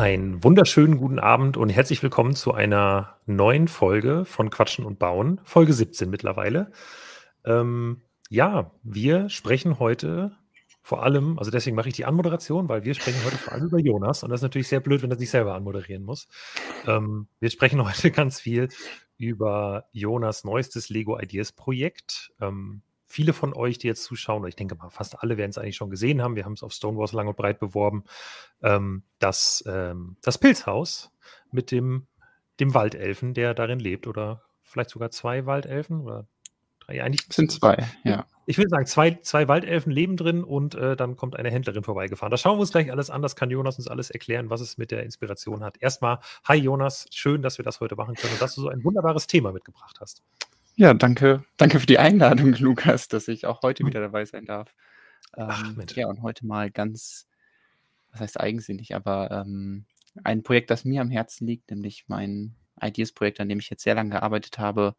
Einen wunderschönen guten Abend und herzlich willkommen zu einer neuen Folge von Quatschen und Bauen, Folge 17 mittlerweile. Ähm, ja, wir sprechen heute vor allem, also deswegen mache ich die Anmoderation, weil wir sprechen heute vor allem über Jonas und das ist natürlich sehr blöd, wenn er sich selber anmoderieren muss. Ähm, wir sprechen heute ganz viel über Jonas neuestes Lego Ideas Projekt. Ähm, viele von euch, die jetzt zuschauen, ich denke mal, fast alle werden es eigentlich schon gesehen haben, wir haben es auf Stonewalls lang und breit beworben, ähm, das, ähm, das Pilzhaus mit dem, dem Waldelfen, der darin lebt, oder vielleicht sogar zwei Waldelfen oder drei, eigentlich. sind zwei, ja. Ich würde sagen, zwei, zwei Waldelfen leben drin und äh, dann kommt eine Händlerin vorbeigefahren. Das schauen wir uns gleich alles an. Das kann Jonas uns alles erklären, was es mit der Inspiration hat. Erstmal, hi Jonas, schön, dass wir das heute machen können und dass du so ein wunderbares Thema mitgebracht hast. Ja, danke. Danke für die Einladung, Lukas, dass ich auch heute wieder dabei sein darf. Ach, Ähm, Mensch. ja, und heute mal ganz, was heißt eigensinnig, aber ähm, ein Projekt, das mir am Herzen liegt, nämlich mein Ideas-Projekt, an dem ich jetzt sehr lange gearbeitet habe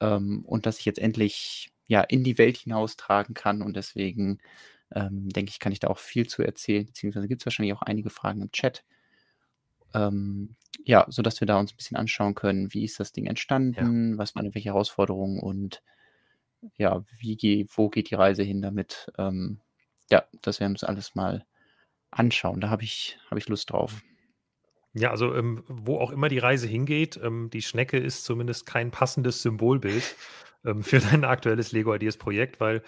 ähm, und das ich jetzt endlich ja in die Welt hinaustragen kann. Und deswegen ähm, denke ich, kann ich da auch viel zu erzählen, beziehungsweise gibt es wahrscheinlich auch einige Fragen im Chat. Ähm, ja, sodass wir da uns ein bisschen anschauen können, wie ist das Ding entstanden, was waren welche Herausforderungen und ja, wie wo geht die Reise hin damit? Ähm, ja, das werden wir uns alles mal anschauen. Da habe ich, habe ich Lust drauf. Ja, also ähm, wo auch immer die Reise hingeht, ähm, die Schnecke ist zumindest kein passendes Symbolbild ähm, für dein aktuelles Lego Ideas Projekt, weil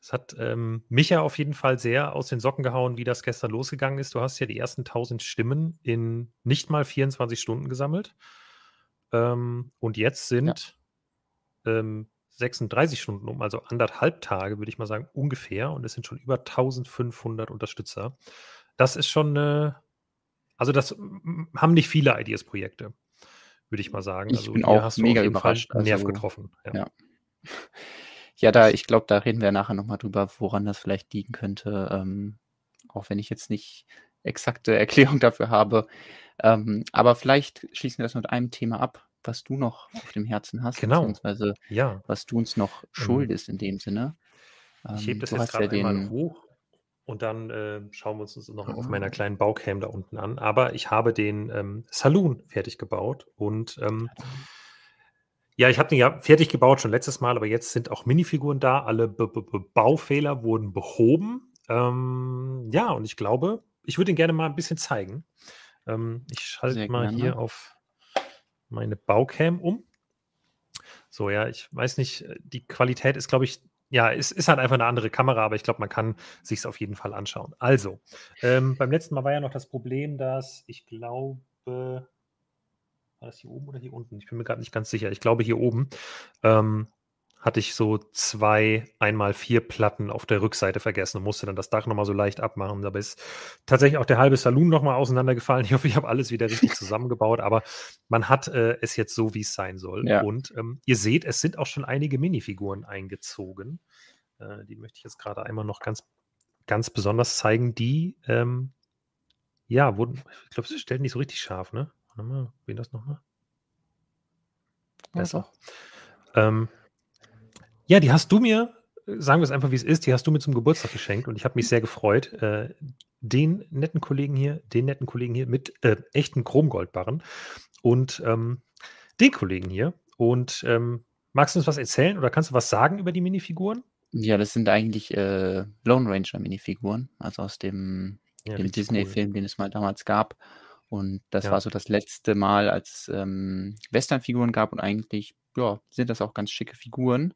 es hat ähm, mich ja auf jeden Fall sehr aus den Socken gehauen, wie das gestern losgegangen ist. Du hast ja die ersten 1000 Stimmen in nicht mal 24 Stunden gesammelt. Ähm, und jetzt sind ähm, 36 Stunden um, also anderthalb Tage, würde ich mal sagen, ungefähr. Und es sind schon über 1500 Unterstützer. Das ist schon eine also das haben nicht viele Ideas-Projekte, würde ich mal sagen. Ich also bin auch hast du mega auf jeden Fall überrascht, Nerv also, getroffen. Ja. ja. Ja, da, ich glaube, da reden wir nachher nochmal drüber, woran das vielleicht liegen könnte. Ähm, auch wenn ich jetzt nicht exakte Erklärung dafür habe. Ähm, aber vielleicht schließen wir das mit einem Thema ab, was du noch auf dem Herzen hast, Genau. beziehungsweise ja. was du uns noch Ähm, schuldest in dem Sinne. Ich hebe Ähm, das jetzt hast ja gerade einmal hoch und dann äh, schauen wir uns das noch auf Ah. meiner kleinen Baucam da unten an. Aber ich habe den ähm, Saloon fertig gebaut und ähm, ja, ich habe den ja fertig gebaut schon letztes Mal, aber jetzt sind auch Minifiguren da. Alle B -B -B Baufehler wurden behoben. Ähm, ja, und ich glaube, ich würde ihn gerne mal ein bisschen zeigen. Ähm, ich schalte mal hier auf meine Baucam um. So, ja, ich weiß nicht, äh, die Qualität ist, glaube ich, ja, es ist halt einfach eine andere Kamera, aber ich glaube, man kann sich es auf jeden Fall anschauen. Also, ähm, beim letzten Mal war ja noch das Problem, dass ich glaube, war das hier oben oder hier unten? Ich bin mir gerade nicht ganz sicher. Ich glaube, hier oben ähm, hatte ich so zwei einmal vier Platten auf der Rückseite vergessen und musste dann das Dach nochmal so leicht abmachen. Dabei ist tatsächlich auch der halbe Saloon nochmal auseinandergefallen. Ich hoffe, ich habe alles wieder richtig zusammengebaut, aber man hat äh, es jetzt so, wie es sein soll. Ja. Und ähm, ihr seht, es sind auch schon einige Minifiguren eingezogen. Äh, die möchte ich jetzt gerade einmal noch ganz, ganz besonders zeigen. Die, ähm, ja, wurden, ich glaube, sie stellt nicht so richtig scharf, ne? Warte mal, wen das nochmal? Ja, Besser. doch. Ähm, ja, die hast du mir, äh, sagen wir es einfach, wie es ist, die hast du mir zum Geburtstag geschenkt und ich habe mich sehr gefreut. Äh, den netten Kollegen hier, den netten Kollegen hier mit äh, echten Chromgoldbarren und ähm, den Kollegen hier. Und ähm, magst du uns was erzählen oder kannst du was sagen über die Minifiguren? Ja, das sind eigentlich äh, Lone Ranger Minifiguren, also aus dem, Ja, dem Disney-Film, den es mal damals gab. Und das Ja. war so das letzte Mal, als es ähm, Western-Figuren gab und eigentlich, ja, sind das auch ganz schicke Figuren.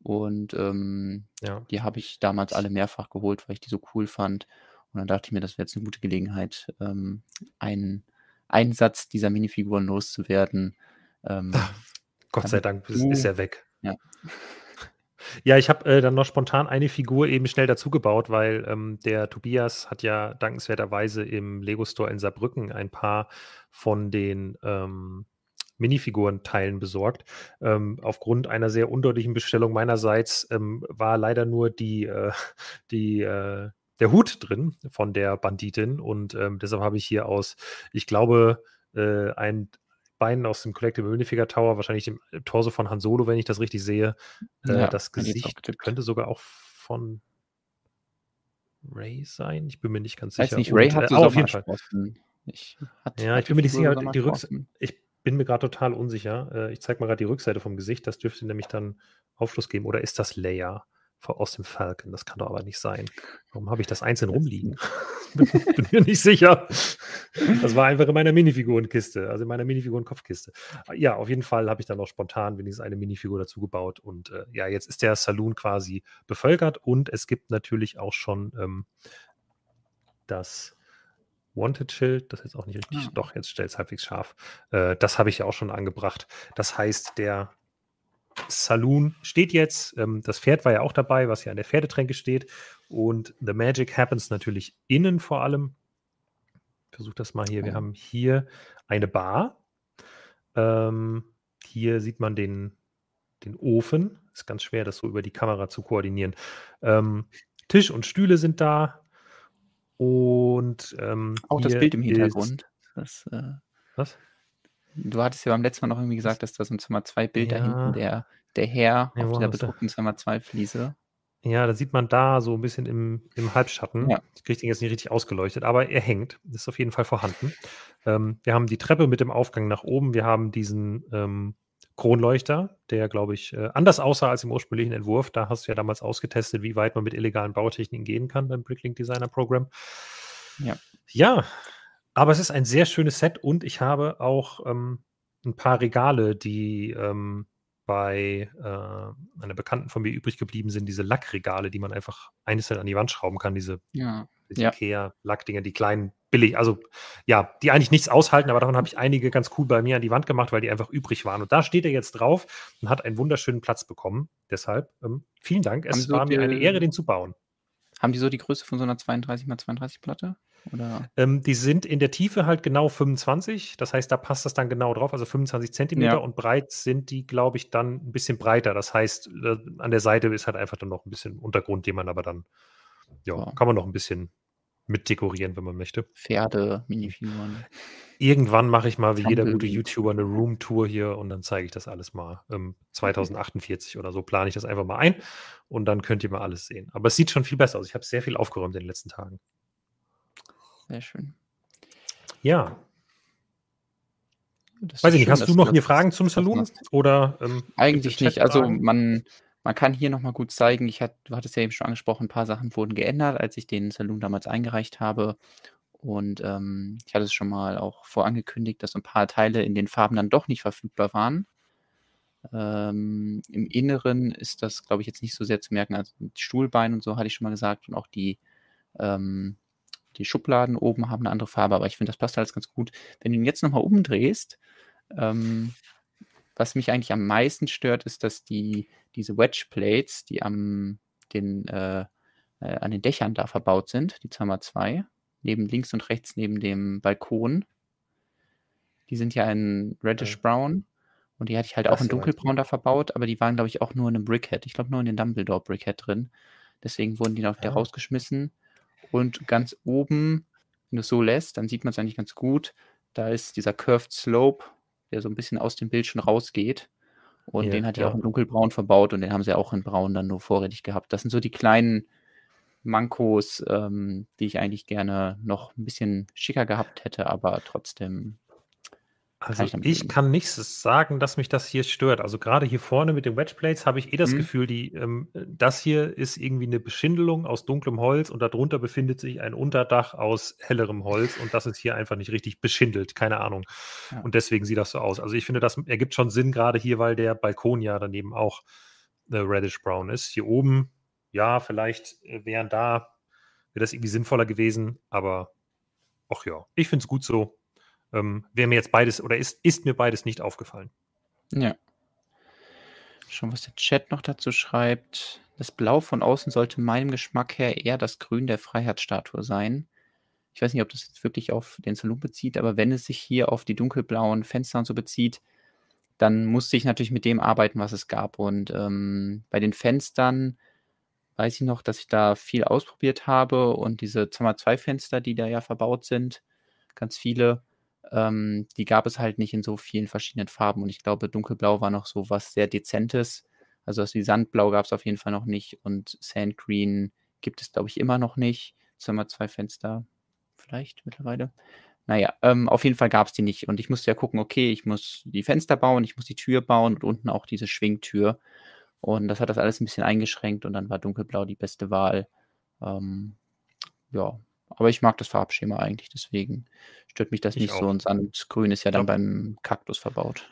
Und ähm, Ja. die habe ich damals alle mehrfach geholt, weil ich die so cool fand. Und dann dachte ich mir, das wäre jetzt eine gute Gelegenheit, ähm, einen Einsatz dieser Minifiguren loszuwerden. Ähm, Gott sei Dank ist, du- ist er weg. Ja. Ja, ich habe äh, dann noch spontan eine Figur eben schnell dazu gebaut, weil ähm, der Tobias hat ja dankenswerterweise im Lego Store in Saarbrücken ein paar von den ähm, Minifiguren-Teilen besorgt. Ähm, aufgrund einer sehr undeutlichen Bestellung meinerseits ähm, war leider nur die, äh, die äh, der Hut drin von der Banditin und ähm, deshalb habe ich hier aus, ich glaube, äh, ein Bein aus dem Collectible Minifigur Tower, wahrscheinlich dem Torso von Han Solo, wenn ich das richtig sehe. Äh, Ja, das Gesicht könnte sogar auch von Ray sein. Ich bin mir nicht ganz Weiß sicher. nicht, Ray Und, hat äh, auf jeden Fall. Ich, hat, Ja, ich bin mir nicht sicher, die Rücks Chancen? ich bin mir gerade total unsicher. Äh, ich zeige mal gerade die Rückseite vom Gesicht, das dürfte nämlich dann Aufschluss geben. Oder ist das Leia aus dem Falcon? Das kann doch aber nicht sein. Warum habe ich das einzeln rumliegen? bin, bin mir nicht sicher. Das war einfach in meiner Minifigurenkiste, also in meiner Minifigurenkopfkiste. Ja, auf jeden Fall habe ich dann noch spontan wenigstens eine Minifigur dazu gebaut. Und äh, ja, jetzt ist der Saloon quasi bevölkert und es gibt natürlich auch schon ähm, das Wanted-Schild, das ist jetzt auch nicht richtig, Ah. doch, jetzt stellt es halbwegs scharf. Äh, das habe ich ja auch schon angebracht. Das heißt, der Saloon steht jetzt. Ähm, das Pferd war ja auch dabei, was ja an der Pferdetränke steht. Und The Magic happens natürlich innen vor allem. Ich versuche das mal hier. Wir Oh. haben hier eine Bar. Ähm, hier sieht man den, den Ofen. Ist ganz schwer, das so über die Kamera zu koordinieren. Ähm, Tisch und Stühle sind da. Und ähm, Auch das Bild im ist- Hintergrund. Das, äh, Was? Du hattest ja beim letzten Mal noch irgendwie gesagt, dass da so ein Zimmer 2 Bild da Ja. hinten, der, der Herr Ja, auf dieser da? bedruckten Zimmer 2 Fliese. Ja, da sieht man da so ein bisschen im, im Halbschatten. Ja. Ich kriege den jetzt nicht richtig ausgeleuchtet, aber er hängt. Ist auf jeden Fall vorhanden. Ähm, wir haben die Treppe mit dem Aufgang nach oben. Wir haben diesen ähm, Kronleuchter, der, glaube ich, äh, anders aussah als im ursprünglichen Entwurf. Da hast du ja damals ausgetestet, wie weit man mit illegalen Bautechniken gehen kann beim Bricklink Designer Program. Ja. Ja, aber es ist ein sehr schönes Set und ich habe auch ähm, ein paar Regale, die ähm, bei äh, einer Bekannten von mir übrig geblieben sind, diese Lackregale, die man einfach einzeln an die Wand schrauben kann, diese, Ja. diese Ja. Ikea-Lackdinger, die kleinen, billig, also ja, die eigentlich nichts aushalten, aber davon habe ich einige ganz cool bei mir an die Wand gemacht, weil die einfach übrig waren. Und da steht er jetzt drauf und hat einen wunderschönen Platz bekommen. Deshalb ähm, vielen Dank. Es Haben war mir eine Ehre, den zu bauen. Haben die so die Größe von so einer 32x32 Platte? Oder? Ähm, die sind in der Tiefe halt genau 25. Das heißt, da passt das dann genau drauf, also 25 Zentimeter. Ja. Und breit sind die, glaube ich, dann ein bisschen breiter. Das heißt, äh, an der Seite ist halt einfach dann noch ein bisschen Untergrund, den man aber dann, ja, Ja. kann man noch ein bisschen mitdekorieren, wenn man möchte. Pferde-Minifiguren. Irgendwann mache ich mal wie jeder gute. YouTuber eine Roomtour hier und dann zeige ich das alles mal. Ähm, 2048 oder so plane ich das einfach mal ein und dann könnt ihr mal alles sehen. Aber es sieht schon viel besser aus. Ich habe sehr viel aufgeräumt in den letzten Tagen. Sehr schön. Ja, Das weiß ich nicht. schön, Hast du noch hier Fragen zum Saloon? Oder ähm, Eigentlich nicht. Also man, man kann hier nochmal gut zeigen, ich hat, du hattest ja eben schon angesprochen, ein paar Sachen wurden geändert, als ich den Saloon damals eingereicht habe. Und ähm, ich hatte es schon mal auch vorangekündigt, dass ein paar Teile in den Farben dann doch nicht verfügbar waren. Ähm, Im Inneren ist das, glaube ich, jetzt nicht so sehr zu merken. Also die Stuhlbeine und so hatte ich schon mal gesagt. Und auch die, ähm, die Schubladen oben haben eine andere Farbe. Aber ich finde, das passt alles ganz gut. Wenn du ihn jetzt nochmal umdrehst, ähm, was mich eigentlich am meisten stört, ist, dass die, diese Wedge Plates, die am, den, äh, äh, an den Dächern da verbaut sind, die Zimmer 2, neben links und rechts neben dem Balkon, die sind ja in Reddish Ja. Brown und die hatte ich halt Ach auch in? Dunkelbraun da verbaut, aber die waren, glaube ich, auch nur in einem Brickhead. Ich glaube nur in den Dumbledore Brickhead drin. Deswegen wurden die noch wieder Ah. rausgeschmissen. Und ganz oben, wenn du es so lässt, dann sieht man es eigentlich ganz gut. Da ist dieser Curved Slope, der so ein bisschen aus dem Bild schon rausgeht. Und Hier, den hat die ja. auch in dunkelbraun verbaut und den haben sie auch in braun dann nur vorrätig gehabt. Das sind so die kleinen Mankos, ähm, die ich eigentlich gerne noch ein bisschen schicker gehabt hätte, aber trotzdem. Also ich damit ich leben. kann nicht sagen, dass mich das hier stört. Also gerade hier vorne mit den Wedgeplates habe ich eh das Mhm. Gefühl, die, ähm, das hier ist irgendwie eine Beschindelung aus dunklem Holz und darunter befindet sich ein Unterdach aus hellerem Holz und das ist hier einfach nicht richtig beschindelt, keine Ahnung. Ja. Und deswegen sieht das so aus. Also ich finde, das ergibt schon Sinn, gerade hier, weil der Balkon ja daneben auch äh, reddish brown ist. Hier oben, ja, vielleicht äh, wären da, wäre das irgendwie sinnvoller gewesen, aber ach ja, ich finde es gut so. Ähm, Wäre mir jetzt beides oder ist, ist mir beides nicht aufgefallen. Ja. Schon, was der Chat noch dazu schreibt. Das Blau von außen sollte meinem Geschmack her eher das Grün der Freiheitsstatue sein. Ich weiß nicht, ob das jetzt wirklich auf den Saloon bezieht, aber wenn es sich hier auf die dunkelblauen Fenster und so bezieht, dann musste ich natürlich mit dem arbeiten, was es gab. Und ähm, bei den Fenstern weiß ich noch, dass ich da viel ausprobiert habe und diese Zimmer 2 Fenster, die da ja verbaut sind, ganz viele, ähm, die gab es halt nicht in so vielen verschiedenen Farben. Und ich glaube, dunkelblau war noch so was sehr Dezentes. Also das wie Sandblau gab es auf jeden Fall noch nicht und Sand Green gibt es, glaube ich, immer noch nicht. Zimmer 2 Fenster vielleicht mittlerweile. naja, ähm, auf jeden Fall gab es die nicht. Und ich musste ja gucken, okay, ich muss die Fenster bauen, ich muss die Tür bauen und unten auch diese Schwingtür. Und das hat das alles ein bisschen eingeschränkt und dann war dunkelblau die beste Wahl. Ähm, ja, aber ich mag das Farbschema eigentlich, deswegen stört mich das ich nicht auch. so. Und Sandgrün ist ja dann beim Kaktus verbaut.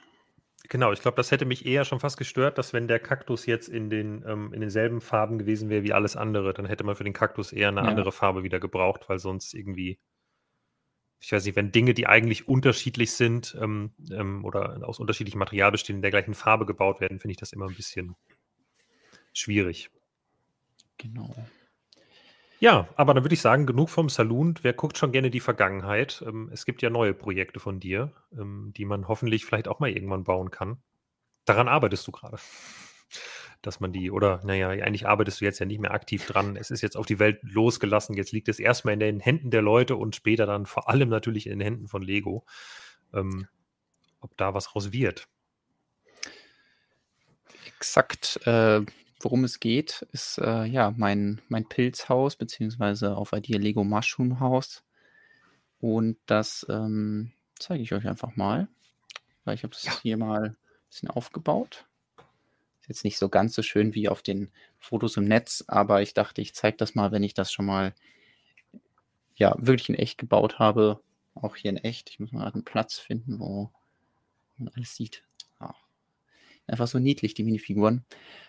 Genau, ich glaube, das hätte mich eher schon fast gestört, dass wenn der Kaktus jetzt in, den, ähm, in denselben Farben gewesen wäre wie alles andere, dann hätte man für den Kaktus eher eine ja. andere Farbe wieder gebraucht, weil sonst irgendwie ich weiß nicht, wenn Dinge, die eigentlich unterschiedlich sind ähm, ähm, oder aus unterschiedlichem Material bestehen, in der gleichen Farbe gebaut werden, finde ich das immer ein bisschen schwierig. Genau. Ja, aber dann würde ich sagen, genug vom Saloon. Wer guckt schon gerne die Vergangenheit? Ähm, es gibt ja neue Projekte von dir, ähm, die man hoffentlich vielleicht auch mal irgendwann bauen kann. Daran arbeitest du gerade dass man die, oder naja, eigentlich arbeitest du jetzt ja nicht mehr aktiv dran. Es ist jetzt auf die Welt losgelassen. Jetzt liegt es erstmal in den Händen der Leute und später dann vor allem natürlich in den Händen von Lego. Ähm, ob da was raus wird. Exakt, äh, worum es geht, ist äh, ja mein, mein Pilzhaus, beziehungsweise auf Idea Lego Mushroom Haus. Und das ähm, zeige ich euch einfach mal. Weil ich habe das ja. hier mal ein bisschen aufgebaut. Ist jetzt nicht so ganz so schön wie auf den Fotos im Netz, aber ich dachte, ich zeige das mal, wenn ich das schon mal ja, wirklich in echt gebaut habe. Auch hier in echt. Ich muss mal einen Platz finden, wo man alles sieht. Einfach so niedlich, die Minifiguren.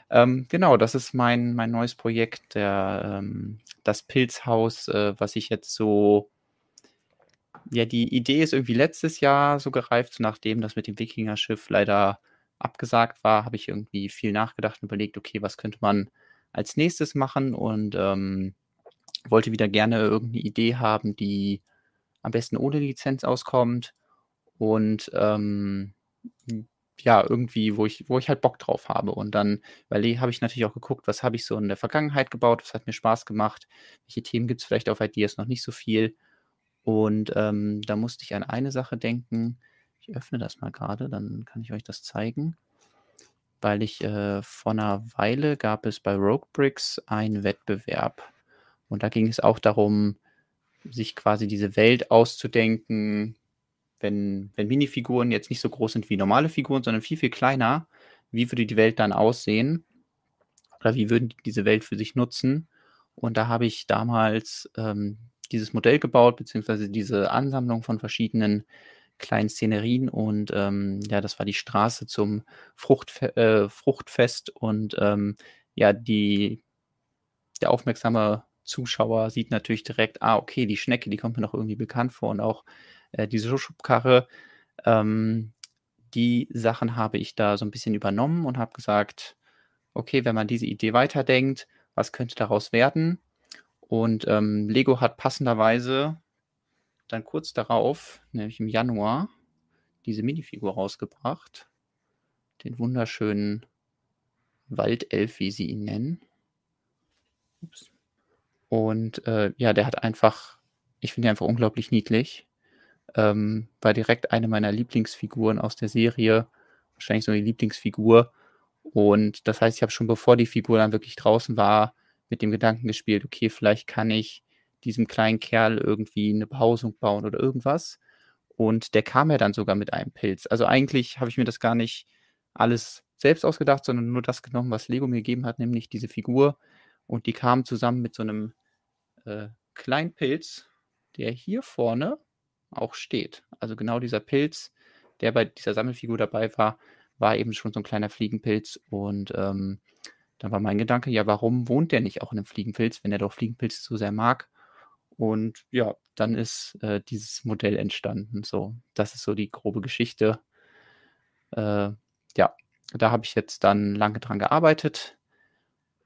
Ähm, genau, das ist mein, mein neues Projekt, der, ähm, das Pilzhaus, äh, was ich jetzt so ja, die Idee ist irgendwie letztes Jahr so gereift, nachdem das mit dem Wikinger-Schiff leider abgesagt war, habe ich irgendwie viel nachgedacht und überlegt, okay, was könnte man als nächstes machen und ähm, wollte wieder gerne irgendeine Idee haben, die am besten ohne Lizenz auskommt und ähm, ja, irgendwie, wo ich, wo ich halt Bock drauf habe. Und dann, weil habe ich natürlich auch geguckt, was habe ich so in der Vergangenheit gebaut, was hat mir Spaß gemacht, welche Themen gibt es vielleicht auf Ideas noch nicht so viel. Und ähm, da musste ich an eine Sache denken, ich öffne das mal gerade, dann kann ich euch das zeigen. Weil ich äh, vor einer Weile gab es bei Rogue Bricks einen Wettbewerb. Und da ging es auch darum, sich quasi diese Welt auszudenken, wenn, wenn Minifiguren jetzt nicht so groß sind wie normale Figuren, sondern viel, viel kleiner, wie würde die Welt dann aussehen? Oder wie würden die diese Welt für sich nutzen? Und da habe ich damals ähm, dieses Modell gebaut, beziehungsweise diese Ansammlung von verschiedenen kleinen Szenerien und ähm, ja, das war die Straße zum Fruchtfe äh, Fruchtfest und ähm, ja, die, der aufmerksame Zuschauer sieht natürlich direkt, ah, okay, die Schnecke, die kommt mir noch irgendwie bekannt vor und auch äh, diese Schubkarre. Ähm, die Sachen habe ich da so ein bisschen übernommen und habe gesagt, okay, wenn man diese Idee weiterdenkt, was könnte daraus werden? Und ähm, Lego hat passenderweise dann kurz darauf, nämlich im Januar, diese Minifigur rausgebracht. Den wunderschönen Waldelf, wie sie ihn nennen. Ups. Und äh, ja, der hat einfach, ich finde ihn einfach unglaublich niedlich. Ähm, war direkt eine meiner Lieblingsfiguren aus der Serie. Wahrscheinlich so die Lieblingsfigur. Und das heißt, ich habe schon bevor die Figur dann wirklich draußen war, mit dem Gedanken gespielt, okay, vielleicht kann ich diesem kleinen Kerl irgendwie eine Behausung bauen oder irgendwas. Und der kam ja dann sogar mit einem Pilz. Also eigentlich habe ich mir das gar nicht alles selbst ausgedacht, sondern nur das genommen, was Lego mir gegeben hat, nämlich diese Figur. Und die kam zusammen mit so einem äh, kleinen Pilz, der hier vorne auch steht. Also genau dieser Pilz, der bei dieser Sammelfigur dabei war, war eben schon so ein kleiner Fliegenpilz. Und ähm, dann war mein Gedanke, ja, warum wohnt der nicht auch in einem Fliegenpilz, wenn er doch Fliegenpilze so sehr mag? Und ja, dann ist äh, dieses Modell entstanden. So, das ist so die grobe Geschichte. Äh, ja, da habe ich jetzt dann lange dran gearbeitet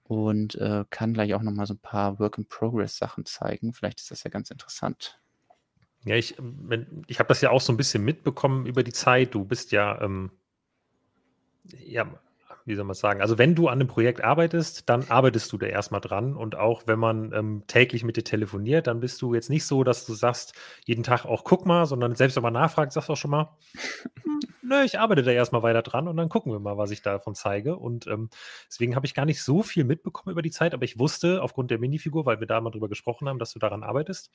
und äh, kann gleich auch noch mal so ein paar Work-in-Progress-Sachen zeigen. Vielleicht ist das ja ganz interessant. Ja, ich, ich habe das ja auch so ein bisschen mitbekommen über die Zeit. Du bist ja, ähm, ja wie soll man sagen? Also, wenn du an einem Projekt arbeitest, dann arbeitest du da erstmal dran. Und auch wenn man ähm, täglich mit dir telefoniert, dann bist du jetzt nicht so, dass du sagst, jeden Tag auch guck mal, sondern selbst wenn man nachfragt, sagst du auch schon mal, hm, nö, ich arbeite da erstmal weiter dran und dann gucken wir mal, was ich davon zeige. Und ähm, deswegen habe ich gar nicht so viel mitbekommen über die Zeit, aber ich wusste aufgrund der Minifigur, weil wir da mal drüber gesprochen haben, dass du daran arbeitest.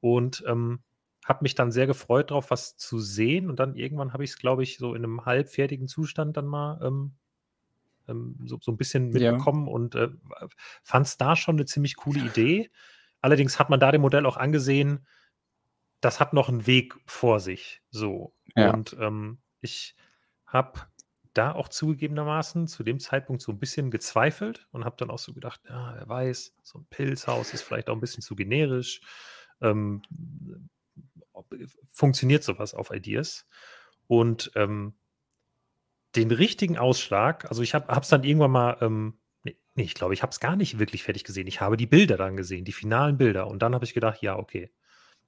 Und ähm, habe mich dann sehr gefreut darauf, was zu sehen. Und dann irgendwann habe ich es, glaube ich, so in einem halbfertigen Zustand dann mal ähm, ähm, so, so, ein bisschen mitbekommen ja. und äh, fand es da schon eine ziemlich coole Idee. Allerdings hat man da dem Modell auch angesehen, das hat noch einen Weg vor sich. So. Ja. Und ähm, ich habe da auch zugegebenermaßen zu dem Zeitpunkt so ein bisschen gezweifelt und habe dann auch so gedacht, ja, wer weiß, so ein Pilzhaus ist vielleicht auch ein bisschen zu generisch. Ähm, funktioniert sowas auf Ideas? Und ähm, den richtigen Ausschlag, also ich habe es dann irgendwann mal, ähm, nee, ich glaube, ich habe es gar nicht wirklich fertig gesehen. Ich habe die Bilder dann gesehen, die finalen Bilder. Und dann habe ich gedacht, ja, okay,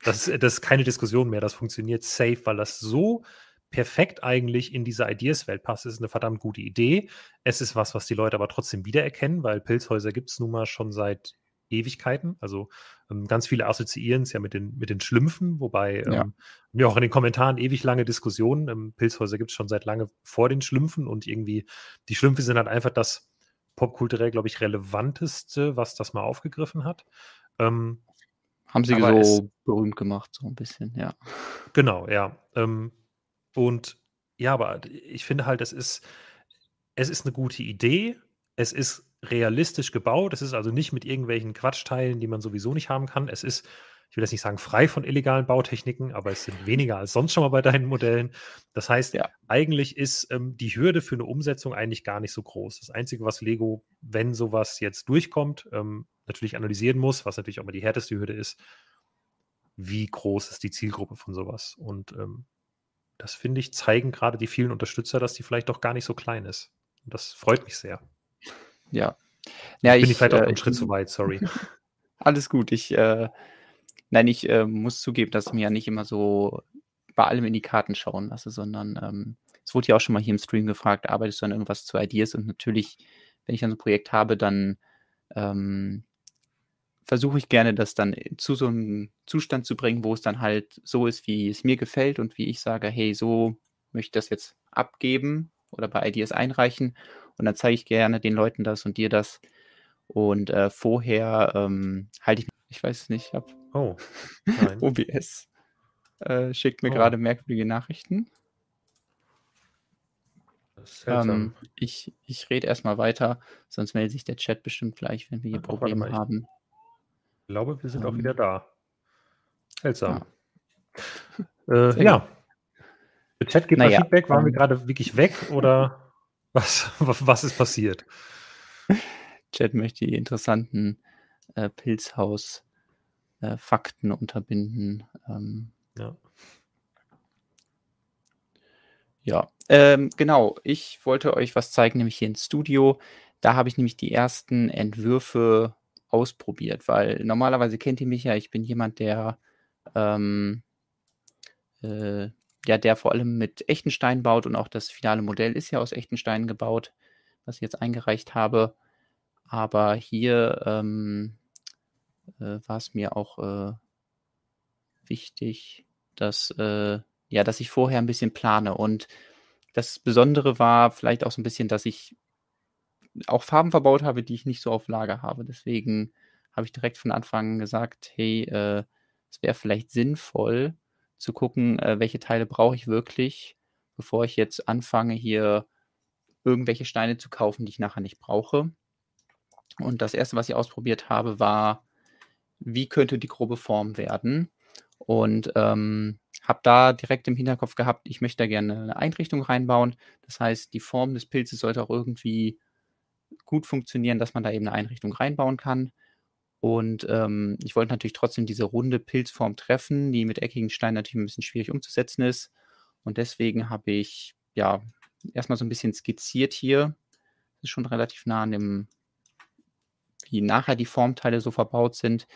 das, das ist keine Diskussion mehr, das funktioniert safe, weil das so perfekt eigentlich in diese Ideas-Welt passt. Es ist eine verdammt gute Idee. Es ist was, was die Leute aber trotzdem wiedererkennen, weil Pilzhäuser gibt es nun mal schon seit Ewigkeiten. Also ähm, ganz viele assoziieren es ja mit den, mit den Schlümpfen, wobei ähm, ja. ja auch in den Kommentaren ewig lange Diskussionen. Ähm, Pilzhäuser gibt es schon seit lange vor den Schlümpfen und irgendwie die Schlümpfe sind halt einfach das popkulturell, glaube ich, relevanteste, was das mal aufgegriffen hat. Ähm, Haben sie so es, berühmt gemacht, so ein bisschen, ja. Genau, ja. Ähm, und ja, aber ich finde halt, es ist, es ist eine gute Idee. Es ist realistisch gebaut. Es ist also nicht mit irgendwelchen Quatschteilen, die man sowieso nicht haben kann. Es ist, ich will jetzt nicht sagen frei von illegalen Bautechniken, aber es sind weniger als sonst schon mal bei deinen Modellen. Das heißt, ja. eigentlich ist ähm, die Hürde für eine Umsetzung eigentlich gar nicht so groß. Das Einzige, was Lego, wenn sowas jetzt durchkommt, ähm, natürlich analysieren muss, was natürlich auch mal die härteste Hürde ist, wie groß ist die Zielgruppe von sowas. Und ähm, das finde ich, zeigen gerade die vielen Unterstützer, dass die vielleicht doch gar nicht so klein ist. Und das freut mich sehr. Ja. ja ich bin ich, vielleicht auch äh, einen Schritt zu weit, sorry. Alles gut. Ich, äh, nein, ich äh, muss zugeben, dass ich mir ja nicht immer so bei allem in die Karten schauen lasse, sondern ähm, es wurde ja auch schon mal hier im Stream gefragt, arbeitest du an irgendwas zu Ideas? Und natürlich, wenn ich dann so ein Projekt habe, dann ähm, versuche ich gerne, das dann zu so einem Zustand zu bringen, wo es dann halt so ist, wie es mir gefällt und wie ich sage, hey, so möchte ich das jetzt abgeben oder bei Ideas einreichen. Und dann zeige ich gerne den Leuten das und dir das. Und äh, vorher ähm, halte ich, ich weiß es nicht, ich habe oh, OBS äh, schickt mir oh. gerade merkwürdige Nachrichten. Ähm, ich ich rede erstmal weiter, sonst meldet sich der Chat bestimmt gleich, wenn wir hier Probleme haben. Ich glaube, wir sind ähm, auch wieder da. Seltsam. Ja. Äh, ja. Der Chat gibt naja, Feedback. Waren wir ähm, gerade wirklich weg oder was, was ist passiert? Chat möchte die interessanten äh, Pilzhaus-Fakten äh, unterbinden. Ähm, ja. Ja, ähm, genau. Ich wollte euch was zeigen, nämlich hier ins Studio. Da habe ich nämlich die ersten Entwürfe ausprobiert, weil normalerweise kennt ihr mich ja, ich bin jemand, der ähm, äh, ja, der vor allem mit echten Steinen baut und auch das finale Modell ist ja aus echten Steinen gebaut, was ich jetzt eingereicht habe. Aber hier ähm, äh, war es mir auch äh, wichtig, dass, äh, ja, dass ich vorher ein bisschen plane. Und das Besondere war vielleicht auch so ein bisschen, dass ich auch Farben verbaut habe, die ich nicht so auf Lager habe. Deswegen habe ich direkt von Anfang an gesagt, hey, äh, es wäre vielleicht sinnvoll zu gucken, äh, welche Teile brauche ich wirklich, bevor ich jetzt anfange, hier irgendwelche Steine zu kaufen, die ich nachher nicht brauche. Und das erste, was ich ausprobiert habe, war, wie könnte die grobe Form werden? Und ähm, habe da direkt im Hinterkopf gehabt, ich möchte da gerne eine Einrichtung reinbauen. Das heißt, die Form des Pilzes sollte auch irgendwie gut funktionieren, dass man da eben eine Einrichtung reinbauen kann. Und ähm, ich wollte natürlich trotzdem diese runde Pilzform treffen, die mit eckigen Steinen natürlich ein bisschen schwierig umzusetzen ist. Und deswegen habe ich ja erstmal so ein bisschen skizziert hier. Das ist schon relativ nah an dem, wie nachher die Formteile so verbaut sind.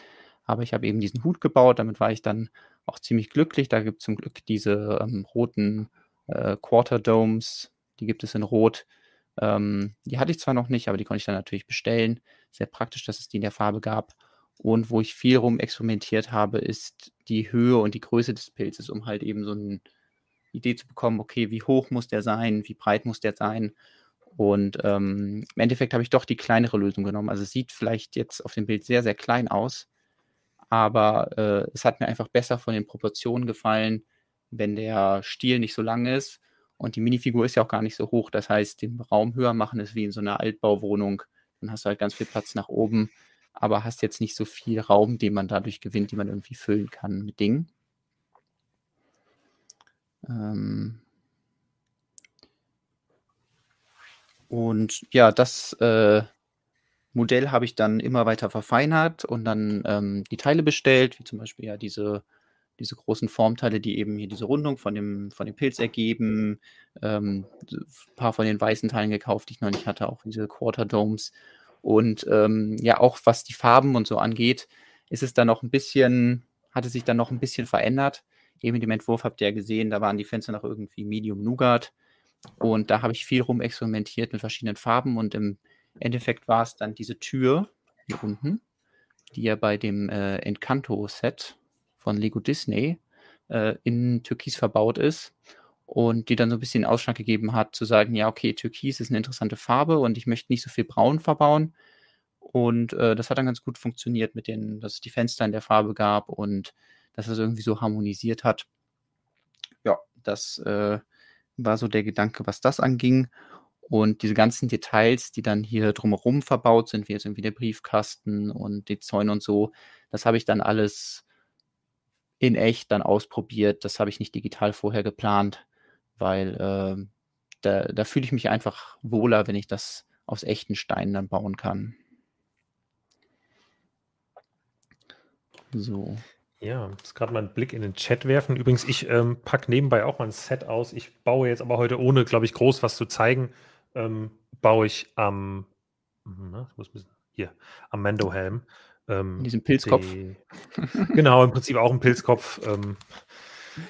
Aber ich habe eben diesen Hut gebaut, damit war ich dann auch ziemlich glücklich. Da gibt es zum Glück diese ähm, roten äh, Quarter Domes, die gibt es in Rot. Ähm, die hatte ich zwar noch nicht, aber die konnte ich dann natürlich bestellen. Sehr praktisch, dass es die in der Farbe gab. Und wo ich viel rum experimentiert habe, ist die Höhe und die Größe des Pilzes, um halt eben so eine Idee zu bekommen, okay, wie hoch muss der sein, wie breit muss der sein. Und ähm, im Endeffekt habe ich doch die kleinere Lösung genommen. Also es sieht vielleicht jetzt auf dem Bild sehr, sehr klein aus, aber äh, es hat mir einfach besser von den Proportionen gefallen, wenn der Stiel nicht so lang ist. Und die Minifigur ist ja auch gar nicht so hoch. Das heißt, den Raum höher machen ist wie in so einer Altbauwohnung. Dann hast du halt ganz viel Platz nach oben, aber hast jetzt nicht so viel Raum, den man dadurch gewinnt, den man irgendwie füllen kann mit Dingen. Ähm und ja, das äh, Modell habe ich dann immer weiter verfeinert und dann ähm, die Teile bestellt, wie zum Beispiel ja diese, diese großen Formteile, die eben hier diese Rundung von dem, von dem Pilz ergeben. Ähm, ein paar von den weißen Teilen gekauft, die ich noch nicht hatte, auch diese Quarter Domes. Und ähm, ja, auch was die Farben und so angeht, ist es dann noch ein bisschen, hat es sich dann noch ein bisschen verändert. Eben in dem Entwurf habt ihr ja gesehen, da waren die Fenster noch irgendwie Medium Nougat. Und da habe ich viel rum experimentiert mit verschiedenen Farben und im Endeffekt war es dann diese Tür hier unten, die ja bei dem äh, Encanto-Set von Lego Disney äh, in Türkis verbaut ist und die dann so ein bisschen Ausschlag gegeben hat, zu sagen, ja, okay, Türkis ist eine interessante Farbe und ich möchte nicht so viel Braun verbauen. Und äh, das hat dann ganz gut funktioniert mit den, dass es die Fenster in der Farbe gab und dass es irgendwie so harmonisiert hat. Ja, das äh, war so der Gedanke, was das anging. Und diese ganzen Details, die dann hier drumherum verbaut sind, wie jetzt irgendwie der Briefkasten und die Zäune und so, das habe ich dann alles in echt dann ausprobiert. Das habe ich nicht digital vorher geplant, weil äh, da, da fühle ich mich einfach wohler, wenn ich das aus echten Steinen dann bauen kann. So. Ja, jetzt gerade mal einen Blick in den Chat werfen. Übrigens, ich ähm, packe nebenbei auch mal ein Set aus. Ich baue jetzt aber heute, ohne, glaube ich, groß was zu zeigen, ähm, baue ich am, na, muss hier, am Mando-Helm. Ähm, Diesen Pilzkopf. Die, genau, im Prinzip auch ein Pilzkopf. Ähm,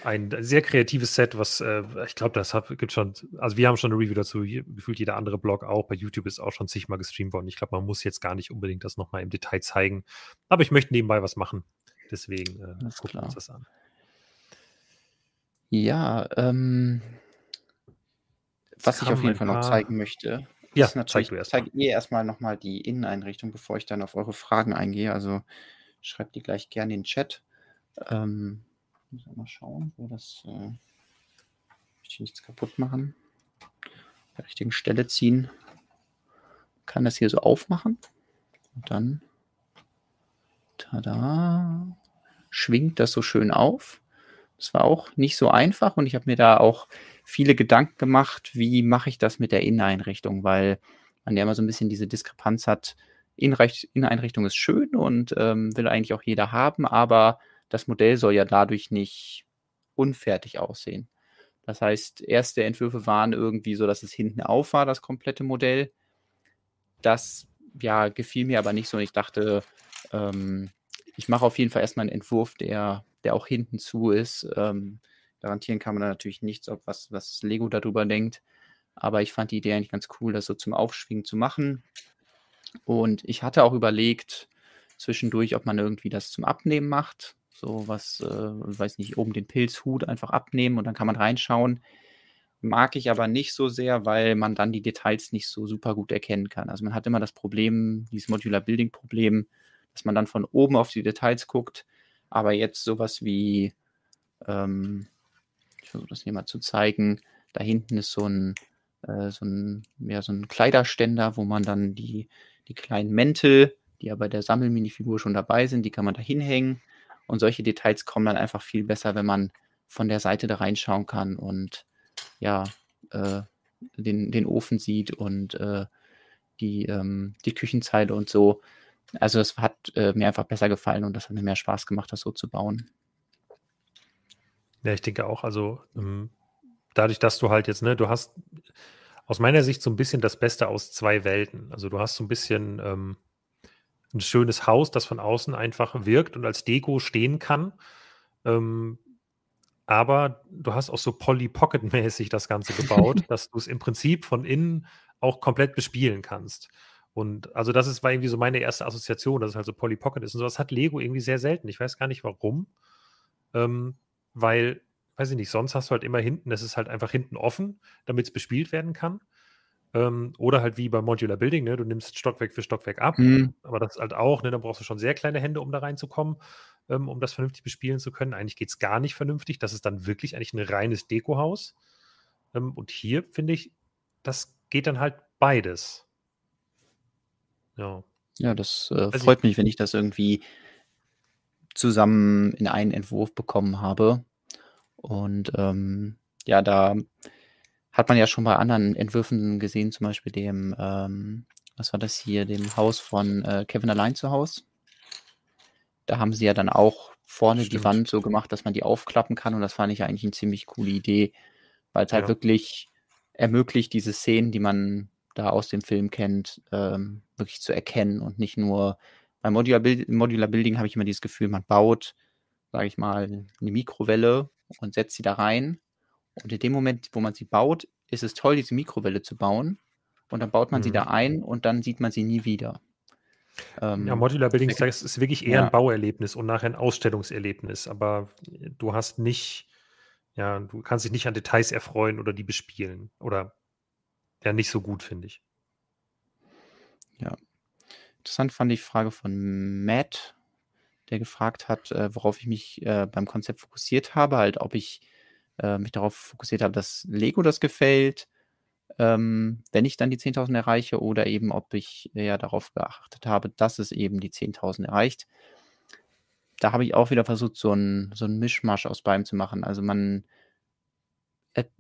ein sehr kreatives Set, was äh, ich glaube, das hab, gibt schon, also wir haben schon eine Review dazu, gefühlt jeder andere Blog auch, bei YouTube ist auch schon zigmal gestreamt worden. Ich glaube, man muss jetzt gar nicht unbedingt das nochmal im Detail zeigen, aber ich möchte nebenbei was machen, deswegen äh, gucken wir uns das an. Ja, ähm, was ich auf jeden Fall noch zeigen möchte, ja, ist natürlich, zeig ich zeige ihr erstmal nochmal die Inneneinrichtung, bevor ich dann auf eure Fragen eingehe. Also schreibt die gleich gerne in den Chat. Ähm, muss mal schauen, wo das. Äh, ich nichts kaputt machen. An der richtigen Stelle ziehen. Kann das hier so aufmachen. Und dann. Tada. Schwingt das so schön auf. Das war auch nicht so einfach und ich habe mir da auch viele Gedanken gemacht, wie mache ich das mit der Inneneinrichtung, weil man ja immer so ein bisschen diese Diskrepanz hat. Inneneinrichtung ist schön und ähm, will eigentlich auch jeder haben, aber das Modell soll ja dadurch nicht unfertig aussehen. Das heißt, erste Entwürfe waren irgendwie so, dass es hinten auf war, das komplette Modell. Das ja, gefiel mir aber nicht so. Und ich dachte, ähm, ich mache auf jeden Fall erstmal einen Entwurf, der, der auch hinten zu ist. Ähm, Garantieren kann man da natürlich nichts, ob was, was Lego darüber denkt. Aber ich fand die Idee eigentlich ganz cool, das so zum Aufschwingen zu machen. Und ich hatte auch überlegt, zwischendurch, ob man irgendwie das zum Abnehmen macht. So was, äh, weiß nicht, oben den Pilzhut einfach abnehmen und dann kann man reinschauen. Mag ich aber nicht so sehr, weil man dann die Details nicht so super gut erkennen kann. Also man hat immer das Problem, dieses Modular Building Problem, dass man dann von oben auf die Details guckt. Aber jetzt sowas wie ähm, ich versuche das hier mal zu zeigen. Da hinten ist so ein, äh, so ein, ja, so ein Kleiderständer, wo man dann die, die kleinen Mäntel, die ja bei der Sammelminifigur schon dabei sind, die kann man da hinhängen. Und solche Details kommen dann einfach viel besser, wenn man von der Seite da reinschauen kann und ja, äh, den, den Ofen sieht und äh, die, ähm, die Küchenzeile und so. Also das hat äh, mir einfach besser gefallen und das hat mir mehr Spaß gemacht, das so zu bauen. Ja, ich denke auch, also ähm, dadurch, dass du halt jetzt, ne, du hast aus meiner Sicht so ein bisschen das Beste aus zwei Welten. Also du hast so ein bisschen ähm, ein schönes Haus, das von außen einfach wirkt und als Deko stehen kann. Ähm, aber du hast auch so Polly Pocket-mäßig das Ganze gebaut, dass du es im Prinzip von innen auch komplett bespielen kannst. Und also das ist, war irgendwie so meine erste Assoziation, dass es halt so Polly Pocket ist. Und sowas hat Lego irgendwie sehr selten. Ich weiß gar nicht warum. Ähm, weil, weiß ich nicht, sonst hast du halt immer hinten, das ist halt einfach hinten offen, damit es bespielt werden kann. Ähm, oder halt wie bei Modular Building, ne? du nimmst Stockwerk für Stockwerk ab, Mhm. aber das halt auch, ne? dann brauchst du schon sehr kleine Hände, um da reinzukommen, ähm, um das vernünftig bespielen zu können. Eigentlich geht es gar nicht vernünftig. Das ist dann wirklich eigentlich ein reines Dekohaus. Ähm, und hier finde ich, das geht dann halt beides. Ja. Ja, das, äh, Also freut mich, wenn ich das irgendwie zusammen in einen Entwurf bekommen habe. Und, ähm, ja, da hat man ja schon bei anderen Entwürfen gesehen, zum Beispiel dem, ähm was war das hier, dem Haus von, äh, Kevin Allein zu Haus. Da haben sie ja dann auch vorne die Stimmt. Wand so gemacht, dass man die aufklappen kann und das fand ich eigentlich 'ne ziemlich coole Idee, weil's halt Ja. wirklich ermöglicht, diese Szenen, die man da aus dem Film kennt, ähm, wirklich zu erkennen und nicht nur bei Modular Build Modular Building habe ich immer dieses Gefühl, man baut, sage ich mal, 'ne Mikrowelle und setzt sie da rein. Und in dem Moment, wo man sie baut, ist es toll, diese Mikrowelle zu bauen. Und dann baut man sie Mhm. da ein und dann sieht man sie nie wieder. Ja, Ähm, Modular Building, das ist wirklich eher ja. Bauerlebnis und nachher 'n Ausstellungserlebnis, aber du hast nicht ja, du kannst dich nicht an Details erfreuen oder die bespielen oder ja, nicht so gut, finde ich. Ja. Interessant fand ich die Frage von Matt, der gefragt hat, äh, worauf ich mich, äh, beim Konzept fokussiert habe, halt, ob ich, äh, mich darauf fokussiert habe, dass Lego das gefällt, ähm, wenn ich dann die 10.000 erreiche oder eben, ob ich eher darauf geachtet habe, dass es eben die 10.000 erreicht. Da habe ich auch wieder versucht, so 'n so Mischmasch aus beidem zu machen. Also, man äh,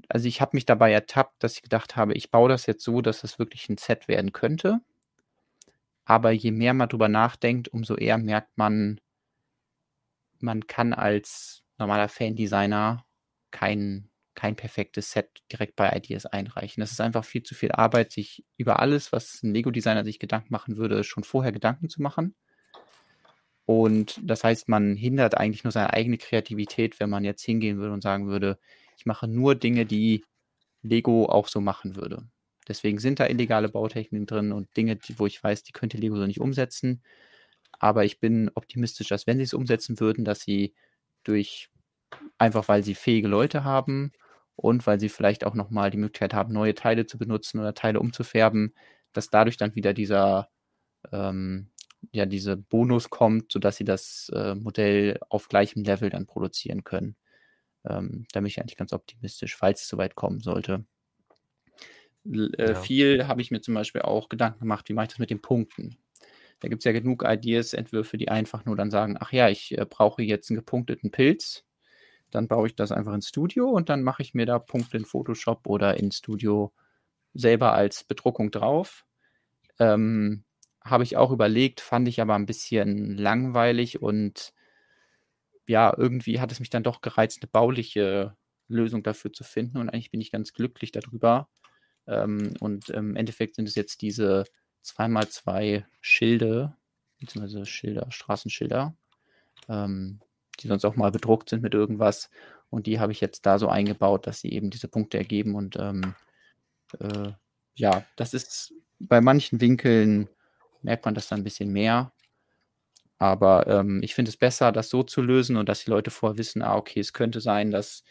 also, ich habe mich dabei ertappt, dass ich gedacht habe, ich baue das jetzt so, dass das wirklich 'n Set werden könnte. Aber je mehr man drüber nachdenkt, umso eher merkt man man kann als normaler Fan-Designer kein kein perfektes Set direkt bei Ideas einreichen. Das ist einfach viel zu viel Arbeit, sich über alles, was 'n Lego-Designer sich Gedanken machen würde, schon vorher Gedanken zu machen. Und das heißt, man hindert eigentlich nur seine eigene Kreativität, wenn man jetzt hingehen würde und sagen würde: „Ich mache nur Dinge, die Lego auch so machen würde.“ Deswegen sind da illegale Bautechniken drin und Dinge, die wo ich weiß, die könnte Lego so nicht umsetzen. Aber ich bin optimistisch, dass wenn sie's umsetzen würden, dass sie durch einfach weil sie fähige Leute haben und weil sie vielleicht auch noch mal die Möglichkeit haben, neue Teile zu benutzen oder Teile umzufärben, dass dadurch dann wieder dieser ähm, ja, diese Bonus kommt, sodass sie das, äh, Modell auf gleichem Level dann produzieren können. Ähm, da bin ich eigentlich ganz optimistisch, falls es so weit kommen sollte. L äh, Ja. viel habe ich mir zum Beispiel auch Gedanken gemacht, wie mache ich das mit den Punkten? Da gibt's ja genug Ideas, Entwürfe, die einfach nur dann sagen: „Ach ja, ich, äh, brauche jetzt 'n gepunkteten Pilz.“ Dann baue ich das einfach ins Studio und dann mache ich mir da Punkte in Photoshop oder in Studio selber als Bedruckung drauf. Ähm, habe ich auch überlegt, fand ich aber 'n bisschen langweilig und ja, irgendwie hat es mich dann doch gereizt, 'ne bauliche Lösung dafür zu finden und eigentlich bin ich ganz glücklich da drüber. Ähm, und im Endeffekt sind es jetzt diese 2 x 2 Schilde, beziehungsweise Schilder Straßenschilder, ähm, die sonst auch mal bedruckt sind mit irgendwas. Und die habe ich jetzt da so eingebaut, dass sie eben diese Punkte ergeben und, ähm, äh, ja, das ist bei manchen Winkeln merkt man das dann 'n bisschen mehr. Aber, ähm, ich finde es besser, das so zu lösen und dass die Leute vorher wissen: „Ah, okay, es könnte sein, dass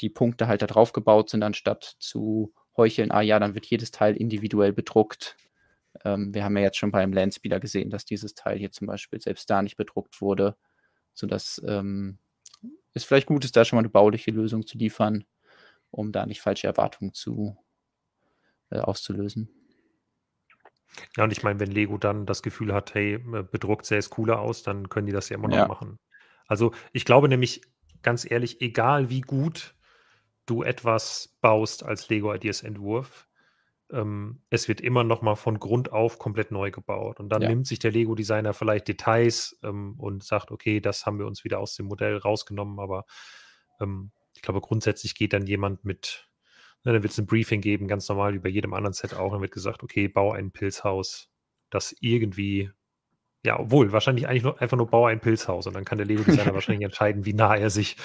die Punkte halt da drauf gebaut sind, anstatt zu heucheln: ‚Ah ja, dann wird jedes Teil individuell bedruckt.‘“ Ähm, wir haben ja jetzt schon beim Landspeeder gesehen, dass dieses Teil hier zum Beispiel selbst da nicht bedruckt wurde, sodass, ähm, es vielleicht gut ist, da schon mal 'ne bauliche Lösung zu liefern, um da nicht falsche Erwartungen zu äh, auszulösen. Ja, und ich meine, wenn Lego dann das Gefühl hat: „Hey, äh, bedruckt sähe es cooler aus“, dann können die das ja immer noch Ja. machen. Also, ich glaube nämlich, ganz ehrlich, egal wie gut du etwas baust als Lego Ideas Entwurf, ähm, es wird immer noch mal von Grund auf komplett neu gebaut. Und dann Ja. nimmt sich der Lego-Designer vielleicht Details, ähm, und sagt: „Okay, das haben wir uns wieder aus dem Modell rausgenommen.“ Aber, ähm, ich glaube, grundsätzlich geht dann jemand mit ne, dann wird's 'n Briefing geben, ganz normal wie bei jedem anderen Set auch. Dann wird gesagt: „Okay, bau ein Pilzhaus, das irgendwie“ ja, obwohl, wahrscheinlich eigentlich nur einfach nur: „Baue ein Pilzhaus.“ Und dann kann der Lego-Designer wahrscheinlich entscheiden, wie nah er sich,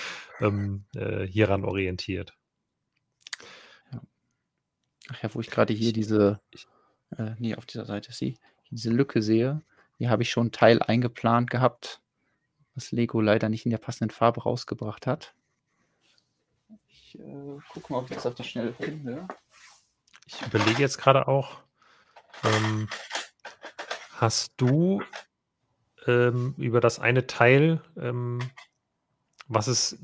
ähm, äh, hieran orientiert. Ach ja, wo ich grade hier diese äh, ne, auf dieser Seite sehe diese Lücke sehe, hier habe ich schon 'n Teil eingeplant gehabt, was Lego leider nicht in der passenden Farbe rausgebracht hat. Ich, äh, gucke mal, ob ich das auf die Schnelle finde. Ich überlege jetzt gerade auch, ähm, hast du ähm, über das eine Teil, ähm, was es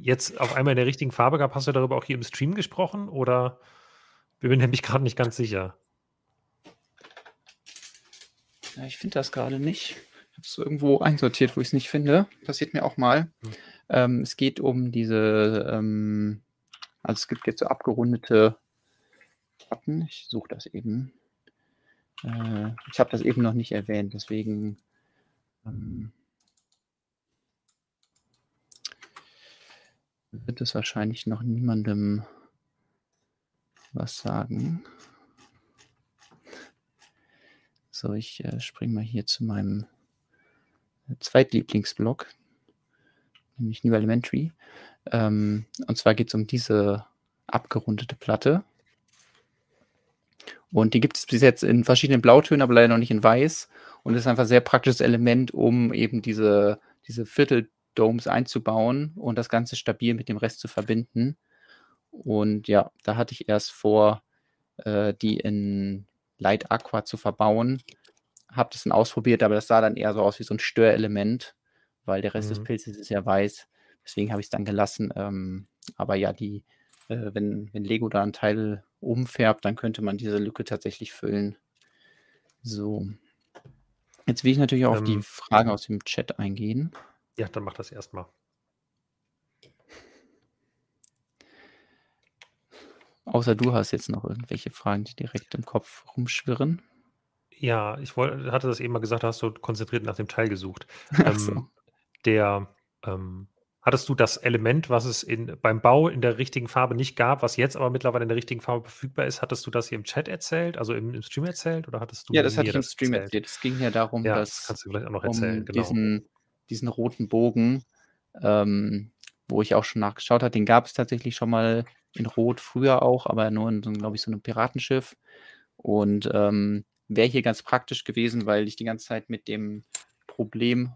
jetzt auf einmal in der richtigen Farbe gab, hast du darüber auch hier im Stream gesprochen oder bin mir nämlich gerade nicht ganz sicher. Ja, ich finde das gerade nicht. Habe es irgendwo einsortiert, wo ich es nicht finde. Passiert mir auch mal. Hm. Ähm, es geht um diese, ähm, also es gibt jetzt so abgerundete Platten. Ich suche das eben. Äh, ich habe das eben noch nicht erwähnt, deswegen ähm, wird es wahrscheinlich noch niemandem was sagen. So, ich äh, springe mal hier zu meinem Zweitlieblingsblog, nämlich New Elementary. Ähm, und zwar geht es um diese abgerundete Platte. Und die gibt es bis jetzt in verschiedenen Blautönen, aber leider noch nicht in weiß. Und ist einfach ein sehr praktisches Element, um eben diese, diese Vierteldomes einzubauen und das Ganze stabil mit dem Rest zu verbinden. Und ja, da hatte ich erst vor, äh, die in Light Aqua zu verbauen. Habe das dann ausprobiert, aber das sah dann eher so aus wie so ein Störelement, weil der Rest mhm. des Pilzes ist ja weiß. Deswegen habe ich es dann gelassen. Ähm, aber ja, die, äh, wenn, wenn Lego da einen Teil umfärbt, dann könnte man diese Lücke tatsächlich füllen. So. Jetzt will ich natürlich auch ähm, auf die ähm. Fragen aus dem Chat eingehen. Ja, dann mach das erstmal. Außer du hast jetzt noch irgendwelche Fragen, die direkt im Kopf rumschwirren. Ja, ich wollte, hatte das eben mal gesagt, hast du konzentriert nach dem Teil gesucht. Ähm, so. Der, ähm, hattest du das Element, was es in, beim Bau in der richtigen Farbe nicht gab, was jetzt aber mittlerweile in der richtigen Farbe verfügbar ist, hattest du das hier im Chat erzählt, also im, im Stream erzählt oder hattest du Ja, das hatte ich im Stream erzählt? erzählt. Es ging ja darum, ja, dass das kannst du gleich auch noch erzählen, um genau. diesen, diesen roten Bogen, ähm, wo ich auch schon nachgeschaut habe, den gab es tatsächlich schon mal in Rot früher auch, aber nur in, glaube ich, so einem Piratenschiff. Und ähm, wäre hier ganz praktisch gewesen, weil ich die ganze Zeit mit dem Problem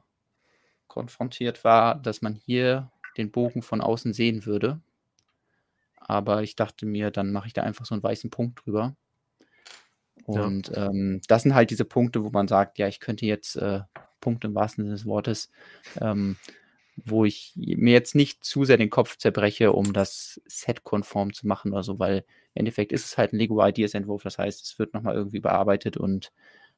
konfrontiert war, dass man hier den Bogen von außen sehen würde. Aber ich dachte mir, dann mache ich da einfach so einen weißen Punkt drüber. Und ja. ähm, das sind halt diese Punkte, wo man sagt, ja, ich könnte jetzt äh, Punkte im wahrsten Sinne des Wortes ähm, wo ich mir jetzt nicht zu sehr den Kopf zerbreche, um das Set konform zu machen oder so, weil im Endeffekt ist es halt ein Lego Ideas Entwurf, das heißt, es wird nochmal irgendwie bearbeitet und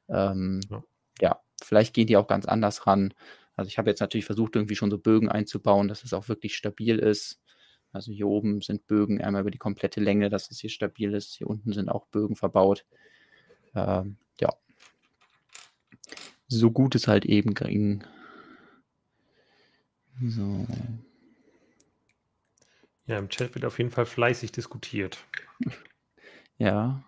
ähm, ja. ja. vielleicht gehen die auch ganz anders ran. Also ich habe jetzt natürlich versucht, irgendwie schon so Bögen einzubauen, dass es auch wirklich stabil ist. Also hier oben sind Bögen einmal über die komplette Länge, dass es hier stabil ist. Hier unten sind auch Bögen verbaut. Ähm, ja. So gut es halt eben ging. So. Ja, im Chat wird auf jeden Fall fleißig diskutiert. Ja.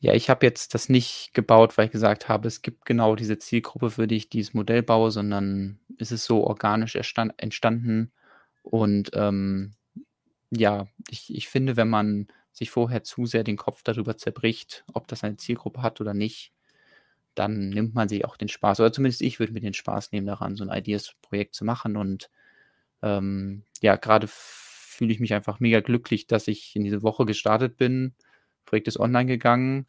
Ja, ich habe jetzt das nicht gebaut, weil ich gesagt habe, es gibt genau diese Zielgruppe, für die ich dieses Modell baue, sondern es ist so organisch entstanden. Und ähm, ja, ich, ich finde, wenn man sich vorher zu sehr den Kopf darüber zerbricht, ob das eine Zielgruppe hat oder nicht, dann nimmt man sich auch den Spaß, oder zumindest ich würde mir den Spaß nehmen daran, so ein Ideas-Projekt zu machen. Und ähm, ja, gerade fühle ich mich einfach mega glücklich, dass ich in diese Woche gestartet bin. Projekt ist online gegangen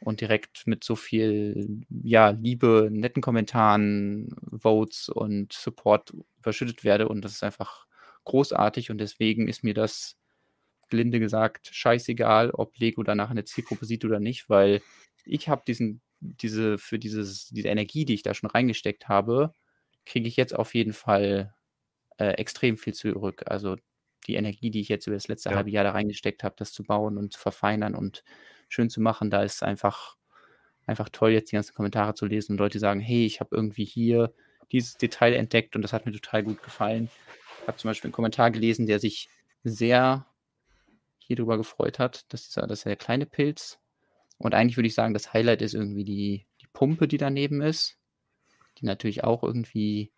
und direkt mit so viel ja, Liebe, netten Kommentaren, Votes und Support überschüttet werde. Und das ist einfach großartig und deswegen ist mir das gelinde gesagt, scheißegal, ob Lego danach eine Zielgruppe sieht oder nicht, weil ich habe diesen, diese, für dieses, diese Energie, die ich da schon reingesteckt habe, kriege ich jetzt auf jeden Fall äh, extrem viel zurück. Also die Energie, die ich jetzt über das letzte ja. halbe Jahr da reingesteckt habe, das zu bauen und zu verfeinern und schön zu machen, da ist einfach, einfach toll, jetzt die ganzen Kommentare zu lesen und Leute sagen, hey, ich habe irgendwie hier dieses Detail entdeckt und das hat mir total gut gefallen. Ich habe zum Beispiel einen Kommentar gelesen, der sich sehr hier drüber gefreut hat. Das ist, das ist der kleine Pilz. Und eigentlich würde ich sagen, das Highlight ist irgendwie die, die Pumpe, die daneben ist. Die natürlich auch irgendwie,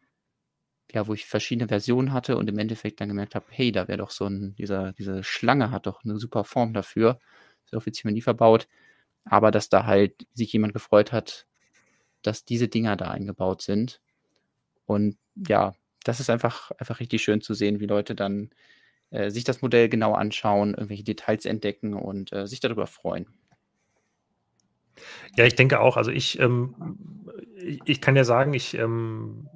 ja, wo ich verschiedene Versionen hatte und im Endeffekt dann gemerkt habe, hey, da wäre doch so ein, dieser, diese Schlange hat doch eine super Form dafür. Ist offiziell nie verbaut. Aber dass da halt sich jemand gefreut hat, dass diese Dinger da eingebaut sind. Und ja, das ist einfach, einfach richtig schön zu sehen, wie Leute dann äh, sich das Modell genau anschauen, irgendwelche Details entdecken und äh, sich darüber freuen. Ja, ich denke auch. Also ich, ähm, ich, ich, kann ja sagen, ich ähm,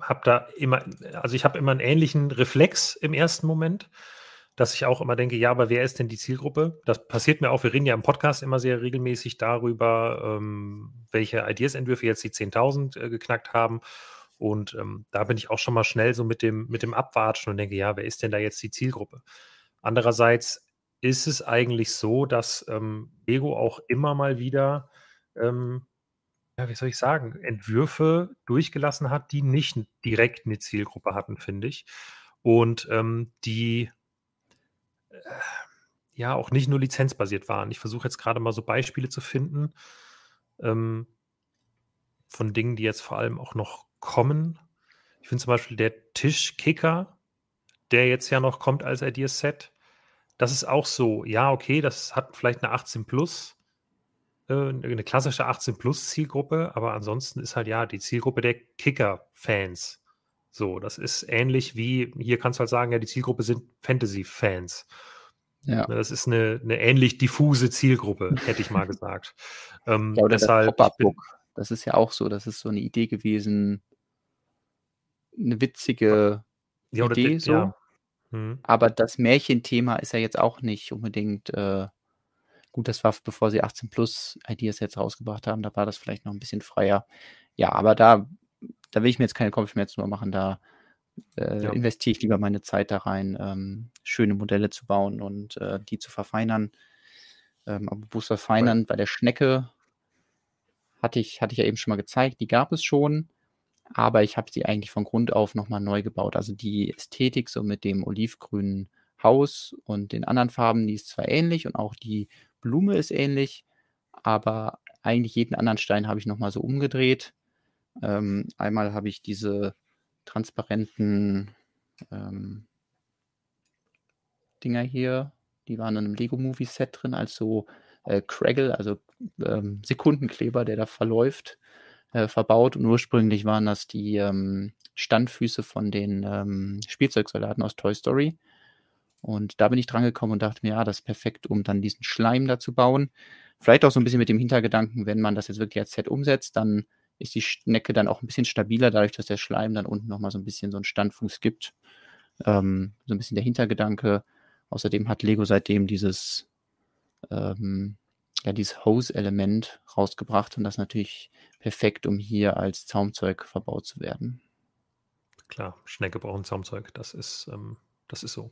habe da immer, also ich habe immer einen ähnlichen Reflex im ersten Moment, dass ich auch immer denke, ja, aber wer ist denn die Zielgruppe? Das passiert mir auch. Wir reden ja im Podcast immer sehr regelmäßig darüber, ähm, welche Ideas-Entwürfe jetzt die 10.000 äh, geknackt haben. Und ähm, da bin ich auch schon mal schnell so mit dem, mit dem Abwatschen und denke, ja, wer ist denn da jetzt die Zielgruppe? Andererseits ist es eigentlich so, dass ähm, Lego auch immer mal wieder, ähm, ja, wie soll ich sagen, Entwürfe durchgelassen hat, die nicht direkt eine Zielgruppe hatten, finde ich. Und ähm, die äh, ja auch nicht nur lizenzbasiert waren. Ich versuche jetzt gerade mal so Beispiele zu finden ähm, von Dingen, die jetzt vor allem auch noch kommen. Ich finde zum Beispiel der Tischkicker, der jetzt ja noch kommt als Ideaset, das ist auch so, ja, okay, das hat vielleicht eine 18 plus, äh, eine klassische 18 plus Zielgruppe, aber ansonsten ist halt ja die Zielgruppe der Kicker-Fans. So, das ist ähnlich wie, hier kannst du halt sagen, ja, die Zielgruppe sind Fantasy-Fans. Ja. Ne, das ist eine, eine ähnlich diffuse Zielgruppe, hätte ich mal gesagt. Ähm, ja, oder deshalb, Pop-Up-Book. Das ist ja auch so, das ist so eine Idee gewesen, eine witzige ja, Idee so. Ja. Hm. Aber das Märchenthema ist ja jetzt auch nicht unbedingt äh, gut. Das war bevor sie 18 Plus Ideas jetzt rausgebracht haben. Da war das vielleicht noch ein bisschen freier. Ja, aber da, da will ich mir jetzt keine Kopfschmerzen mehr machen. Da äh, ja. investiere ich lieber meine Zeit da rein, ähm, schöne Modelle zu bauen und äh, die zu verfeinern. Ähm, aber bloß verfeinern bei der Schnecke hatte ich, hatte ich ja eben schon mal gezeigt. Die gab es schon aber ich habe sie eigentlich von Grund auf nochmal neu gebaut. Also die Ästhetik so mit dem olivgrünen Haus und den anderen Farben, die ist zwar ähnlich und auch die Blume ist ähnlich, aber eigentlich jeden anderen Stein habe ich nochmal so umgedreht. Ähm, einmal habe ich diese transparenten ähm, Dinger hier, die waren in einem Lego Movie Set drin, als so äh, Craggle, also ähm, Sekundenkleber, der da verläuft äh, verbaut und ursprünglich waren das die ähm, Standfüße von den ähm, Spielzeugsoldaten aus Toy Story. Und da bin ich dran gekommen und dachte mir, ja, das ist perfekt, um dann diesen Schleim da zu bauen. Vielleicht auch so ein bisschen mit dem Hintergedanken, wenn man das jetzt wirklich als Set umsetzt, dann ist die Schnecke dann auch ein bisschen stabiler, dadurch, dass der Schleim dann unten nochmal so ein bisschen so einen Standfuß gibt. Ähm, so ein bisschen der Hintergedanke. Außerdem hat Lego seitdem dieses, ähm, ja, dieses Hose-Element rausgebracht und das natürlich perfekt, um hier als Zaumzeug verbaut zu werden. Klar, Schnecke brauchen Zaumzeug, das ist, ähm, das ist so.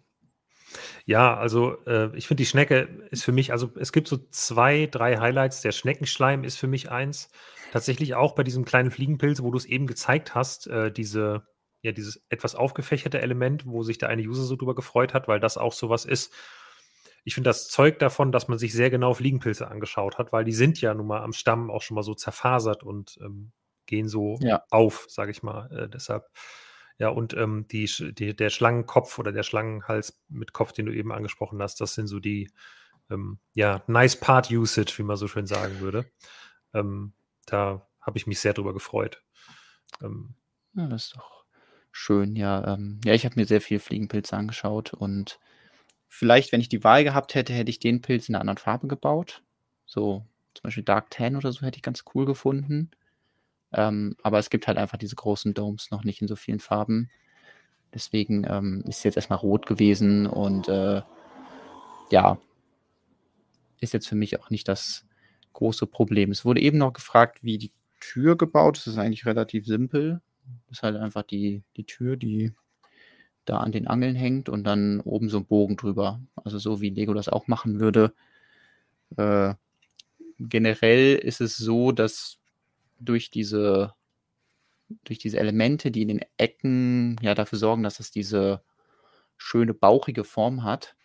Ja, also äh, ich finde, die Schnecke ist für mich, also es gibt so zwei, drei Highlights. Der Schneckenschleim ist für mich eins. Tatsächlich auch bei diesem kleinen Fliegenpilz, wo du es eben gezeigt hast, äh, diese, ja, dieses etwas aufgefächerte Element, wo sich der eine User so drüber gefreut hat, weil das auch sowas ist, ich finde das Zeug davon, dass man sich sehr genau Fliegenpilze angeschaut hat, weil die sind ja nun mal am Stamm auch schon mal so zerfasert und ähm, gehen so ja. auf, sage ich mal. Äh, deshalb, ja, und ähm, die, die, der Schlangenkopf oder der Schlangenhals mit Kopf, den du eben angesprochen hast, das sind so die, ähm, ja, nice part usage, wie man so schön sagen würde. Ähm, da habe ich mich sehr drüber gefreut. Ähm, ja, das ist doch schön, ja. Ähm, ja, ich habe mir sehr viel Fliegenpilze angeschaut und Vielleicht, wenn ich die Wahl gehabt hätte, hätte ich den Pilz in einer anderen Farbe gebaut. So zum Beispiel Dark Tan oder so hätte ich ganz cool gefunden. Ähm, aber es gibt halt einfach diese großen Domes noch nicht in so vielen Farben. Deswegen ähm, ist jetzt erstmal rot gewesen und äh, ja, ist jetzt für mich auch nicht das große Problem. Es wurde eben noch gefragt, wie die Tür gebaut ist. Das ist eigentlich relativ simpel. Das ist halt einfach die, die Tür, die da an den Angeln hängt und dann oben so ein Bogen drüber. Also so wie Lego das auch machen würde. Äh, generell ist es so, dass durch diese, durch diese Elemente, die in den Ecken ja dafür sorgen, dass es diese schöne bauchige Form hat,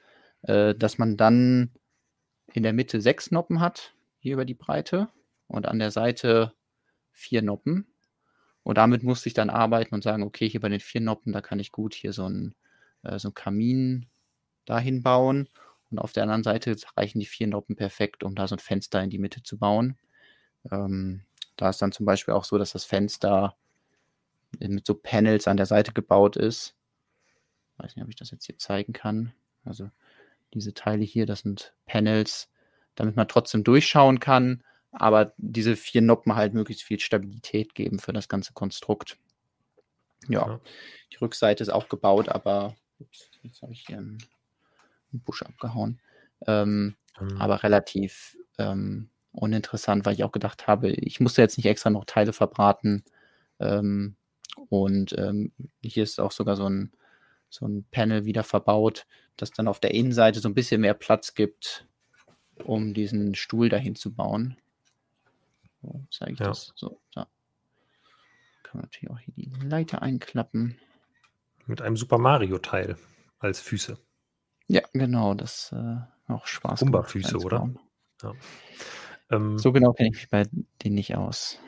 äh, dass man dann in der Mitte sechs Noppen hat, hier über die Breite, und an der Seite vier Noppen. Und damit musste ich dann arbeiten und sagen, okay, hier bei den vier Noppen, da kann ich gut hier so einen, äh, so einen Kamin dahin bauen. Und auf der anderen Seite reichen die vier Noppen perfekt, um da so ein Fenster in die Mitte zu bauen. Ähm, da ist dann zum Beispiel auch so, dass das Fenster mit so Panels an der Seite gebaut ist. Weiß nicht, ob ich das jetzt hier zeigen kann. Also diese Teile hier, das sind Panels, damit man trotzdem durchschauen kann, aber diese vier Noppen halt möglichst viel Stabilität geben für das ganze Konstrukt. Ja, ja. die Rückseite ist auch gebaut, aber ups, jetzt habe ich hier einen, einen Busch abgehauen. Ähm, mhm. Aber relativ ähm, uninteressant, weil ich auch gedacht habe, ich musste jetzt nicht extra noch Teile verbraten. Ähm, und ähm, hier ist auch sogar so ein, so ein Panel wieder verbaut, das dann auf der Innenseite so ein bisschen mehr Platz gibt, um diesen Stuhl dahin zu bauen. So zeige ich ja. das. So, da. Kann man natürlich auch hier die Leiter einklappen. Mit einem Super Mario-Teil als Füße. Ja, genau, das äh, auch Spaß Pumba-Füße, oder? Ja. Ähm, so genau kenne ich mich bei denen nicht aus.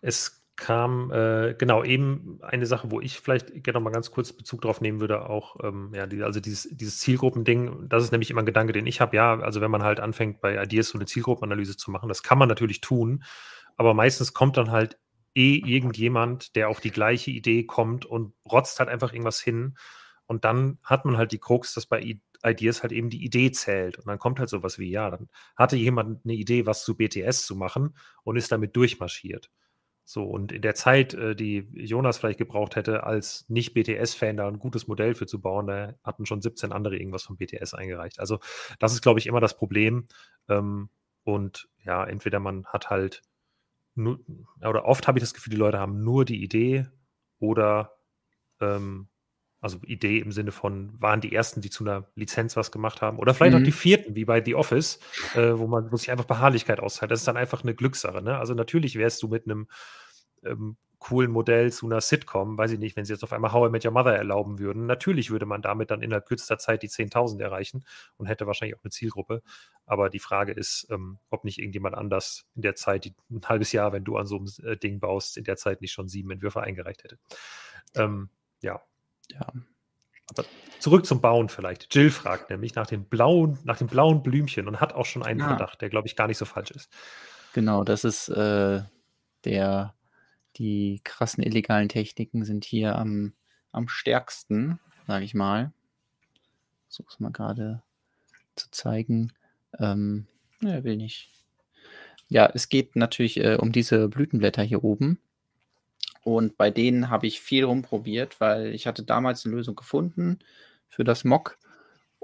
Es kam, äh, genau, eben eine Sache, wo ich vielleicht gerne noch mal ganz kurz Bezug drauf nehmen würde, auch, ähm, ja, die, also dieses, dieses Zielgruppending, das ist nämlich immer ein Gedanke, den ich habe, ja, also wenn man halt anfängt, bei Ideas so eine Zielgruppenanalyse zu machen, das kann man natürlich tun, aber meistens kommt dann halt eh irgendjemand, der auf die gleiche Idee kommt und rotzt halt einfach irgendwas hin und dann hat man halt die Krux, dass bei Ideas halt eben die Idee zählt. Und dann kommt halt sowas wie, ja, dann hatte jemand eine Idee, was zu BTS zu machen und ist damit durchmarschiert. So, und in der Zeit, äh, die Jonas vielleicht gebraucht hätte, als Nicht-BTS-Fan da ein gutes Modell für zu bauen, da hatten schon 17 andere irgendwas von BTS eingereicht. Also, das ist, glaube ich, immer das Problem. Ähm, und ja, entweder man hat halt nur, oder oft habe ich das Gefühl, die Leute haben nur die Idee oder ähm, also Idee im Sinne von, waren die ersten, die zu einer Lizenz was gemacht haben. Oder vielleicht mhm. auch die vierten, wie bei The Office, äh, wo man wo sich einfach Beharrlichkeit auszahlt. Das ist dann einfach eine Glückssache. Ne? Also natürlich wärst du mit einem ähm, coolen Modell zu einer Sitcom, weiß ich nicht, wenn sie jetzt auf einmal How I Met Your Mother erlauben würden. Natürlich würde man damit dann innerhalb kürzester Zeit die 10.000 erreichen und hätte wahrscheinlich auch eine Zielgruppe. Aber die Frage ist, ähm, ob nicht irgendjemand anders in der Zeit, die, ein halbes Jahr, wenn du an so einem äh, Ding baust, in der Zeit nicht schon sieben Entwürfe eingereicht hätte. Ähm, ja, ja. Aber zurück zum Bauen vielleicht. Jill fragt nämlich nach dem blauen, nach dem blauen Blümchen und hat auch schon einen ja. Verdacht, der, glaube ich, gar nicht so falsch ist. Genau, das ist äh, der, die krassen illegalen Techniken sind hier am, am stärksten, sage ich mal. Versuche es mal gerade zu zeigen. Ähm, er will nicht. Ja, es geht natürlich äh, um diese Blütenblätter hier oben. Und bei denen habe ich viel rumprobiert, weil ich hatte damals eine Lösung gefunden für das Mock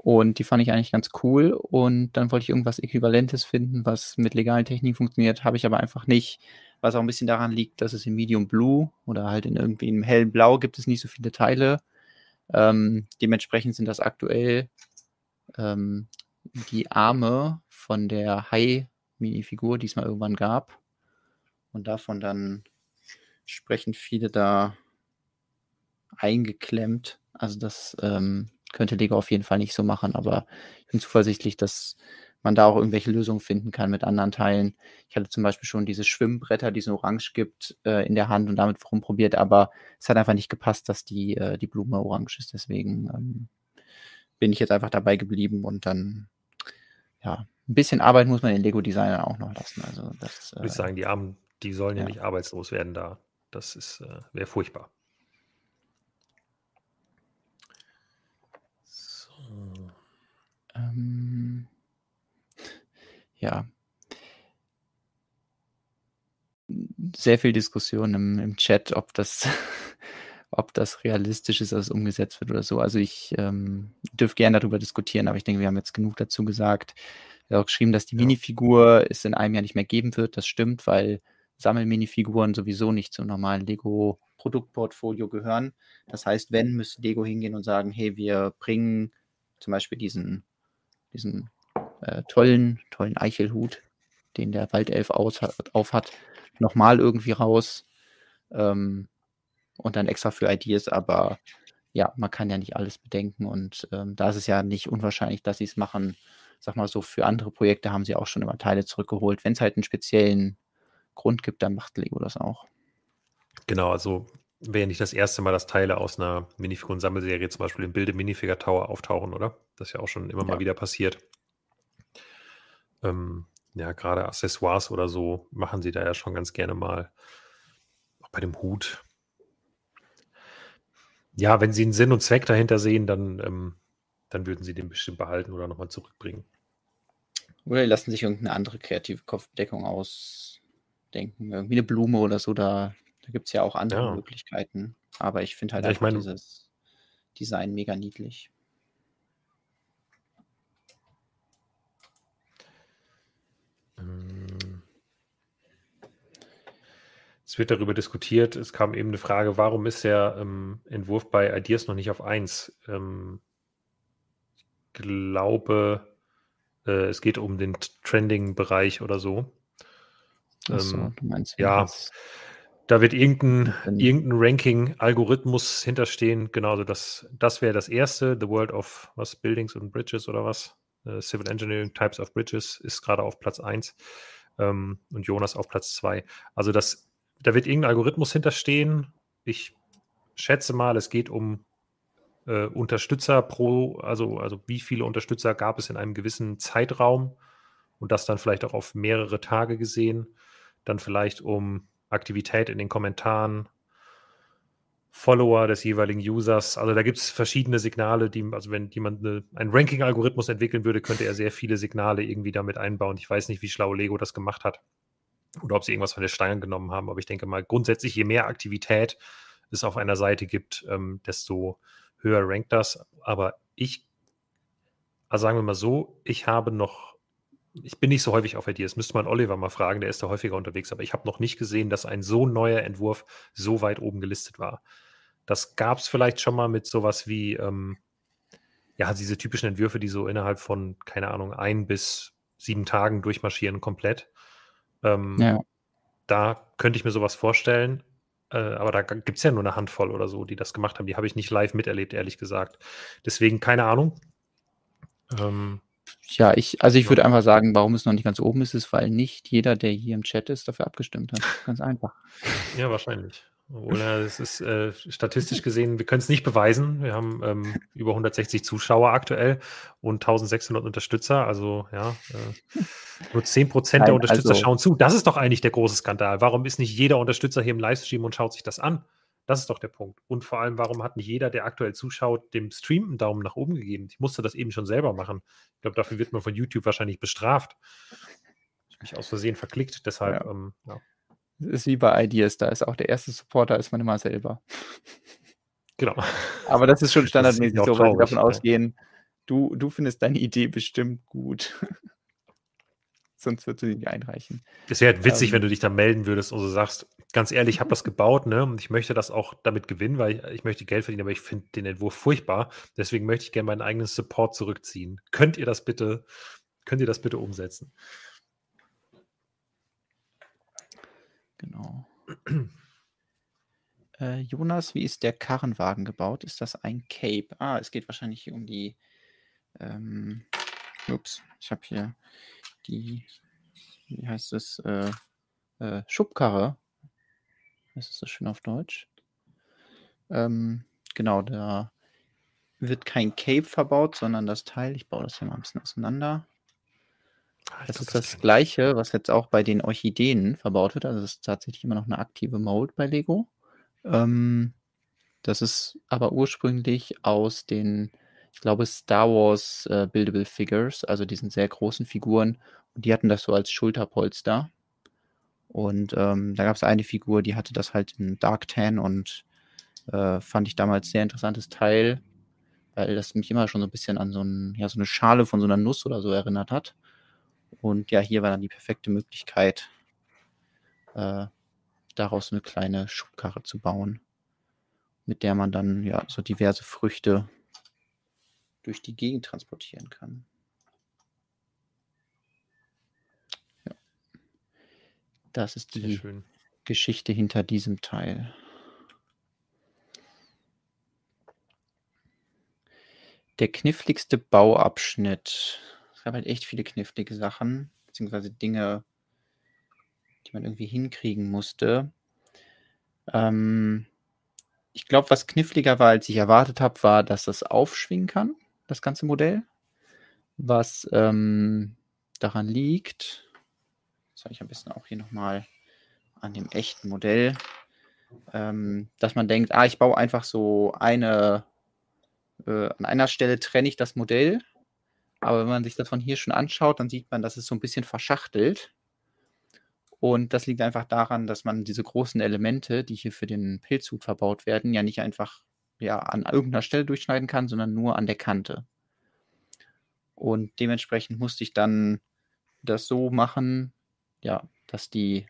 und die fand ich eigentlich ganz cool. Und dann wollte ich irgendwas Äquivalentes finden, was mit legalen Techniken funktioniert, habe ich aber einfach nicht. Was auch ein bisschen daran liegt, dass es in Medium Blue oder halt in irgendwie im hellen Blau gibt es nicht so viele Teile. Ähm, dementsprechend sind das aktuell ähm, die Arme von der Hai-Minifigur, die es mal irgendwann gab. Und davon dann sprechen viele da eingeklemmt. Also das ähm, könnte Lego auf jeden Fall nicht so machen, aber ich bin zuversichtlich, dass man da auch irgendwelche Lösungen finden kann mit anderen Teilen. Ich hatte zum Beispiel schon diese Schwimmbretter, die es in Orange gibt, äh, in der Hand und damit rumprobiert, aber es hat einfach nicht gepasst, dass die, äh, die Blume orange ist. Deswegen ähm, bin ich jetzt einfach dabei geblieben und dann, ja, ein bisschen Arbeit muss man den Lego-Designern auch noch lassen. Also das, äh, Würde ich sagen, die Armen, die sollen ja, ja nicht arbeitslos werden da. Das ist, äh, wäre furchtbar. So. Ähm, ja. Sehr viel Diskussion im, im Chat, ob das, ob das realistisch ist, dass es umgesetzt wird oder so. Also ich ähm, dürfte gerne darüber diskutieren, aber ich denke, wir haben jetzt genug dazu gesagt. Er hat auch geschrieben, dass die ja. Minifigur es in einem Jahr nicht mehr geben wird. Das stimmt, weil Sammelminifiguren sowieso nicht zum normalen Lego-Produktportfolio gehören. Das heißt, wenn, müsste Lego hingehen und sagen, hey, wir bringen zum Beispiel diesen, diesen äh, tollen, tollen Eichelhut, den der Waldelf aus, auf hat, nochmal irgendwie raus. Ähm, und dann extra für Ideas, aber ja, man kann ja nicht alles bedenken und ähm, da ist es ja nicht unwahrscheinlich, dass sie es machen. Sag mal so, für andere Projekte haben sie auch schon immer Teile zurückgeholt. Wenn es halt einen speziellen Grund gibt, dann macht Lego das auch. Genau, also wäre nicht das erste Mal, dass Teile aus einer Minifiguren-Sammelserie zum Beispiel im Bilde Minifigure Tower auftauchen, oder? Das ist ja auch schon immer ja. mal wieder passiert. Ähm, ja, gerade Accessoires oder so machen sie da ja schon ganz gerne mal. Auch bei dem Hut. ja, wenn sie einen Sinn und Zweck dahinter sehen, dann, ähm, dann würden sie den bestimmt behalten oder nochmal zurückbringen. Oder die lassen sich irgendeine andere kreative Kopfbedeckung ausdenken. Irgendwie eine Blume oder so, da, da gibt es ja auch andere ja. Möglichkeiten. Aber ich finde halt ja, ich mein, dieses Design mega niedlich. Ähm, es wird darüber diskutiert. Es kam eben eine Frage, warum ist der ähm, Entwurf bei Ideas noch nicht auf 1? Ähm, ich glaube, äh, es geht um den Trending-Bereich oder so. Achso, ähm, du meinst, ja, da wird irgendein, irgendein Ranking-Algorithmus hinterstehen. Genau, also das, das wäre das erste. The World of was, Buildings und Bridges oder was? Äh, Civil Engineering Types of Bridges ist gerade auf Platz 1 ähm, und Jonas auf Platz 2. Also das, da wird irgendein Algorithmus hinterstehen. Ich schätze mal, es geht um äh, Unterstützer pro, also, also wie viele Unterstützer gab es in einem gewissen Zeitraum und das dann vielleicht auch auf mehrere Tage gesehen. Dann vielleicht um Aktivität in den Kommentaren, Follower des jeweiligen Users. Also da gibt es verschiedene Signale, die, also wenn jemand eine, einen Ranking-Algorithmus entwickeln würde, könnte er sehr viele Signale irgendwie damit einbauen. Ich weiß nicht, wie schlau Lego das gemacht hat oder ob sie irgendwas von der Stange genommen haben, aber ich denke mal, grundsätzlich, je mehr Aktivität es auf einer Seite gibt, ähm, desto höher rankt das. Aber ich, also sagen wir mal so, ich habe noch, ich bin nicht so häufig auf Ideas. Müsste man Oliver mal fragen, der ist da häufiger unterwegs, aber ich habe noch nicht gesehen, dass ein so neuer Entwurf so weit oben gelistet war. Das gab es vielleicht schon mal mit sowas wie, ähm, ja, diese typischen Entwürfe, die so innerhalb von, keine Ahnung, ein bis sieben Tagen durchmarschieren komplett. Ähm, ja. Da könnte ich mir sowas vorstellen. Äh, aber da gibt es ja nur eine Handvoll oder so, die das gemacht haben. Die habe ich nicht live miterlebt, ehrlich gesagt. Deswegen keine Ahnung. Ähm, ja, ich, also ich würde einfach sagen, warum es noch nicht ganz oben ist, ist, weil nicht jeder, der hier im Chat ist, dafür abgestimmt hat. Ganz einfach. ja, wahrscheinlich. Oder es ist äh, statistisch gesehen, wir können es nicht beweisen. Wir haben ähm, über 160 Zuschauer aktuell und 1600 Unterstützer. Also ja, äh, nur 10 Prozent der Unterstützer also, schauen zu. Das ist doch eigentlich der große Skandal. Warum ist nicht jeder Unterstützer hier im Livestream und schaut sich das an? Das ist doch der Punkt. Und vor allem, warum hat nicht jeder, der aktuell zuschaut, dem Stream einen Daumen nach oben gegeben? Ich musste das eben schon selber machen. Ich glaube, dafür wird man von YouTube wahrscheinlich bestraft. Ich habe mich aus Versehen verklickt, deshalb, ja. Ähm, ja. Es ist wie bei Ideas, da ist auch der erste Supporter, ist man immer selber. Genau. Aber das ist schon standardmäßig ist so, weil wir davon ja. ausgehen, du, du findest deine Idee bestimmt gut. Sonst würdest du sie nicht einreichen. Es wäre halt witzig, ähm, wenn du dich da melden würdest und so sagst, ganz ehrlich, ich habe das gebaut, ne? Und ich möchte das auch damit gewinnen, weil ich, ich möchte Geld verdienen, aber ich finde den Entwurf furchtbar. Deswegen möchte ich gerne meinen eigenen Support zurückziehen. Könnt ihr das bitte, könnt ihr das bitte umsetzen? Genau. äh, Jonas, wie ist der Karrenwagen gebaut? Ist das ein Cape? Ah, es geht wahrscheinlich hier um die. Ähm, ups, ich habe hier die. Wie heißt es? Äh, äh, Schubkarre. Was ist das schön auf Deutsch? Ähm, genau, da wird kein Cape verbaut, sondern das Teil. Ich baue das hier mal ein bisschen auseinander. Ah, das ist das Gleiche, was jetzt auch bei den Orchideen verbaut wird. Also es ist tatsächlich immer noch eine aktive Mold bei Lego. Ähm, das ist aber ursprünglich aus den, ich glaube, Star Wars äh, Buildable Figures, also diesen sehr großen Figuren. Und die hatten das so als Schulterpolster. Und ähm, da gab es eine Figur, die hatte das halt in Dark Tan und äh, fand ich damals sehr interessantes Teil, weil das mich immer schon so ein bisschen an so, ein, ja, so eine Schale von so einer Nuss oder so erinnert hat. Und ja, hier war dann die perfekte Möglichkeit, äh, daraus eine kleine Schubkarre zu bauen, mit der man dann ja so diverse Früchte durch die Gegend transportieren kann. Ja. Das ist die Geschichte hinter diesem Teil. Der kniffligste Bauabschnitt es gab halt echt viele knifflige Sachen, beziehungsweise Dinge, die man irgendwie hinkriegen musste. Ähm, ich glaube, was kniffliger war, als ich erwartet habe, war, dass das aufschwingen kann, das ganze Modell. Was ähm, daran liegt, das habe ich am besten auch hier nochmal an dem echten Modell. ähm, dass man denkt, ah, ich baue einfach so eine, äh, an einer Stelle trenne ich das Modell, aber wenn man sich das von hier schon anschaut, dann sieht man, dass es so ein bisschen verschachtelt. Und das liegt einfach daran, dass man diese großen Elemente, die hier für den Pilzhut verbaut werden, ja nicht einfach ja, an irgendeiner Stelle durchschneiden kann, sondern nur an der Kante. Und dementsprechend musste ich dann das so machen, ja, dass die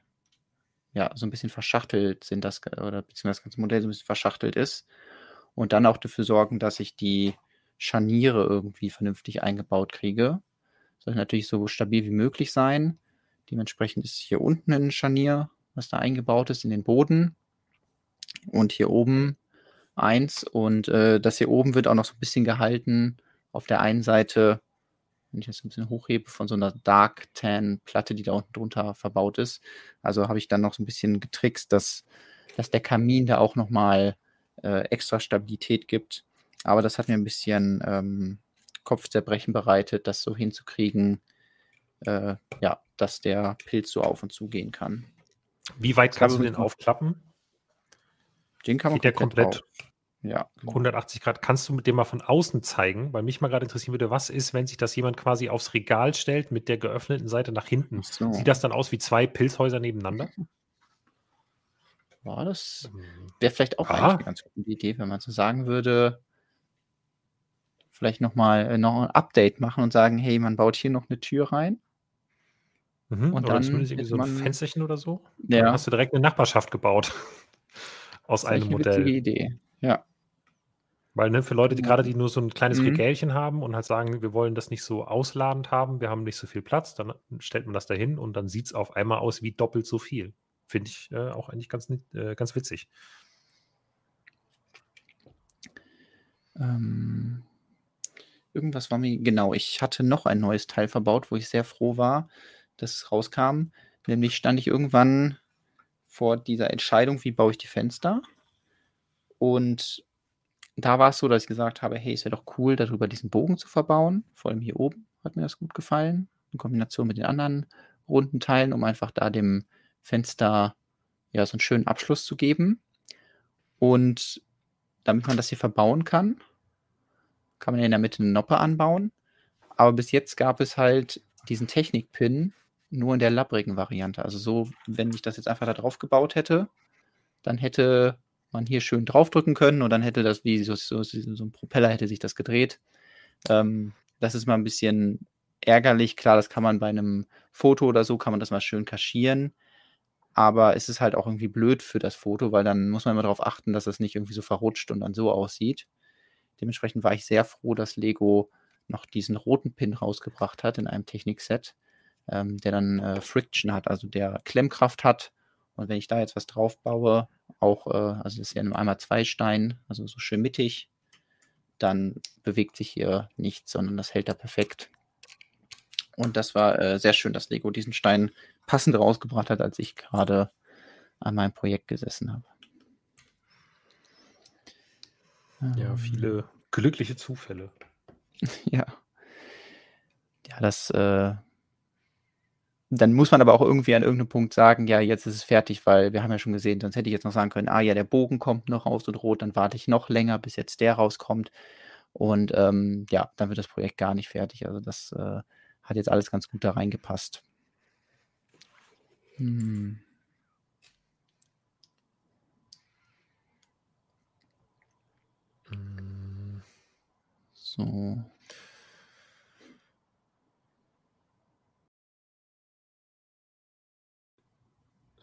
ja so ein bisschen verschachtelt sind, das, oder beziehungsweise das ganze Modell so ein bisschen verschachtelt ist. Und dann auch dafür sorgen, dass ich die Scharniere irgendwie vernünftig eingebaut kriege. Soll natürlich so stabil wie möglich sein. Dementsprechend ist hier unten ein Scharnier, was da eingebaut ist in den Boden. Und hier oben eins. Und äh, das hier oben wird auch noch so ein bisschen gehalten. Auf der einen Seite wenn ich das ein bisschen hochhebe, von so einer Dark Tan Platte, die da unten drunter verbaut ist. Also habe ich dann noch so ein bisschen getrickst, dass, dass der Kamin da auch nochmal äh, extra Stabilität gibt. Aber das hat mir ein bisschen ähm, Kopfzerbrechen bereitet, das so hinzukriegen, äh, ja, dass der Pilz so auf und zu gehen kann. Wie weit kannst du den aufklappen? Den kann man Geht komplett, komplett ja. 180 Grad. Kannst du mit dem mal von außen zeigen? Weil mich mal gerade interessieren würde, was ist, wenn sich das jemand quasi aufs Regal stellt mit der geöffneten Seite nach hinten? So. Sieht das dann aus wie zwei Pilzhäuser nebeneinander? War das ähm, wäre vielleicht auch eigentlich eine ganz gute Idee, wenn man so sagen würde, vielleicht nochmal äh, noch ein Update machen und sagen, hey, man baut hier noch eine Tür rein. Mhm, und oder dann zumindest irgendwie so ein Fensterchen oder so. Ja. Dann hast du direkt eine Nachbarschaft gebaut. Aus einem Modell. Idee. Ja. Weil, ne, für Leute, die gerade die nur so ein kleines mhm. Regälchen haben und halt sagen, wir wollen das nicht so ausladend haben, wir haben nicht so viel Platz, dann stellt man das dahin und dann sieht es auf einmal aus wie doppelt so viel. Finde ich äh, auch eigentlich ganz, äh, ganz witzig. Ähm, irgendwas war mir, genau, ich hatte noch ein neues Teil verbaut, wo ich sehr froh war, dass es rauskam. Nämlich stand ich irgendwann vor dieser Entscheidung, wie baue ich die Fenster. Und da war es so, dass ich gesagt habe, hey, es wäre doch cool, darüber diesen Bogen zu verbauen. Vor allem hier oben hat mir das gut gefallen. In Kombination mit den anderen runden Teilen, um einfach da dem Fenster ja so einen schönen Abschluss zu geben. Und damit man das hier verbauen kann, kann man in der Mitte eine Noppe anbauen. Aber bis jetzt gab es halt diesen Technik-Pin nur in der labbrigen Variante. Also so, wenn ich das jetzt einfach da drauf gebaut hätte, dann hätte man hier schön draufdrücken können und dann hätte das wie so, so, so ein Propeller hätte sich das gedreht. Ähm, das ist mal ein bisschen ärgerlich. Klar, das kann man bei einem Foto oder so, kann man das mal schön kaschieren. Aber es ist halt auch irgendwie blöd für das Foto, weil dann muss man immer darauf achten, dass das nicht irgendwie so verrutscht und dann so aussieht. Dementsprechend war ich sehr froh, dass Lego noch diesen roten Pin rausgebracht hat in einem Technikset, ähm, der dann äh, Friction hat, also der Klemmkraft hat. Und wenn ich da jetzt was drauf baue, auch, äh, also das ist ja einmal zwei Stein, also so schön mittig, dann bewegt sich hier nichts, sondern das hält da perfekt. Und das war äh, sehr schön, dass Lego diesen Stein passend rausgebracht hat, als ich gerade an meinem Projekt gesessen habe. Ja, viele glückliche Zufälle. ja. Ja, das äh, dann muss man aber auch irgendwie an irgendeinem Punkt sagen, ja, jetzt ist es fertig, weil wir haben ja schon gesehen, sonst hätte ich jetzt noch sagen können, ah ja, der Bogen kommt noch raus und rot, dann warte ich noch länger, bis jetzt der rauskommt. Und ähm, ja, dann wird das Projekt gar nicht fertig. Also das äh, hat jetzt alles ganz gut da reingepasst. Hm. So.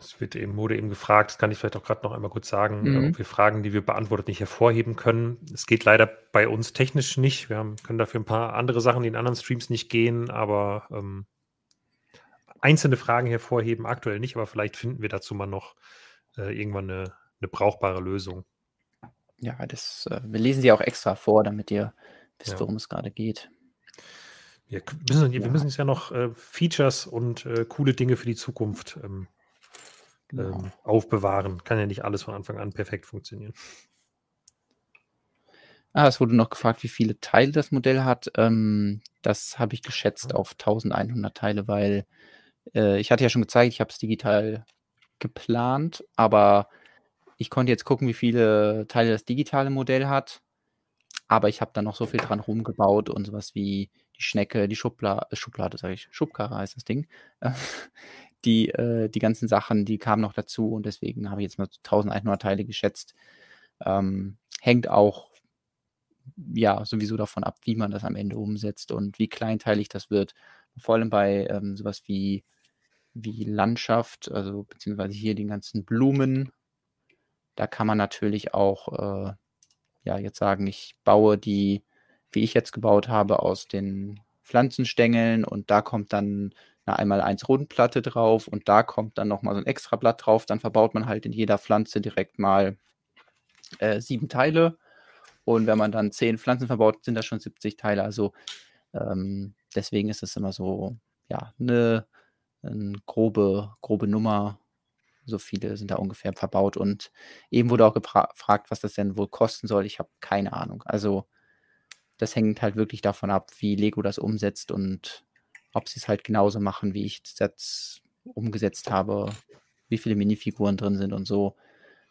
Es wird eben, wurde eben gefragt, das kann ich vielleicht auch gerade noch einmal kurz sagen, äh, mhm. ob wir Fragen, die wir beantwortet, nicht hervorheben können. Es geht leider bei uns technisch nicht. Wir haben, können dafür ein paar andere Sachen, die in anderen Streams nicht gehen, aber ähm, einzelne Fragen hervorheben aktuell nicht, aber vielleicht finden wir dazu mal noch äh, irgendwann eine, eine, brauchbare Lösung. Ja, das, äh, wir lesen sie auch extra vor, damit ihr wisst, ja. worum es gerade geht. Wir müssen, ja. wir müssen uns ja noch äh, Features und äh, coole Dinge für die Zukunft ähm, genau. ähm, aufbewahren. Kann ja nicht alles von Anfang an perfekt funktionieren. Ah, es wurde noch gefragt, wie viele Teile das Modell hat. Ähm, das habe ich geschätzt auf 1100 Teile, weil äh, ich hatte ja schon gezeigt, ich habe es digital geplant, aber ich konnte jetzt gucken, wie viele Teile das digitale Modell hat, aber ich habe da noch so viel dran rumgebaut und sowas wie die Schnecke, die Schubla Schublade, sage ich, Schubkarre heißt das Ding. die, äh, die ganzen Sachen, die kamen noch dazu und deswegen habe ich jetzt mal 1100 Teile geschätzt. Ähm, hängt auch ja sowieso davon ab, wie man das am Ende umsetzt und wie kleinteilig das wird. Vor allem bei ähm, sowas wie, wie Landschaft, also beziehungsweise hier den ganzen Blumen. Da kann man natürlich auch äh, ja jetzt sagen, ich baue die, wie ich jetzt gebaut habe, aus den Pflanzenstängeln und da kommt dann eine einmal eins Rundplatte drauf und da kommt dann nochmal so ein extra Blatt drauf. Dann verbaut man halt in jeder Pflanze direkt mal äh, sieben Teile. Und wenn man dann zehn Pflanzen verbaut, sind das schon 70 Teile. Also ähm, deswegen ist es immer so, ja, eine, eine grobe, grobe Nummer. So viele sind da ungefähr verbaut. Und eben wurde auch gefragt, was das denn wohl kosten soll. Ich habe keine Ahnung. Also das hängt halt wirklich davon ab, wie Lego das umsetzt und ob sie es halt genauso machen, wie ich es jetzt umgesetzt habe, wie viele Minifiguren drin sind und so.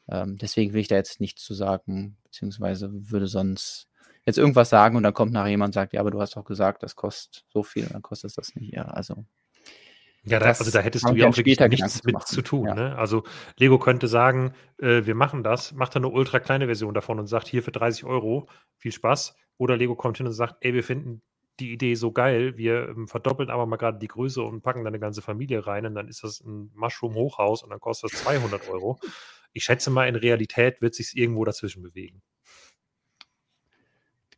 Ähm, deswegen will ich da jetzt nichts zu sagen, beziehungsweise würde sonst jetzt irgendwas sagen und dann kommt nachher jemand und sagt, ja, aber du hast doch gesagt, das kostet so viel und dann kostet es das nicht. Ja, also. Ja, da, also da hättest du ja auch wirklich nichts mit zu tun. Ja. Ne? Also Lego könnte sagen, äh, wir machen das, macht dann eine ultra kleine Version davon und sagt, hier für 30 Euro, viel Spaß. Oder Lego kommt hin und sagt, ey, wir finden die Idee so geil, wir ähm, verdoppeln aber mal gerade die Größe und packen da eine ganze Familie rein und dann ist das ein Mushroom-Hochhaus und dann kostet das 200 Euro. Ich schätze mal, in Realität wird sich irgendwo dazwischen bewegen.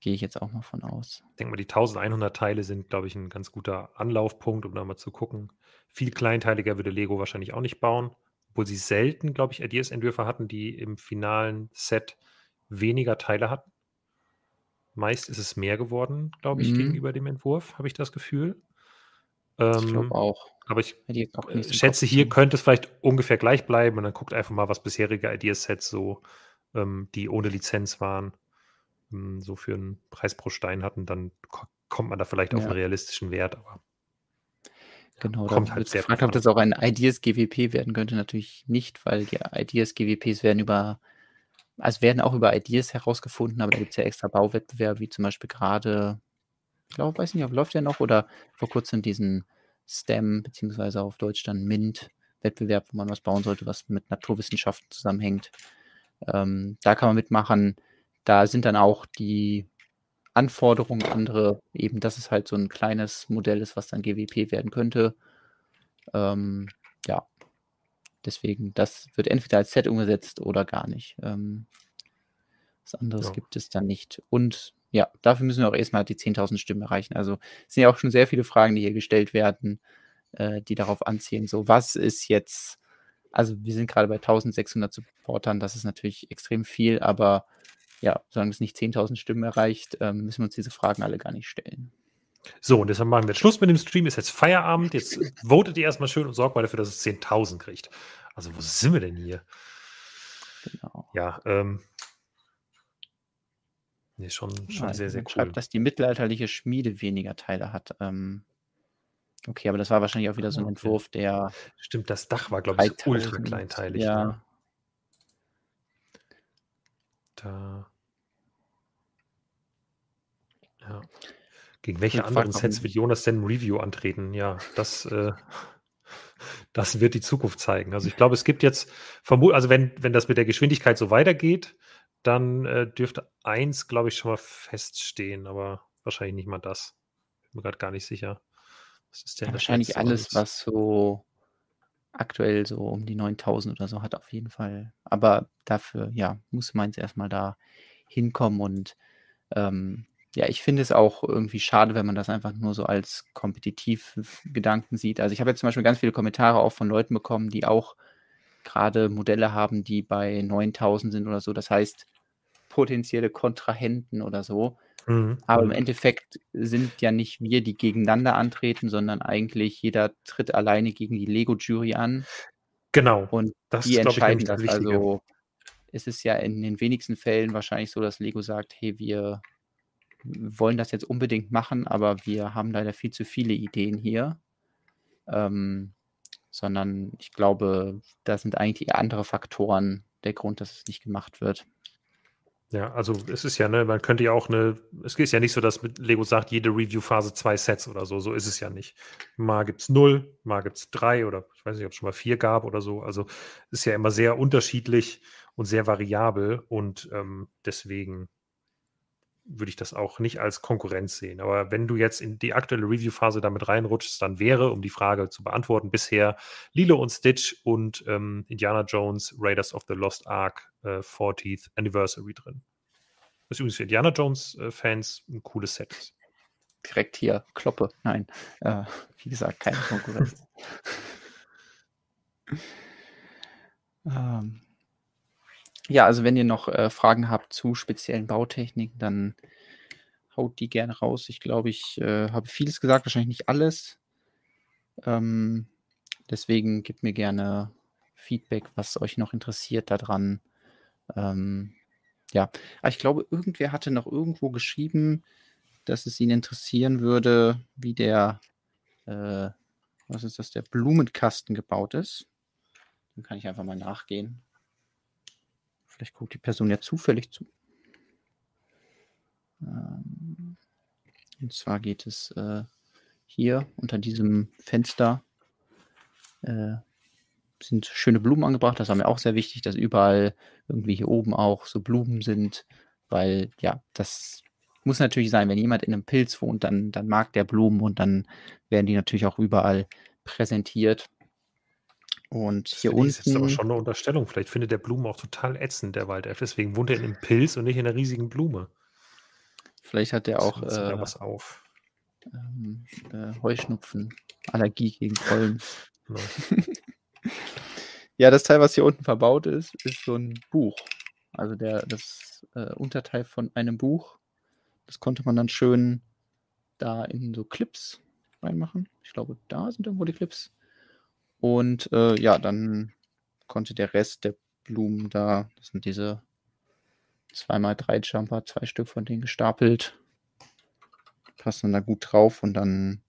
Gehe ich jetzt auch mal von aus. Ich denke mal, die 1100 Teile sind, glaube ich, ein ganz guter Anlaufpunkt, um da mal zu gucken. Viel kleinteiliger würde Lego wahrscheinlich auch nicht bauen, obwohl sie selten, glaube ich, Ideas-Entwürfe hatten, die im finalen Set weniger Teile hatten. Meist ist es mehr geworden, glaube ich, mhm. gegenüber dem Entwurf, habe ich das Gefühl. Ähm, ich glaube auch. Aber ich äh, schätze, hier könnte es vielleicht ungefähr gleich bleiben und dann guckt einfach mal, was bisherige Ideasets so, ähm, die ohne Lizenz waren, ähm, so für einen Preis pro Stein hatten. Dann kommt man da vielleicht ja. auf einen realistischen Wert, aber Genau, kommt halt sehr gefragt, ob das auch ein Ideas GWP werden könnte, natürlich nicht, weil die Ideas GWPs werden über also werden auch über Ideas herausgefunden, aber da gibt es ja extra Bauwettbewerbe, wie zum Beispiel gerade, ich glaube, weiß nicht, ob läuft der noch oder vor kurzem diesen STEM, beziehungsweise auf Deutsch dann MINT-Wettbewerb, wo man was bauen sollte, was mit Naturwissenschaften zusammenhängt. Ähm, da kann man mitmachen. Da sind dann auch die Anforderungen andere, eben, dass es halt so ein kleines Modell ist, was dann GWP werden könnte. Ähm, ja, Deswegen, das wird entweder als Set umgesetzt oder gar nicht. Ähm, was anderes ja. gibt es dann nicht. Und ja, dafür müssen wir auch erstmal die 10.000 Stimmen erreichen. Also es sind ja auch schon sehr viele Fragen, die hier gestellt werden, äh, die darauf anziehen. So, was ist jetzt, also wir sind gerade bei 1.600 Supportern, das ist natürlich extrem viel, aber ja, solange es nicht 10.000 Stimmen erreicht, ähm, müssen wir uns diese Fragen alle gar nicht stellen. So, und deshalb machen wir jetzt Schluss mit dem Stream. Ist jetzt Feierabend. Jetzt votet ihr erstmal schön und sorgt mal dafür, dass es 10.000 kriegt. Also, wo sind wir denn hier? Genau. Ja, ähm. Nee, schon, schon ja, sehr, sehr cool. Schreibt, dass die mittelalterliche Schmiede weniger Teile hat. Ähm, okay, aber das war wahrscheinlich auch wieder so ein ah. Entwurf, der. Stimmt, das Dach war, glaube ich, ultra kleinteilig. Ja. Ne? Da. Ja. Gegen welche anderen Sets wird Jonas denn ein Review antreten? Ja, das, äh, das wird die Zukunft zeigen. Also ich glaube, es gibt jetzt, also wenn, wenn das mit der Geschwindigkeit so weitergeht, dann äh, dürfte eins, glaube ich, schon mal feststehen, aber wahrscheinlich nicht mal das. Bin mir gerade gar nicht sicher. Was ist denn ja, wahrscheinlich alles, was so aktuell so um die 9000 oder so hat, auf jeden Fall. Aber dafür, ja, muss man jetzt erstmal da hinkommen und ähm, ja, ich finde es auch irgendwie schade, wenn man das einfach nur so als kompetitiv Gedanken sieht. Also ich habe jetzt zum Beispiel ganz viele Kommentare auch von Leuten bekommen, die auch gerade Modelle haben, die bei 9000 sind oder so. Das heißt, potenzielle Kontrahenten oder so. Mhm. Aber im Endeffekt sind ja nicht wir, die gegeneinander antreten, sondern eigentlich jeder tritt alleine gegen die Lego-Jury an. Genau. Und das die ist, entscheiden das. Also es ist ja in den wenigsten Fällen wahrscheinlich so, dass Lego sagt, hey, wir wollen das jetzt unbedingt machen, aber wir haben leider viel zu viele Ideen hier. Ähm, sondern ich glaube, da sind eigentlich andere Faktoren, der Grund, dass es nicht gemacht wird. Ja, also es ist ja, ne, man könnte ja auch eine, es ist ja nicht so, dass Lego sagt, jede Review-Phase zwei Sets oder so. So ist es ja nicht. Mal gibt es null, mal gibt es drei oder ich weiß nicht, ob es schon mal vier gab oder so. Also ist ja immer sehr unterschiedlich und sehr variabel und ähm, deswegen würde ich das auch nicht als Konkurrenz sehen. Aber wenn du jetzt in die aktuelle Review-Phase damit reinrutschst, dann wäre, um die Frage zu beantworten, bisher Lilo und Stitch und ähm, Indiana Jones Raiders of the Lost Ark äh, 40th Anniversary drin. Das ist übrigens für Indiana Jones-Fans äh, ein cooles Set. Direkt hier, Kloppe. Nein, äh, wie gesagt, keine Konkurrenz. ähm, ja, also wenn ihr noch äh, Fragen habt zu speziellen Bautechniken, dann haut die gerne raus. Ich glaube, ich äh, habe vieles gesagt, wahrscheinlich nicht alles. Ähm, deswegen gebt mir gerne Feedback, was euch noch interessiert daran. Ähm, ja, aber ah, ich glaube, irgendwer hatte noch irgendwo geschrieben, dass es ihn interessieren würde, wie der, äh, was ist das, der Blumenkasten gebaut ist. Dann kann ich einfach mal nachgehen. Vielleicht guckt die Person ja zufällig zu. Ähm, und zwar geht es äh, hier unter diesem Fenster äh, sind schöne Blumen angebracht. Das war mir auch sehr wichtig, dass überall irgendwie hier oben auch so Blumen sind, weil ja, das muss natürlich sein, wenn jemand in einem Pilz wohnt, dann, dann mag der Blumen und dann werden die natürlich auch überall präsentiert. Und hier unten. Das ist aber schon eine Unterstellung. Vielleicht findet der Blumen auch total ätzend, der Waldelf. Deswegen wohnt er in einem Pilz und nicht in einer riesigen Blume. Vielleicht hat er auch äh, was auf. Ähm, äh, Heuschnupfen, Allergie gegen Pollen. Genau. ja, das Teil, was hier unten verbaut ist, ist so ein Buch. Also der, das äh, Unterteil von einem Buch. Das konnte man dann schön da in so Clips reinmachen. Ich glaube, da sind irgendwo die Clips. Und äh, ja, dann konnte der Rest der Blumen da, das sind diese 2x3 Jumper, zwei Stück von denen gestapelt, passen da gut drauf und dann,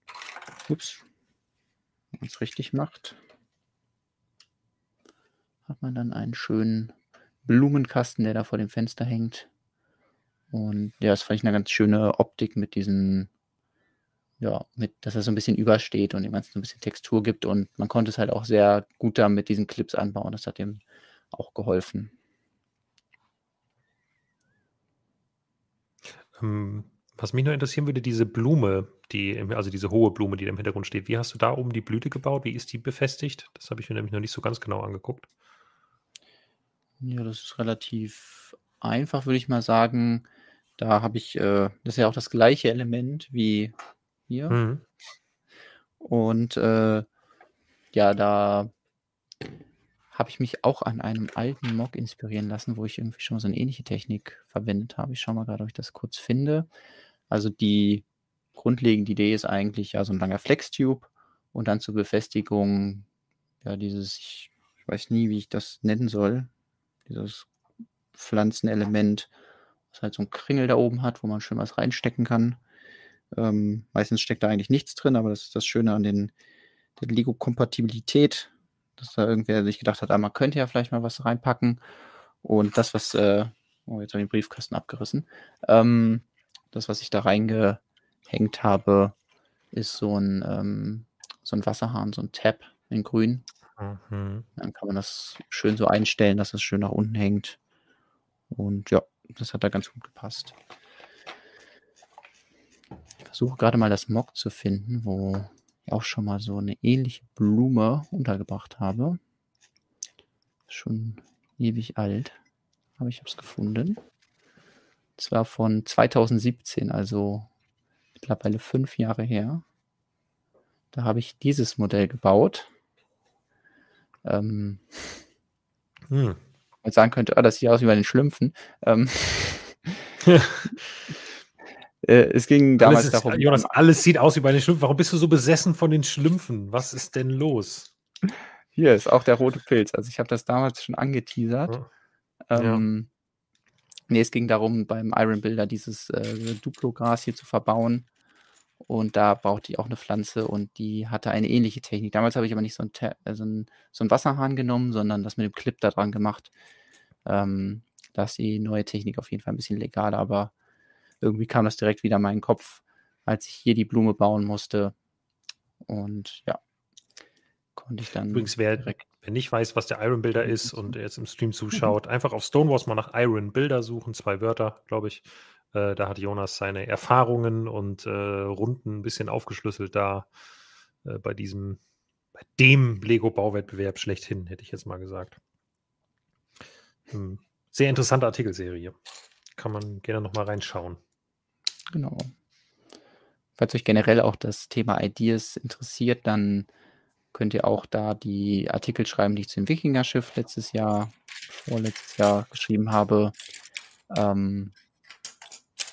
ups, wenn man es richtig macht, hat man dann einen schönen Blumenkasten, der da vor dem Fenster hängt. Und ja, das fand ich eine ganz schöne Optik mit diesen ja, mit, dass er so ein bisschen übersteht und dem Ganzen so ein bisschen Textur gibt. Und man konnte es halt auch sehr gut da mit diesen Clips anbauen. Das hat ihm auch geholfen. Ähm, was mich nur interessieren würde, diese Blume, die, also diese hohe Blume, die im Hintergrund steht, wie hast du da oben die Blüte gebaut? Wie ist die befestigt? Das habe ich mir nämlich noch nicht so ganz genau angeguckt. Ja, das ist relativ einfach, würde ich mal sagen. Da habe ich, äh, das ist ja auch das gleiche Element wie hier. Mhm. Und äh, ja, da habe ich mich auch an einem alten Mock inspirieren lassen, wo ich irgendwie schon mal so eine ähnliche Technik verwendet habe. Ich schaue mal gerade, ob ich das kurz finde. Also die grundlegende Idee ist eigentlich ja so ein langer Flex-Tube und dann zur Befestigung ja dieses, ich, ich weiß nie, wie ich das nennen soll, dieses Pflanzenelement, was halt so ein Kringel da oben hat, wo man schön was reinstecken kann. Ähm, meistens steckt da eigentlich nichts drin, aber das ist das Schöne an den, der Lego-Kompatibilität, dass da irgendwer sich gedacht hat, ah, man könnte ja vielleicht mal was reinpacken. Und das, was, äh, oh, jetzt habe ich den Briefkasten abgerissen. Ähm, das, was ich da reingehängt habe, ist so ein, ähm, so ein Wasserhahn, so ein Tab in grün. Mhm. Dann kann man das schön so einstellen, dass es schön nach unten hängt. Und ja, das hat da ganz gut gepasst versuche gerade mal das Mock zu finden, wo ich auch schon mal so eine ähnliche Blume untergebracht habe. Schon ewig alt, aber ich habe es gefunden. Zwar von 2017, also mittlerweile fünf Jahre her. Da habe ich dieses Modell gebaut. Ähm, hm. Man sagen könnte, ah, das sieht aus wie bei den Schlümpfen. Ähm, Äh, es ging damals ist, darum. Jonas, alles sieht aus wie bei den Schlümpfen. Warum bist du so besessen von den Schlümpfen? Was ist denn los? Hier ist auch der rote Pilz. Also ich habe das damals schon angeteasert. Ja. Ähm, ja. Nee, es ging darum, beim Iron Builder dieses äh, Duplo-Gras hier zu verbauen. Und da brauchte ich auch eine Pflanze und die hatte eine ähnliche Technik. Damals habe ich aber nicht so, ein, äh, so, ein, so einen Wasserhahn genommen, sondern das mit dem Clip da dran gemacht. Ähm, da ist die neue Technik auf jeden Fall ein bisschen legaler, aber irgendwie kam das direkt wieder in meinen Kopf, als ich hier die Blume bauen musste. Und ja, konnte ich dann. Übrigens, wer, direkt wer nicht weiß, was der Iron Builder ist und jetzt im Stream zuschaut, einfach auf Stonewalls mal nach Iron Builder suchen, zwei Wörter, glaube ich. Äh, da hat Jonas seine Erfahrungen und äh, Runden ein bisschen aufgeschlüsselt da äh, bei diesem, bei dem Lego-Bauwettbewerb schlechthin, hätte ich jetzt mal gesagt. Hm. Sehr interessante Artikelserie. Kann man gerne nochmal reinschauen. Genau. Falls euch generell auch das Thema Ideas interessiert, dann könnt ihr auch da die Artikel schreiben, die ich zum Wikinger-Schiff letztes Jahr, vorletztes Jahr geschrieben habe. Ähm,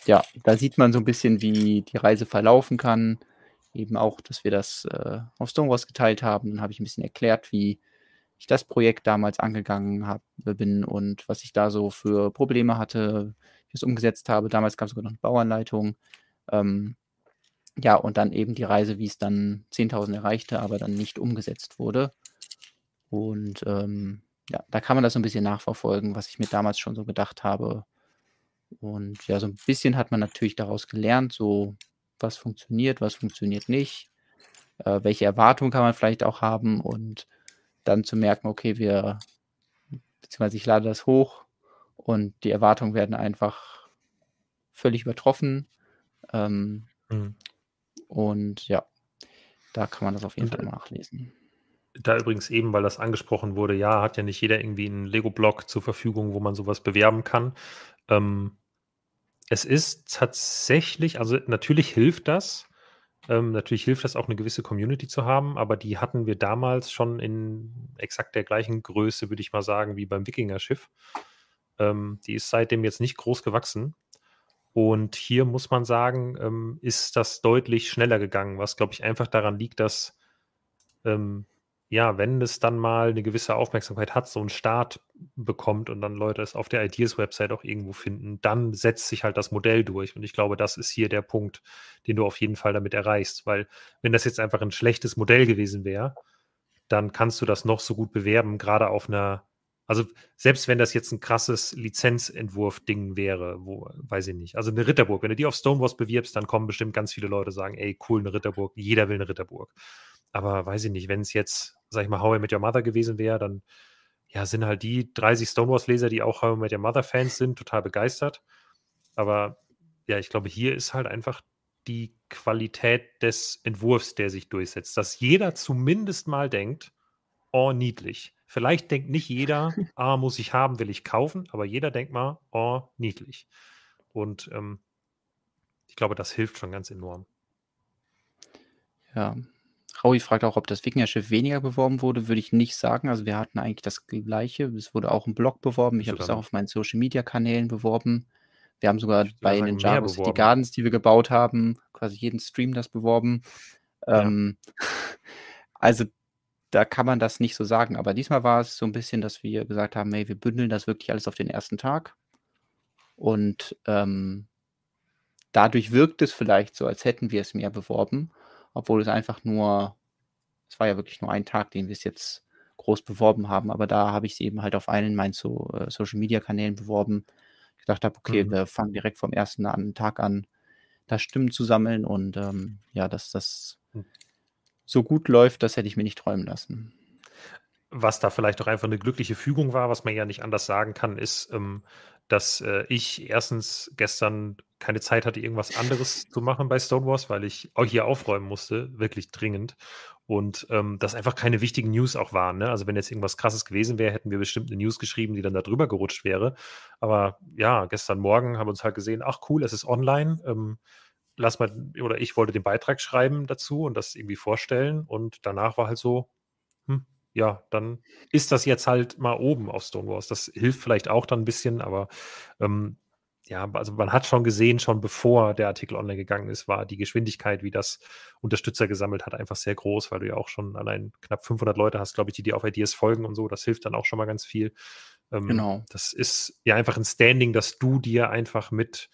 ja, da sieht man so ein bisschen, wie die Reise verlaufen kann. Eben auch, dass wir das äh, auf Stonewalls geteilt haben. Dann habe ich ein bisschen erklärt, wie ich das Projekt damals angegangen hab, bin und was ich da so für Probleme hatte, ich es umgesetzt habe. Damals gab es sogar noch eine Bauanleitung. Ähm, ja, und dann eben die Reise, wie es dann 10.000 erreichte, aber dann nicht umgesetzt wurde. Und ähm, ja, da kann man das so ein bisschen nachverfolgen, was ich mir damals schon so gedacht habe. Und ja, so ein bisschen hat man natürlich daraus gelernt, so was funktioniert, was funktioniert nicht, äh, welche Erwartungen kann man vielleicht auch haben und dann zu merken, okay, wir, beziehungsweise ich lade das hoch und die Erwartungen werden einfach völlig übertroffen. Ähm, mhm. Und ja, da kann man das auf jeden Fall nachlesen. Da übrigens eben, weil das angesprochen wurde, ja, hat ja nicht jeder irgendwie einen Lego-Blog zur Verfügung, wo man sowas bewerben kann. Ähm, es ist tatsächlich, also natürlich hilft das, ähm, natürlich hilft das auch, eine gewisse Community zu haben, aber die hatten wir damals schon in exakt der gleichen Größe, würde ich mal sagen, wie beim Wikinger-Schiff. Ähm, die ist seitdem jetzt nicht groß gewachsen. Und hier muss man sagen, ähm, ist das deutlich schneller gegangen, was, glaube ich, einfach daran liegt, dass ähm, ja, wenn es dann mal eine gewisse Aufmerksamkeit hat, so einen Start bekommt und dann Leute es auf der Ideas-Website auch irgendwo finden, dann setzt sich halt das Modell durch. Und ich glaube, das ist hier der Punkt, den du auf jeden Fall damit erreichst. Weil wenn das jetzt einfach ein schlechtes Modell gewesen wäre, dann kannst du das noch so gut bewerben, gerade auf einer, also selbst wenn das jetzt ein krasses Lizenzentwurf-Ding wäre, wo, weiß ich nicht, also eine Ritterburg, wenn du die auf Stonewalls bewirbst, dann kommen bestimmt ganz viele Leute sagen, ey, cool, eine Ritterburg, jeder will eine Ritterburg. Aber weiß ich nicht, wenn es jetzt sag ich mal, How I Met Your Mother gewesen wäre, dann ja, sind halt die 30 Stonewalls-Leser, die auch How I Met Your Mother-Fans sind, total begeistert. Aber ja, ich glaube, hier ist halt einfach die Qualität des Entwurfs, der sich durchsetzt, dass jeder zumindest mal denkt, oh, niedlich. Vielleicht denkt nicht jeder, ah, muss ich haben, will ich kaufen, aber jeder denkt mal, oh, niedlich. Und ähm, ich glaube, das hilft schon ganz enorm. Ja, Raui fragt auch, ob das Wikinger-Schiff weniger beworben wurde, würde ich nicht sagen. Also wir hatten eigentlich das Gleiche. Es wurde auch im Blog beworben. Ich habe es auch auf meinen Social-Media-Kanälen beworben. Wir haben sogar bei den Java City Gardens, die wir gebaut haben, quasi jeden Stream das beworben. Ja. Ähm, also da kann man das nicht so sagen. Aber diesmal war es so ein bisschen, dass wir gesagt haben, hey, wir bündeln das wirklich alles auf den ersten Tag. Und ähm, dadurch wirkt es vielleicht so, als hätten wir es mehr beworben obwohl es einfach nur, es war ja wirklich nur ein Tag, den wir es jetzt groß beworben haben, aber da habe ich es eben halt auf einen meinen so, äh, Social Media Kanälen beworben. Ich gedacht habe, okay, mhm. wir fangen direkt vom ersten an, Tag an, da Stimmen zu sammeln und ähm, ja, dass das hm. So gut läuft, das hätte ich mir nicht träumen lassen. Was da vielleicht auch einfach eine glückliche Fügung war, was man ja nicht anders sagen kann, ist, ähm, dass äh, ich erstens gestern keine Zeit hatte, irgendwas anderes zu machen bei Stonewalls, weil ich auch hier aufräumen musste, wirklich dringend. Und ähm, das einfach keine wichtigen News auch waren. Ne? Also wenn jetzt irgendwas krasses gewesen wäre, hätten wir bestimmt eine News geschrieben, die dann da drüber gerutscht wäre. Aber ja, gestern Morgen haben wir uns halt gesehen, ach cool, es ist online. Ähm, lass mal, oder ich wollte den Beitrag schreiben dazu und das irgendwie vorstellen. Und danach war halt so, hm, ja, dann ist das jetzt halt mal oben auf Stonewalls. Das hilft vielleicht auch dann ein bisschen, aber ähm, ja, also man hat schon gesehen, schon bevor der Artikel online gegangen ist, war die Geschwindigkeit, wie das Unterstützer gesammelt hat, einfach sehr groß, weil du ja auch schon allein knapp 500 Leute hast, glaube ich, die dir auf Ideas folgen und so. Das hilft dann auch schon mal ganz viel. Ähm, genau. Das ist ja einfach ein Standing, dass du dir einfach mit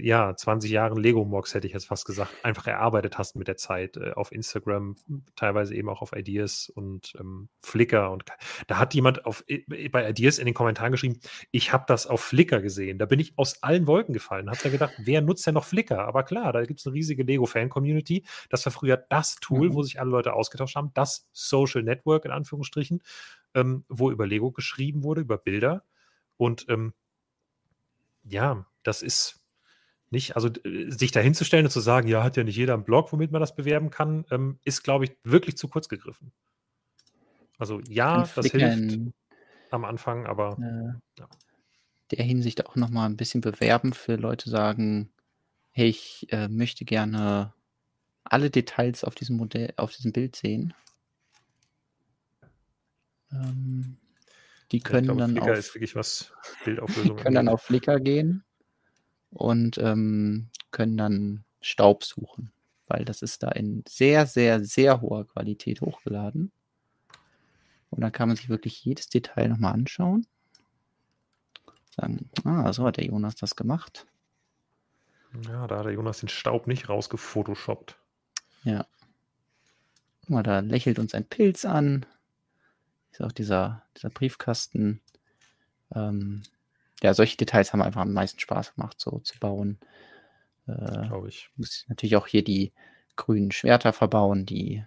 ja, 20 Jahren Lego-Mox, hätte ich jetzt fast gesagt, einfach erarbeitet hast mit der Zeit. Äh, auf Instagram, teilweise eben auch auf Ideas und ähm, Flickr. Und da hat jemand auf, bei Ideas in den Kommentaren geschrieben, ich habe das auf Flickr gesehen. Da bin ich aus allen Wolken gefallen. Hab da gedacht, wer nutzt denn noch Flickr? Aber klar, da gibt es eine riesige Lego-Fan-Community. Das war früher das Tool, mhm. wo sich alle Leute ausgetauscht haben. Das Social Network in Anführungsstrichen, ähm, wo über Lego geschrieben wurde, über Bilder. Und ähm, ja, das ist nicht, also sich da hinzustellen und zu sagen, ja, hat ja nicht jeder einen Blog, womit man das bewerben kann, ähm, ist, glaube ich, wirklich zu kurz gegriffen. Also ja, das hilft am Anfang, aber äh, ja. der Hinsicht auch nochmal ein bisschen bewerben für Leute sagen, hey, ich äh, möchte gerne alle Details auf diesem Modell, auf diesem Bild sehen. Ähm, die können ja, glaube, dann Flickr auf, ist wirklich was Bildauflösung. Die können dann auf Flickr gehen und ähm, können dann Staub suchen, weil das ist da in sehr, sehr, sehr hoher Qualität hochgeladen. Und dann kann man sich wirklich jedes Detail nochmal anschauen. Sagen, ah, so hat der Jonas das gemacht. Ja, da hat der Jonas den Staub nicht rausgefotoshoppt. Ja. Guck mal, da lächelt uns ein Pilz an. Ist auch dieser, dieser Briefkasten. Ähm, ja, solche Details haben einfach am meisten Spaß gemacht, so zu bauen. Äh, Glaube ich. Muss natürlich auch hier die grünen Schwerter verbauen, die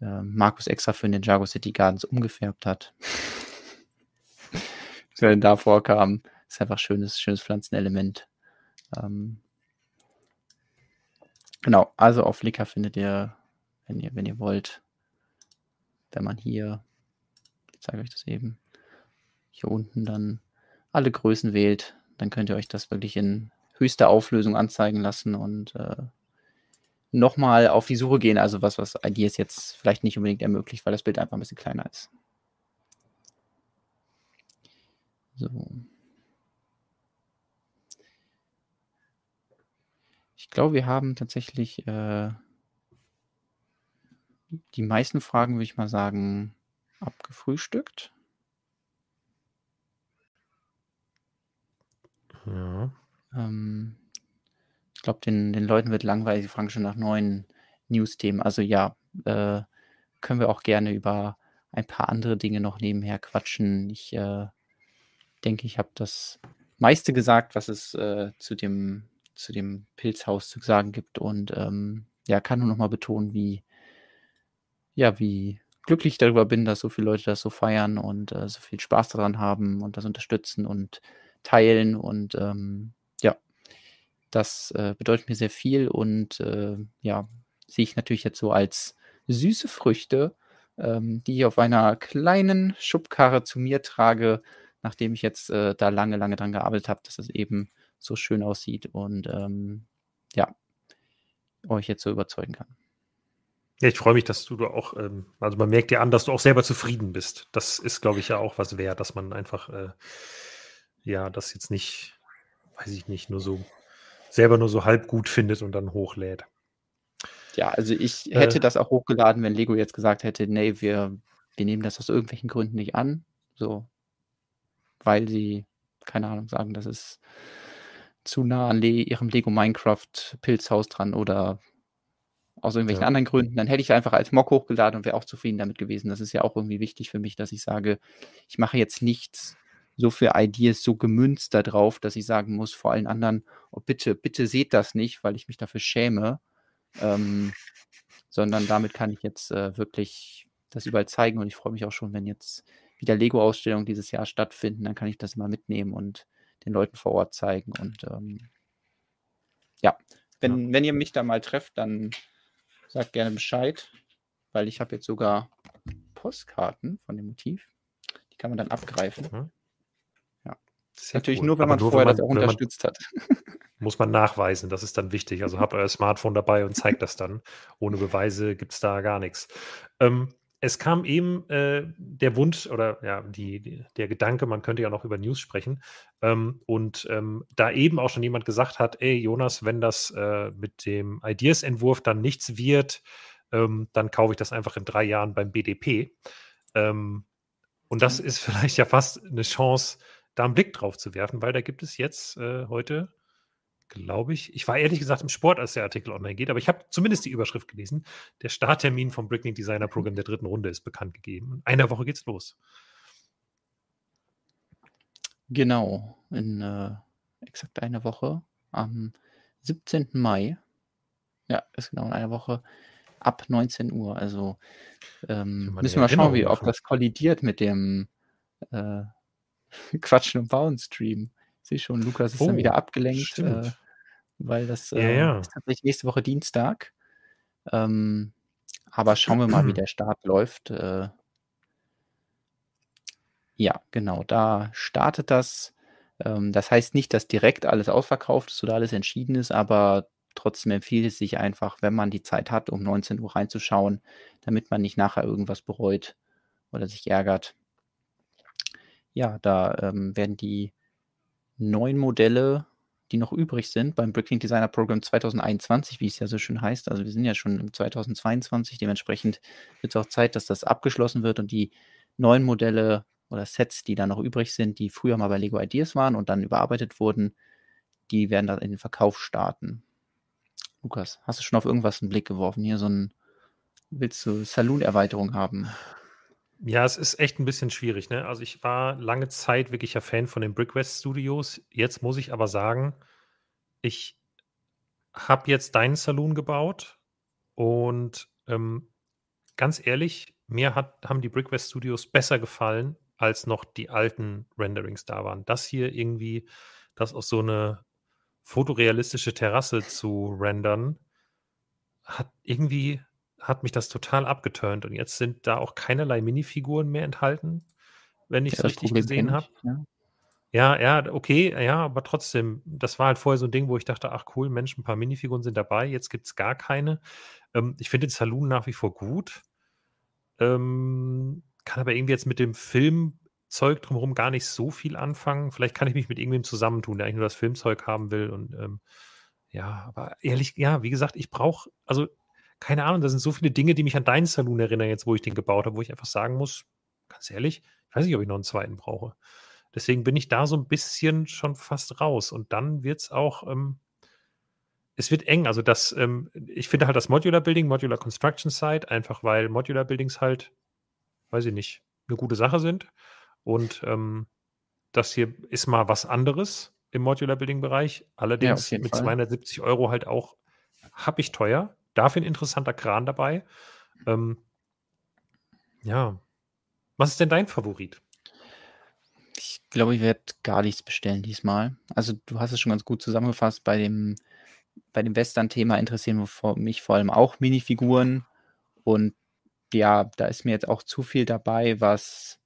äh, Markus extra für den Jago City Gardens umgefärbt hat. Wenn da vorkam, ist einfach schönes, schönes Pflanzenelement. Ähm, genau, also auf Flickr findet ihr, wenn ihr, wenn ihr wollt, wenn man hier, ich zeige euch das eben, hier unten dann alle Größen wählt, dann könnt ihr euch das wirklich in höchster Auflösung anzeigen lassen und äh, nochmal auf die Suche gehen. Also was, was Ideas jetzt vielleicht nicht unbedingt ermöglicht, weil das Bild einfach ein bisschen kleiner ist. So. Ich glaube, wir haben tatsächlich äh, die meisten Fragen, würde ich mal sagen, abgefrühstückt. Ja. Ähm, ich glaube, den, den Leuten wird langweilig, sie fragen schon nach neuen News-Themen. Also ja, äh, können wir auch gerne über ein paar andere Dinge noch nebenher quatschen. Ich äh, denke, ich habe das meiste gesagt, was es äh, zu, dem, zu dem Pilzhaus zu sagen gibt. Und ähm, ja, kann nur noch mal betonen, wie, ja, wie glücklich ich darüber bin, dass so viele Leute das so feiern und äh, so viel Spaß daran haben und das unterstützen und teilen und ähm, ja, das äh, bedeutet mir sehr viel und äh, ja, sehe ich natürlich jetzt so als süße Früchte, ähm, die ich auf einer kleinen Schubkarre zu mir trage, nachdem ich jetzt äh, da lange, lange dran gearbeitet habe, dass es eben so schön aussieht und ähm, ja, euch jetzt so überzeugen kann. Ja, ich freue mich, dass du auch, ähm, also man merkt dir an, dass du auch selber zufrieden bist. Das ist, glaube ich, ja auch was wert, dass man einfach äh, ja, das jetzt nicht, weiß ich nicht, nur so selber nur so halb gut findet und dann hochlädt. Ja, also ich hätte äh, das auch hochgeladen, wenn Lego jetzt gesagt hätte, nee, wir, wir nehmen das aus irgendwelchen Gründen nicht an. So, weil sie, keine Ahnung, sagen, das ist zu nah an Le ihrem Lego Minecraft Pilzhaus dran oder aus irgendwelchen ja. anderen Gründen, dann hätte ich einfach als Mock hochgeladen und wäre auch zufrieden damit gewesen. Das ist ja auch irgendwie wichtig für mich, dass ich sage, ich mache jetzt nichts, so für Ideas so gemünzt darauf, dass ich sagen muss vor allen anderen, oh, bitte, bitte seht das nicht, weil ich mich dafür schäme. Ähm, sondern damit kann ich jetzt äh, wirklich das überall zeigen und ich freue mich auch schon, wenn jetzt wieder Lego-Ausstellungen dieses Jahr stattfinden, dann kann ich das immer mitnehmen und den Leuten vor Ort zeigen und ähm, ja, wenn, ja. wenn ihr mich da mal trefft, dann sagt gerne Bescheid, weil ich habe jetzt sogar Postkarten von dem Motiv. Die kann man dann abgreifen. Mhm. Natürlich cool. nur, wenn man nur, vorher wenn man, das auch unterstützt man, hat. Muss man nachweisen, das ist dann wichtig. Also habt euer Smartphone dabei und zeigt das dann. Ohne Beweise gibt es da gar nichts. Ähm, es kam eben äh, der Wunsch oder ja, die, die, der Gedanke, man könnte ja noch über News sprechen. Ähm, und ähm, da eben auch schon jemand gesagt hat, ey Jonas, wenn das äh, mit dem Ideas-Entwurf dann nichts wird, ähm, dann kaufe ich das einfach in drei Jahren beim BDP. Ähm, und das ist vielleicht ja fast eine Chance, da einen Blick drauf zu werfen, weil da gibt es jetzt äh, heute glaube ich. Ich war ehrlich gesagt im Sport, als der Artikel online geht, aber ich habe zumindest die Überschrift gelesen. Der Starttermin vom Bricklink Designer Programm der dritten Runde ist bekannt gegeben. In einer Woche geht's los. Genau, in äh, exakt einer Woche, am 17. Mai. Ja, ist genau in einer Woche ab 19 Uhr. Also ähm, müssen wir schauen, wie, ob das kollidiert mit dem äh, Quatschen und Bauen Stream. Ich sehe schon, Lukas ist oh, dann wieder abgelenkt, äh, weil das äh, ja, ja. ist tatsächlich nächste Woche Dienstag. Ähm, aber schauen wir mal, wie der Start läuft. Äh, ja, genau, da startet das. Ähm, das heißt nicht, dass direkt alles ausverkauft ist oder alles entschieden ist, aber trotzdem empfiehlt es sich einfach, wenn man die Zeit hat, um 19 Uhr reinzuschauen, damit man nicht nachher irgendwas bereut oder sich ärgert. Ja, da ähm, werden die neun Modelle, die noch übrig sind, beim Bricklink Designer Program 2021, wie es ja so schön heißt. Also wir sind ja schon im 2022, dementsprechend wird es auch Zeit, dass das abgeschlossen wird und die neuen Modelle oder Sets, die da noch übrig sind, die früher mal bei Lego Ideas waren und dann überarbeitet wurden, die werden dann in den Verkauf starten. Lukas, hast du schon auf irgendwas einen Blick geworfen? Hier so ein, willst du Saloon-Erweiterung haben? Ja, es ist echt ein bisschen schwierig, ne? Also ich war lange Zeit wirklicher Fan von den Brickwest Studios. Jetzt muss ich aber sagen, ich habe jetzt deinen Saloon gebaut und ähm, ganz ehrlich, mir hat, haben die Brickwest Studios besser gefallen, als noch die alten Renderings da waren. Das hier irgendwie, das aus so eine fotorealistische Terrasse zu rendern, hat irgendwie, hat mich das total abgeturnt. Und jetzt sind da auch keinerlei Minifiguren mehr enthalten, wenn ich es ja, richtig gesehen habe. Ja. ja, ja, okay, ja, aber trotzdem, das war halt vorher so ein Ding, wo ich dachte, ach cool, Mensch, ein paar Minifiguren sind dabei, jetzt gibt es gar keine. Ähm, ich finde den Saloon nach wie vor gut. Ähm, kann aber irgendwie jetzt mit dem Filmzeug drumherum gar nicht so viel anfangen. Vielleicht kann ich mich mit irgendwem zusammentun, der eigentlich nur das Filmzeug haben will. Und ähm, ja, aber ehrlich, ja, wie gesagt, ich brauche, also keine Ahnung, da sind so viele Dinge, die mich an deinen Saloon erinnern, jetzt wo ich den gebaut habe, wo ich einfach sagen muss, ganz ehrlich, ich weiß nicht, ob ich noch einen zweiten brauche. Deswegen bin ich da so ein bisschen schon fast raus. Und dann wird es auch, ähm, es wird eng. Also das, ähm, ich finde halt das Modular Building, Modular Construction Site, einfach weil Modular Buildings halt weiß ich nicht, eine gute Sache sind. Und ähm, das hier ist mal was anderes im Modular Building Bereich. Allerdings ja, mit Fall. 270 Euro halt auch habe ich teuer. Dafür ein interessanter Kran dabei. Ähm, ja. Was ist denn dein Favorit? Ich glaube, ich werde gar nichts bestellen diesmal. Also du hast es schon ganz gut zusammengefasst. Bei dem, bei dem Western-Thema interessieren mich vor allem auch Minifiguren. Und ja, da ist mir jetzt auch zu viel dabei, was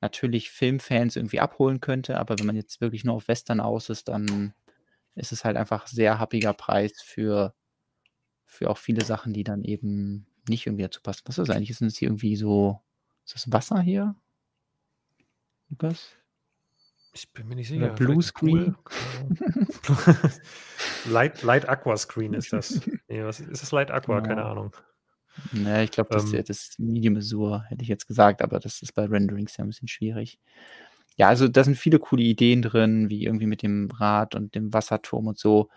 natürlich Filmfans irgendwie abholen könnte, aber wenn man jetzt wirklich nur auf Western aus ist, dann ist es halt einfach sehr happiger Preis für, für auch viele Sachen, die dann eben nicht irgendwie dazu passen. Was ist das eigentlich? Ist das hier irgendwie so, ist das Wasser hier? Lukas? Ich bin mir nicht sicher. Blue Screen? Light, Light Aqua Screen ist das. Nee, was, ist das Light Aqua? Genau. Keine Ahnung. Ne, ich glaube, das, ähm, das Medium Azure hätte ich jetzt gesagt, aber das ist bei Renderings ja ein bisschen schwierig. Ja, also da sind viele coole Ideen drin, wie irgendwie mit dem Rad und dem Wasserturm und so.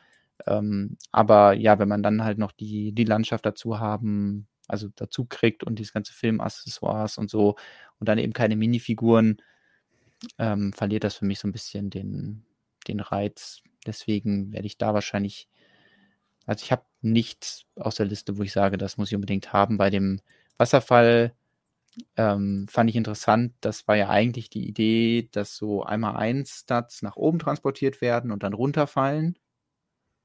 Ähm, aber ja, wenn man dann halt noch die, die Landschaft dazu haben, also dazu kriegt und dieses ganze Filmaccessoires und so und dann eben keine Minifiguren, ähm, verliert das für mich so ein bisschen den, den Reiz. Deswegen werde ich da wahrscheinlich also ich habe nichts aus der Liste, wo ich sage, das muss ich unbedingt haben. Bei dem Wasserfall ähm, fand ich interessant, das war ja eigentlich die Idee, dass so einmal ein Stats nach oben transportiert werden und dann runterfallen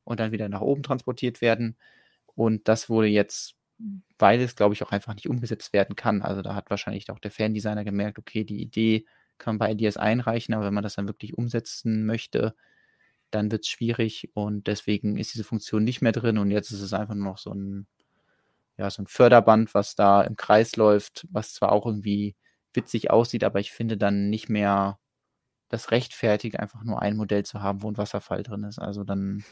und dann wieder nach oben transportiert werden. Und das wurde jetzt, weil es, glaube ich, auch einfach nicht umgesetzt werden kann. Also da hat wahrscheinlich auch der Fandesigner gemerkt, okay, die Idee kann man bei Ideas einreichen, aber wenn man das dann wirklich umsetzen möchte, dann wird es schwierig und deswegen ist diese Funktion nicht mehr drin und jetzt ist es einfach nur noch so ein, ja, so ein Förderband, was da im Kreis läuft, was zwar auch irgendwie witzig aussieht, aber ich finde dann nicht mehr das rechtfertigt, einfach nur ein Modell zu haben, wo ein Wasserfall drin ist. Also dann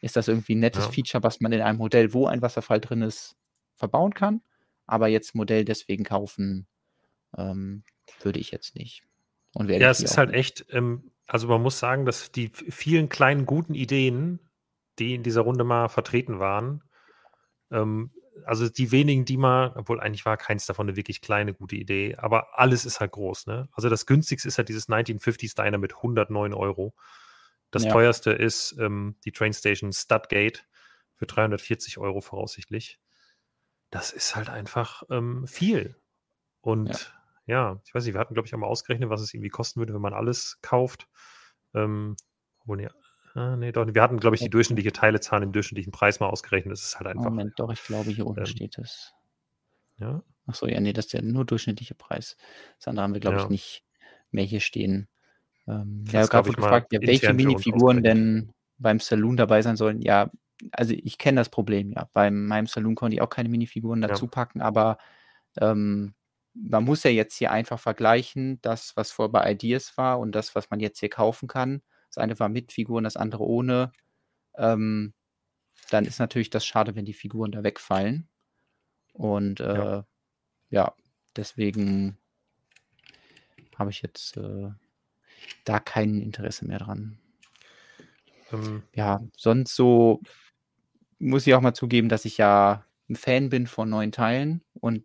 ist das irgendwie ein nettes ja. Feature, was man in einem Modell, wo ein Wasserfall drin ist, verbauen kann. Aber jetzt Modell deswegen kaufen, ähm, würde ich jetzt nicht. Und ja, es ist halt nicht. echt, ähm, also man muss sagen, dass die vielen kleinen guten Ideen die in dieser Runde mal vertreten waren. Ähm, also die wenigen, die mal, obwohl eigentlich war keins davon eine wirklich kleine gute Idee, aber alles ist halt groß. Ne? Also das günstigste ist halt dieses 1950s Diner mit 109 Euro. Das ja. teuerste ist ähm, die Trainstation Studgate für 340 Euro voraussichtlich. Das ist halt einfach ähm, viel. Und ja. ja. ich weiß nicht, wir hatten, glaube ich, auch mal ausgerechnet, was es irgendwie kosten würde, wenn man alles kauft. Ähm, obwohl, ja, Ah, nee, doch. Wir hatten, glaube ich, die durchschnittliche Teilezahl im durchschnittlichen Preis mal ausgerechnet. Das ist halt einfach. Moment, doch, ich glaube, hier unten ähm, steht es. Ja. Achso, ja, nee, das ist der nur durchschnittliche Preis. Das andere haben wir, glaube ja. ich, nicht mehr hier stehen. Ähm, ja, gerade gefragt, ja, welche Minifiguren denn beim Saloon dabei sein sollen. Ja, also ich kenne das Problem, ja. Bei meinem Saloon konnte ich auch keine Minifiguren dazu ja. packen, aber ähm, man muss ja jetzt hier einfach vergleichen, das, was vor bei Ideas war und das, was man jetzt hier kaufen kann. Das eine war mit Figuren, das andere ohne. Ähm, dann ist natürlich das schade, wenn die Figuren da wegfallen. Und äh, ja. ja. deswegen habe ich jetzt äh, da kein Interesse mehr dran. Ähm. Ja, sonst so muss ich auch mal zugeben, dass ich ja ein Fan bin von neuen Teilen und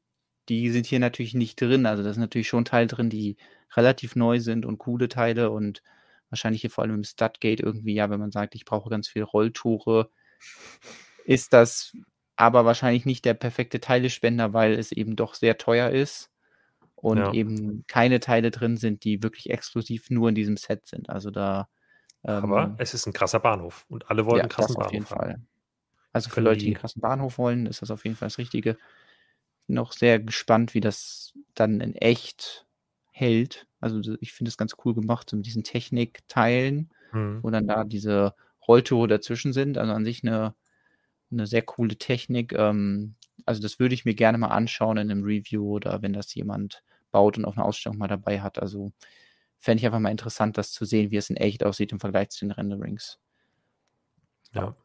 die sind hier natürlich nicht drin. Also da sind natürlich schon Teile drin, die relativ neu sind und coole Teile und wahrscheinlich hier vor allem im Studgate irgendwie, ja, wenn man sagt, ich brauche ganz viele Rolltore, ist das aber wahrscheinlich nicht der perfekte Teilespender, weil es eben doch sehr teuer ist und ja. eben keine Teile drin sind, die wirklich exklusiv nur in diesem Set sind. Also da. Ähm, aber es ist ein krasser Bahnhof und alle wollen ja, einen krassen Bahnhof. Auf jeden. Fall. Also für Leute, die einen krassen Bahnhof wollen, ist das auf jeden Fall das Richtige. Noch sehr gespannt, wie das dann in echt hält. Also ich finde es ganz cool gemacht, so mit diesen Technikteilen, mhm. wo dann da diese Rolltore dazwischen sind. Also an sich eine, eine sehr coole Technik. Ähm, also das würde ich mir gerne mal anschauen in einem Review oder wenn das jemand baut und auf einer Ausstellung mal dabei hat. Also fände ich einfach mal interessant, das zu sehen, wie es in echt aussieht im Vergleich zu den Renderings. Ja.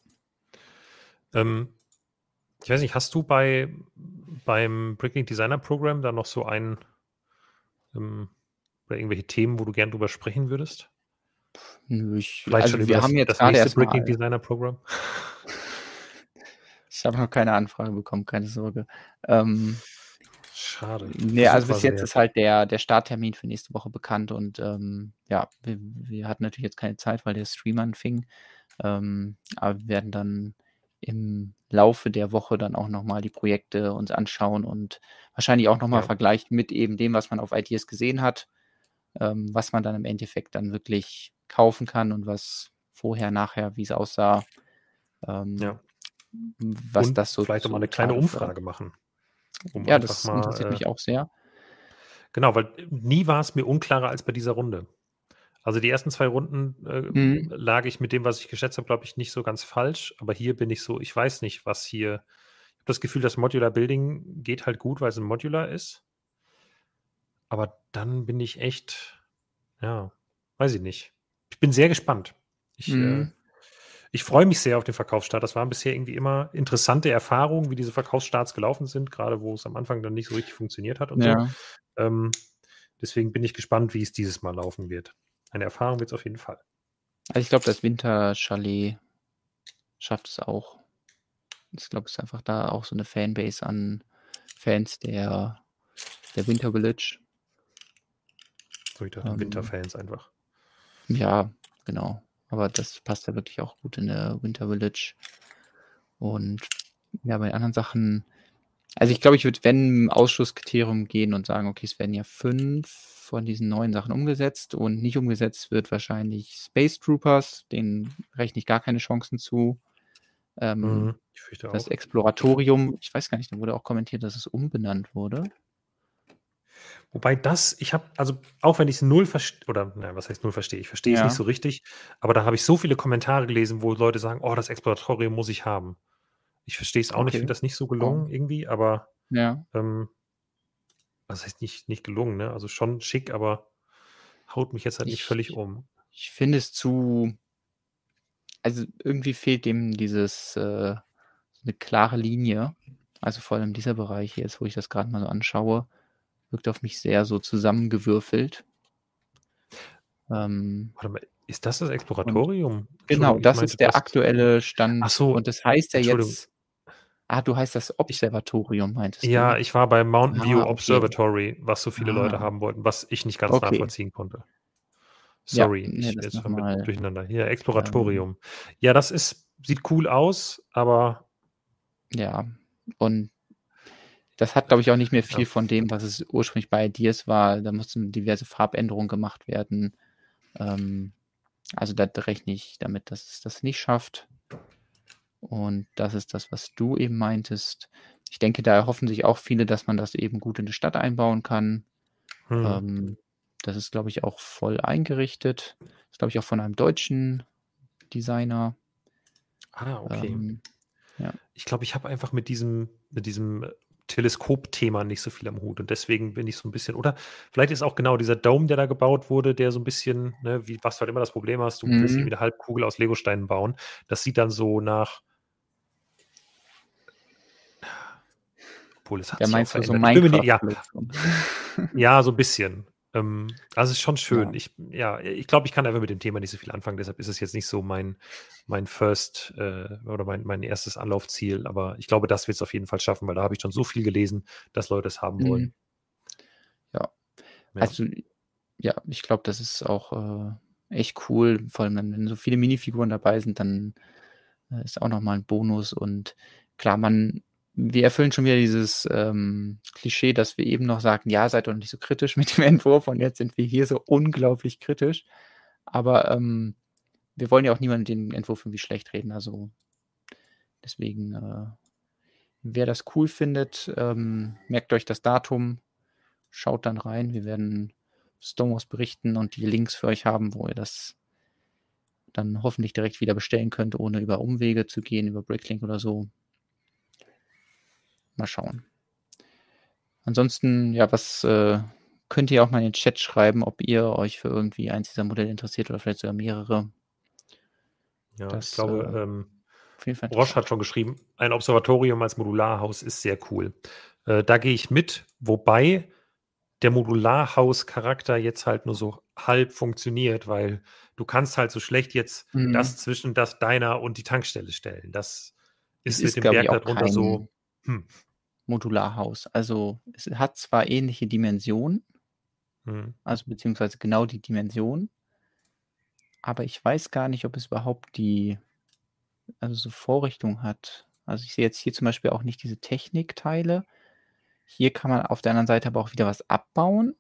Ähm, ich weiß nicht, hast du bei beim Bricklink Designer Program da noch so einen ähm, oder irgendwelche Themen, wo du gern drüber sprechen würdest? Nö, ich, Vielleicht also schon wir haben das, jetzt das erst Breaking Designer Programm. ich habe noch keine Anfrage bekommen, keine Sorge. Ähm, Schade. Nee, also bis jetzt ist halt der, der Starttermin für nächste Woche bekannt und ähm, ja, wir, wir, hatten natürlich jetzt keine Zeit, weil der Stream anfing. Ähm, aber wir werden dann im Laufe der Woche dann auch nochmal die Projekte uns anschauen und wahrscheinlich auch nochmal ja. vergleichen mit eben dem, was man auf Ideas gesehen hat, ähm, was man dann im Endeffekt dann wirklich kaufen kann und was vorher, nachher, wie es aussah. Ähm, ja. Was und das so. Vielleicht nochmal eine kleine Umfrage machen. Um ja, das mal, interessiert äh, mich auch sehr. Genau, weil nie war es mir unklarer als bei dieser Runde. Also die ersten zwei Runden äh, mhm. lag ich mit dem, was ich geschätzt habe, glaube ich, nicht so ganz falsch. Aber hier bin ich so, ich weiß nicht, was hier. Ich habe das Gefühl, das Modular Building geht halt gut, weil es ein Modular ist. Aber dann bin ich echt, ja, weiß ich nicht. Ich bin sehr gespannt. Ich, äh, mhm. äh, ich freue mich sehr auf den Verkaufsstart. Das waren bisher irgendwie immer interessante Erfahrungen, wie diese Verkaufsstarts gelaufen sind, gerade wo es am Anfang dann nicht so richtig funktioniert hat und ja. so. Ähm, deswegen bin ich gespannt, wie es dieses Mal laufen wird. Eine Erfahrung wird es auf jeden Fall. Also ich glaube, das Winterchalet schafft es auch. Ich glaube, es ist einfach da auch so eine Fanbase an Fans der, der Winter Village. So ich dachte, ähm, Winterfans einfach. Ja, genau. Aber das passt ja wirklich auch gut in der Winter Village. Und ja, bei anderen Sachen, also ich glaube, ich würde, wenn im Ausschlusskriterium gehen und sagen, okay, es werden ja fünf von diesen neuen Sachen umgesetzt und nicht umgesetzt wird wahrscheinlich Space Troopers, den rechne ich gar keine Chancen zu. Ähm, mhm, das auch. Exploratorium, ich weiß gar nicht, da wurde auch kommentiert, dass es umbenannt wurde. Wobei das, ich habe, also auch wenn ich es null verstehe, oder nein, was heißt null verstehe, ich verstehe es nicht so richtig, aber da habe ich so viele Kommentare gelesen, wo Leute sagen, oh, das Exploratorium muss ich haben. Ich verstehe es auch nicht, ich finde das nicht so gelungen oh. irgendwie, aber ja. ähm, was heißt nicht, nicht gelungen, ne? Also schon schick, aber haut mich jetzt halt nicht völlig um. Ich finde es zu, also irgendwie fehlt dem dieses, äh, eine klare Linie. Also vor allem dieser Bereich jetzt, wo ich das gerade mal so anschaue, wirkt auf mich sehr so zusammengewürfelt. Ähm, Warte mal, Ist das das Exploratorium? Genau, das ist der das- aktuelle Stand. Ach so, Und das heißt ja jetzt. Ah, du heißt das Observatorium, meintest Ja, du? ich war bei Mountain Ah, View okay. Observatory, was so viele Leute Ah. haben wollten, was ich nicht ganz Okay. nachvollziehen konnte. Ja, Sorry, nee, ich jetzt mal, durcheinander. Hier, Exploratorium. ja, das ist, sieht cool aus, aber Ja, und das hat, glaube ich, auch nicht mehr viel Ja. von dem, was es ursprünglich bei Ideas war. Da mussten diverse Farbänderungen gemacht werden. Ähm, also da rechne ich damit, dass es das nicht schafft. Und das ist das, was du eben meintest. Ich denke, da erhoffen sich auch viele, dass man das eben gut in die Stadt einbauen kann. hm, Ähm, das ist, glaube ich, auch voll eingerichtet. Das ist, glaube ich, auch von einem deutschen Designer. ah, okay. Ähm, Ich glaube, ich habe einfach mit diesem, mit diesem Teleskop-Thema nicht so viel am Hut und deswegen bin ich so ein bisschen, oder vielleicht ist auch genau dieser Dome, der da gebaut wurde, der so ein bisschen, ne, wie, was du halt immer das Problem hast, du Mhm. irgendwie eine Halbkugel aus Legosteinen bauen. Das sieht dann so nach. Obwohl, es hat ja, sich auch meinst du so nicht- ja, Minecraft? ja, so ein bisschen. Ähm, also es ist schon schön. Ja. Ich, ja, ich glaube, ich kann einfach mit dem Thema nicht so viel anfangen, deshalb ist es jetzt nicht so mein, mein First äh, oder mein, mein erstes Anlaufziel, aber ich glaube, das wird es auf jeden Fall schaffen, weil da habe ich schon so viel gelesen, dass Leute es haben wollen. Mhm. Ja. Ja. Also, ja, ich glaube, das ist auch äh, echt cool. Vor allem, wenn so viele Minifiguren dabei sind, dann äh, ist auch nochmal ein Bonus. Und klar, man, wir erfüllen schon wieder dieses ähm, Klischee, dass wir eben noch sagen, ja, seid doch nicht so kritisch mit dem Entwurf und jetzt sind wir hier so unglaublich kritisch. Aber ähm, wir wollen ja auch niemanden den Entwurf irgendwie schlecht reden. Also deswegen, äh, wer das cool findet, ähm, merkt euch das Datum, schaut dann rein. Wir werden Stonewalls berichten und die Links für euch haben, wo ihr das dann hoffentlich direkt wieder bestellen könnt, ohne über Umwege zu gehen, über Bricklink oder so. Mal schauen. Ansonsten, ja, was äh, könnt ihr auch mal in den Chat schreiben, ob ihr euch für irgendwie eins dieser Modelle interessiert oder vielleicht sogar mehrere. Ja, Das, ich glaube, äh, ähm. Roche hat schon geschrieben, ein Observatorium als Modularhaus ist sehr cool. Äh, da gehe ich mit, wobei der Modularhaus-Charakter jetzt halt nur so halb funktioniert, weil du kannst halt so schlecht jetzt Mhm. das zwischen das deiner und die Tankstelle stellen. Das Es ist mit ist, dem Berg darunter kein so. Hm, Modularhaus. Also es hat zwar ähnliche Dimensionen, hm. also beziehungsweise genau die Dimension, aber ich weiß gar nicht, ob es überhaupt die, also so Vorrichtung hat. Also ich sehe jetzt hier zum Beispiel auch nicht diese Technikteile. Hier kann man auf der anderen Seite aber auch wieder was abbauen.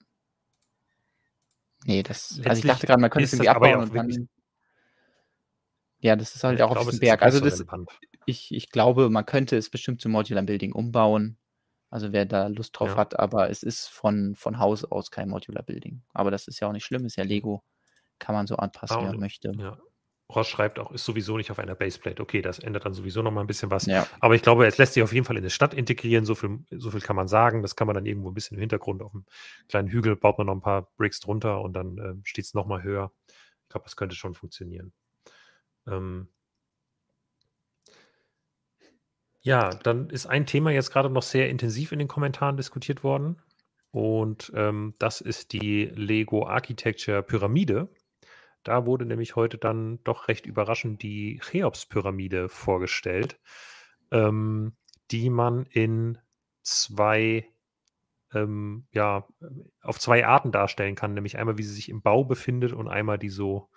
Nee, das, also ich Letztlich dachte gerade, man könnte es irgendwie ja abbauen und dann. Ja, das ist halt Ich auch auf glaube, es ist Berg. Also das, ich, ich glaube, man könnte es bestimmt zum Modular Building umbauen. Also wer da Lust drauf Ja. hat, aber es ist von, von Haus aus kein Modular Building. Aber das ist ja auch nicht schlimm, ist ja Lego. Kann man so anpassen, Ah, wie man möchte. Ja. Ross schreibt auch, ist sowieso nicht auf einer Baseplate. Okay, das ändert dann sowieso noch mal ein bisschen was. Ja. Aber ich glaube, es lässt sich auf jeden Fall in eine Stadt integrieren. So viel, so viel kann man sagen. Das kann man dann irgendwo ein bisschen im Hintergrund auf einem kleinen Hügel, baut man noch ein paar Bricks drunter und dann ähm, steht es nochmal höher. Ich glaube, das könnte schon funktionieren. Ähm ja, dann ist ein Thema jetzt gerade noch sehr intensiv in den Kommentaren diskutiert worden. Und ähm, das ist die Lego Architecture Pyramide. Da wurde nämlich heute dann doch recht überraschend die Cheops-Pyramide vorgestellt, ähm, die man in zwei, ähm, ja, auf zwei Arten darstellen kann, nämlich einmal, wie sie sich im Bau befindet und einmal die so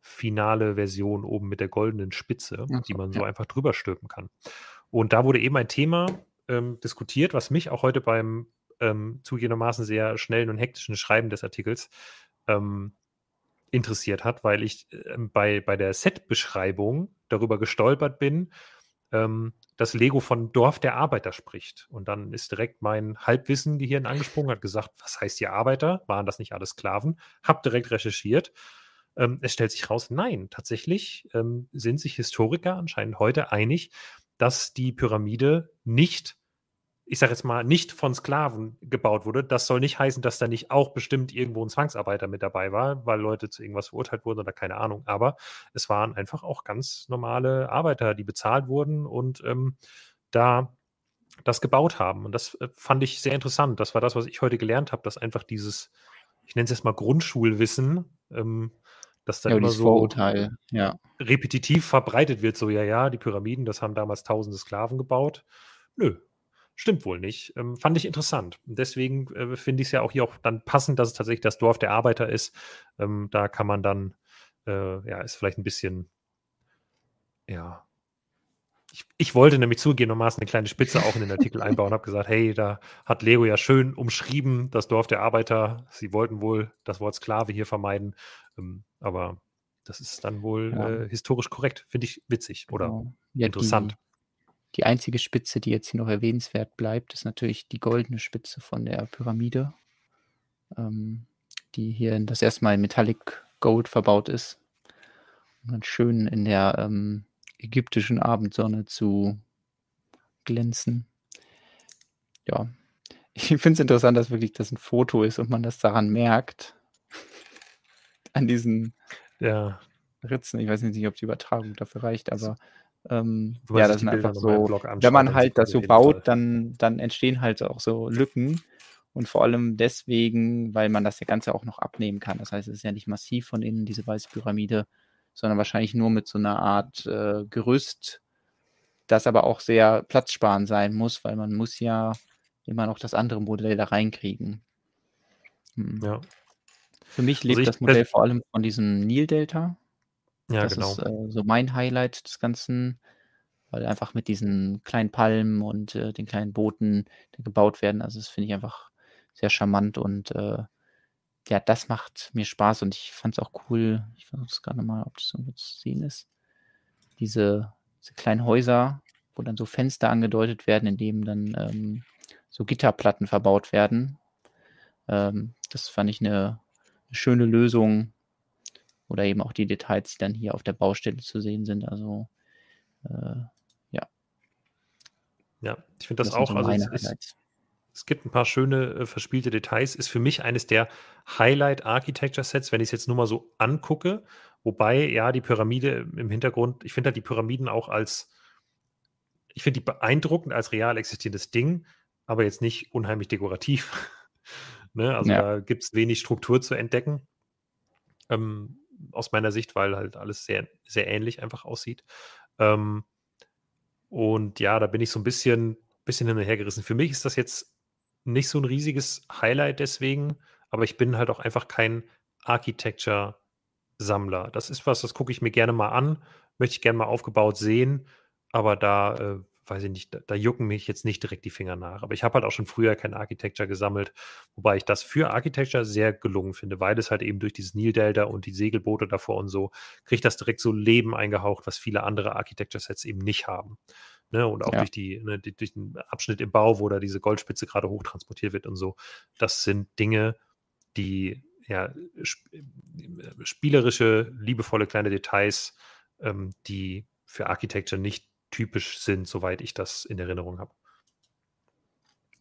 finale Version oben mit der goldenen Spitze, die man so ja. einfach drüber stülpen kann. Und da wurde eben ein Thema ähm, diskutiert, was mich auch heute beim ähm, zugegebenermaßen sehr schnellen und hektischen Schreiben des Artikels ähm, interessiert hat, weil ich ähm, bei, bei der Set-Beschreibung darüber gestolpert bin, ähm, dass Lego von Dorf der Arbeiter spricht. Und dann ist direkt mein Halbwissen Gehirn angesprungen, hat gesagt, was heißt hier Arbeiter? Waren das nicht alles Sklaven? Hab direkt recherchiert. Ähm, es stellt sich raus, nein, tatsächlich ähm, sind sich Historiker anscheinend heute einig, dass die Pyramide nicht ich sage jetzt mal, nicht von Sklaven gebaut wurde. Das soll nicht heißen, dass da nicht auch bestimmt irgendwo ein Zwangsarbeiter mit dabei war, weil Leute zu irgendwas verurteilt wurden oder keine Ahnung. Aber es waren einfach auch ganz normale Arbeiter, die bezahlt wurden und ähm, da das gebaut haben. Und das äh, fand ich sehr interessant. Das war das, was ich heute gelernt habe, dass einfach dieses, ich nenne es jetzt mal Grundschulwissen, ähm, dass da Ja, immer so Vorurteil, ja. repetitiv verbreitet wird, so ja, ja, die Pyramiden, das haben damals tausende Sklaven gebaut. Nö, stimmt wohl nicht. Ähm, fand ich interessant. Deswegen äh, finde ich es ja auch hier auch dann passend, dass es tatsächlich das Dorf der Arbeiter ist. Ähm, da kann man dann, äh, ja, ist vielleicht ein bisschen, ja, ich, ich, wollte nämlich zugegebenermaßen eine kleine Spitze auch in den Artikel einbauen, habe gesagt, hey, da hat Lego ja schön umschrieben, das Dorf der Arbeiter. Sie wollten wohl das Wort Sklave hier vermeiden, ähm, aber das ist dann wohl ja. äh, historisch korrekt. Finde ich witzig oder genau. ja, interessant. Die, die, einzige Spitze, die jetzt hier noch erwähnenswert bleibt, ist natürlich die goldene Spitze von der Pyramide, ähm, die hier das erste Mal in Metallic Gold verbaut ist. Und dann schön in der ähm, ägyptischen Abendsonne zu glänzen. Ja, ich finde es interessant, dass wirklich das ein Foto ist und man das daran merkt. An diesen ja. Ritzen. Ich weiß nicht, ob die Übertragung dafür reicht, aber ähm, ja, das sind einfach so, wenn man halt das so baut, dann, dann entstehen halt auch so Lücken. Und vor allem deswegen, weil man das Ganze auch noch abnehmen kann. Das heißt, es ist ja nicht massiv von innen, diese weiße Pyramide, sondern wahrscheinlich nur mit so einer Art äh, Gerüst, das aber auch sehr platzsparend sein muss, weil man muss ja immer noch das andere Modell da reinkriegen. Hm. Ja. Für mich also lebt also das Modell vor allem von diesem Nil-Delta. Ja, das genau. ist äh, so mein Highlight des Ganzen, weil einfach mit diesen kleinen Palmen und äh, den kleinen Booten die gebaut werden, also das finde ich einfach sehr charmant und äh, ja, das macht mir Spaß und ich fand es auch cool. Ich versuche es gerade mal, ob das irgendwo zu sehen ist. Diese, diese kleinen Häuser, wo dann so Fenster angedeutet werden, in denen dann ähm, so Gitterplatten verbaut werden. Ähm, das fand ich eine, eine, schöne Lösung. Oder eben auch die Details, die dann hier auf der Baustelle zu sehen sind. Also, äh, ja. Ja, ich finde das, das, auch. So also, es es gibt ein paar schöne äh, verspielte Details. Ist für mich eines der Highlight Architecture Sets, wenn ich es jetzt nur mal so angucke. Wobei, ja, die Pyramide im Hintergrund, ich finde halt die Pyramiden auch als, ich finde die beeindruckend als real existierendes Ding, aber jetzt nicht unheimlich dekorativ. ne? Also ja. da gibt es wenig Struktur zu entdecken. Ähm, aus meiner Sicht, weil halt alles sehr, sehr ähnlich einfach aussieht. Ähm, und ja, da bin ich so ein bisschen, bisschen hin und her gerissen. Für mich ist das jetzt nicht so ein riesiges Highlight deswegen, aber ich bin halt auch einfach kein Architecture-Sammler. Das ist was, das gucke ich mir gerne mal an, möchte ich gerne mal aufgebaut sehen, aber da, äh, weiß ich nicht, da, da, jucken mich jetzt nicht direkt die Finger nach. Aber ich habe halt auch schon früher kein Architecture gesammelt, wobei ich das für Architecture sehr gelungen finde, weil es halt eben durch dieses Nil-Delta und die Segelboote davor und so, kriegt das direkt so Leben eingehaucht, was viele andere Architecture-Sets eben nicht haben. Ne, und auch ja. durch, die, ne, durch den Abschnitt im Bau, wo da diese Goldspitze gerade hochtransportiert wird und so. Das sind Dinge, die ja sp spielerische, liebevolle kleine Details, ähm, die für Architecture nicht typisch sind, soweit ich das in Erinnerung habe.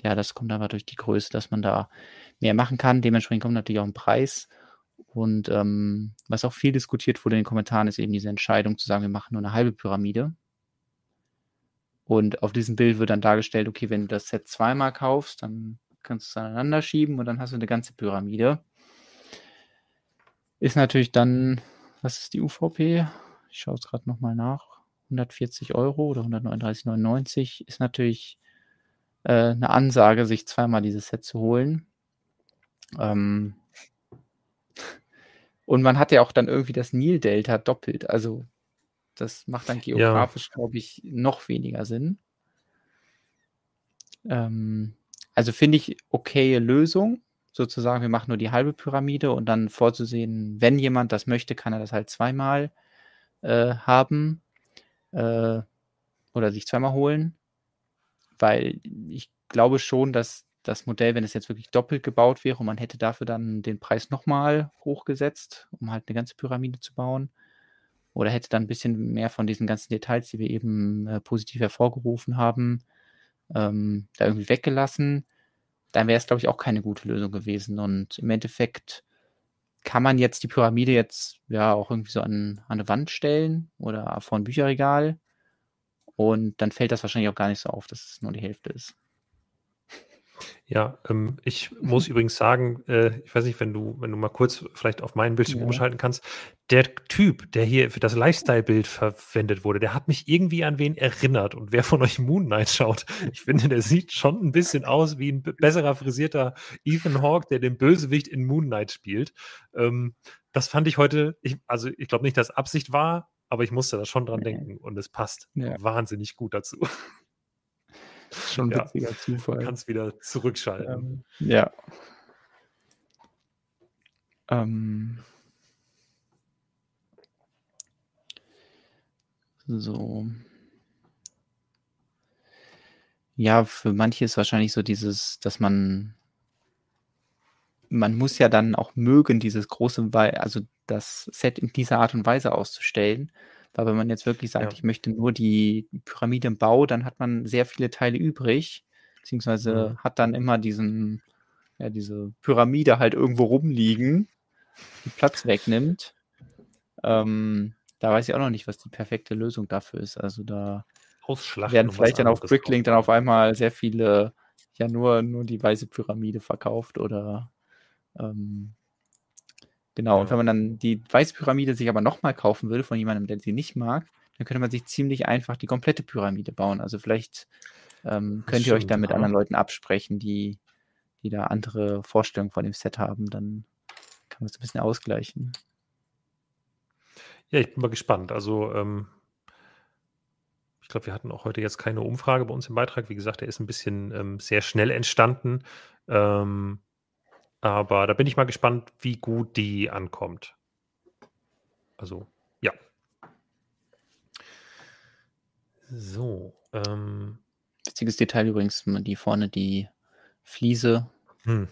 Ja, das kommt aber durch die Größe, dass man da mehr machen kann. Dementsprechend kommt natürlich auch ein Preis. Und ähm, was auch viel diskutiert wurde in den Kommentaren, ist eben diese Entscheidung zu sagen, wir machen nur eine halbe Pyramide. Und auf diesem Bild wird dann dargestellt, okay, wenn du das Set zweimal kaufst, dann kannst du es aneinander schieben und dann hast du eine ganze Pyramide. Ist natürlich dann, was ist die UVP? Ich schaue es gerade nochmal nach. 140 Euro oder 139,99 ist natürlich äh, eine Ansage, sich zweimal dieses Set zu holen. Ähm und man hat ja auch dann irgendwie das Nil-Delta doppelt. Also das macht dann geografisch, ja. glaube ich, noch weniger Sinn. Ähm, also finde ich okaye Lösung, sozusagen, wir machen nur die halbe Pyramide und dann vorzusehen, wenn jemand das möchte, kann er das halt zweimal äh, haben äh, oder sich zweimal holen, weil ich glaube schon, dass das Modell, wenn es jetzt wirklich doppelt gebaut wäre und man hätte dafür dann den Preis nochmal hochgesetzt, um halt eine ganze Pyramide zu bauen, oder hätte dann ein bisschen mehr von diesen ganzen Details, die wir eben äh, positiv hervorgerufen haben, ähm, da irgendwie weggelassen, dann wäre es, glaube ich, auch keine gute Lösung gewesen. Und im Endeffekt kann man jetzt die Pyramide jetzt ja auch irgendwie so an, an eine Wand stellen oder vor ein Bücherregal. Und dann fällt das wahrscheinlich auch gar nicht so auf, dass es nur die Hälfte ist. Ja, ähm, ich muss übrigens sagen, äh, ich weiß nicht, wenn du, wenn du mal kurz vielleicht auf meinen Bildschirm Ja. umschalten kannst. Der Typ, der hier für das Lifestyle-Bild verwendet wurde, der hat mich irgendwie an wen erinnert. Und wer von euch Moon Knight schaut, ich finde, der sieht schon ein bisschen aus wie ein besserer frisierter Ethan Hawke, der den Bösewicht in Moon Knight spielt. Ähm, das fand ich heute, ich, also ich glaube nicht, dass Absicht war, aber ich musste da schon dran denken und es passt Ja. wahnsinnig gut dazu. Schon ein Ja. witziger Du Zufall. kannst wieder zurückschalten. Ähm, ja. Ähm. So. Ja, für manche ist wahrscheinlich so dieses, dass man man muss ja dann auch mögen, dieses große also das Set in dieser Art und Weise auszustellen. Weil wenn man jetzt wirklich sagt, Ja. ich möchte nur die Pyramide im Bau, dann hat man sehr viele Teile übrig, beziehungsweise Mhm. hat dann immer diesen ja, diese Pyramide halt irgendwo rumliegen, die Platz wegnimmt. Ähm, da weiß ich auch noch nicht, was die perfekte Lösung dafür ist. Also da werden vielleicht dann auf Bricklink dann auf einmal sehr viele, ja, nur, nur die weiße Pyramide verkauft oder ähm, genau. Und wenn man dann die weiße Pyramide sich aber nochmal kaufen würde von jemandem, der sie nicht mag, dann könnte man sich ziemlich einfach die komplette Pyramide bauen. Also vielleicht ähm, könnt ihr euch stimmt, dann mit ja. anderen Leuten absprechen, die, die da andere Vorstellungen von dem Set haben. Dann kann man es ein bisschen ausgleichen. Ja, ich bin mal gespannt. Also, ähm, ich glaube, wir hatten auch heute jetzt keine Umfrage bei uns im Beitrag. Wie gesagt, der ist ein bisschen ähm, sehr schnell entstanden. Ähm, aber da bin ich mal gespannt, wie gut die ankommt. Also, ja. So. Ähm, Witziges Detail übrigens, die vorne die Fliese, hm,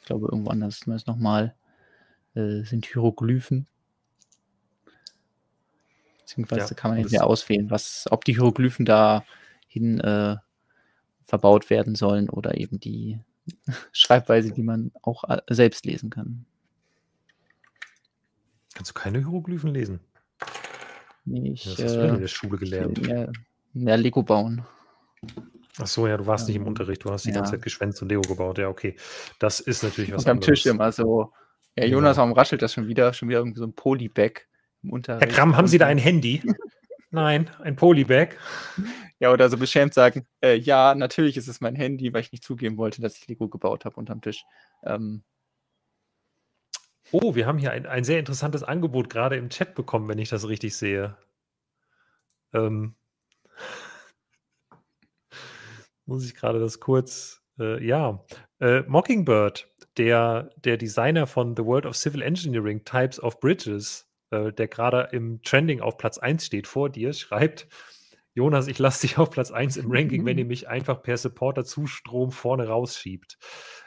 ich glaube irgendwo anders ist es nochmal, äh, sind Hieroglyphen. Beziehungsweise Ja, kann man das- auswählen, was, ob die Hieroglyphen da hin äh, verbaut werden sollen oder eben die Schreibweise, die man auch äh, selbst lesen kann. kannst du keine Hieroglyphen lesen? Nee, Ja, ich, das hast du in äh, der Schule gelernt. mehr, mehr Lego bauen. Ach so, ja, du warst nicht im Ähm, Unterricht. Du hast die ganze ja. Zeit geschwänzt und Lego gebaut. Ja, okay. Das ist natürlich was Und am anderes. Tisch immer so. Ja. Jonas, warum raschelt das schon wieder? Schon wieder irgendwie so ein Polybag im Herr Unterricht. Kramm, haben Sie da ein Handy? Nein, ein Polybag. Ja, oder so beschämt sagen, äh, ja, natürlich ist es mein Handy, weil ich nicht zugeben wollte, dass ich Lego gebaut habe unterm Tisch. Ähm, Oh, wir haben hier ein, ein sehr interessantes Angebot gerade im Chat bekommen, wenn ich das richtig sehe. Ähm, muss ich gerade das kurz, äh, ja. Äh, Mockingbird, der, der Designer von The World of Civil Engineering, Types of Bridges, äh, der gerade im Trending auf Platz 1 steht vor dir, schreibt, Jonas, ich lasse dich auf Platz 1 im Ranking, wenn ihr mich einfach per Supporter-Zustrom vorne rausschiebt.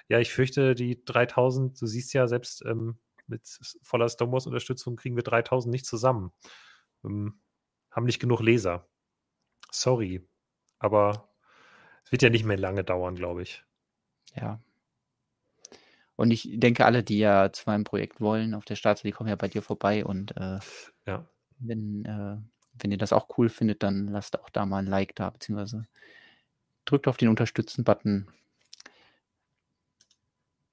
Ja, ich fürchte, die 3000, du siehst ja selbst ähm, mit voller Star Wars-Unterstützung kriegen wir 3000 nicht zusammen. Ähm, haben nicht genug Leser. Sorry. Aber es wird ja nicht mehr lange dauern, glaube ich. ja. Und ich denke, alle, die ja zu meinem Projekt wollen auf der Startseite, die kommen ja bei dir vorbei und äh, Ja. wenn, äh, wenn ihr das auch cool findet, dann lasst auch da mal ein Like da, beziehungsweise drückt auf den Unterstützen-Button.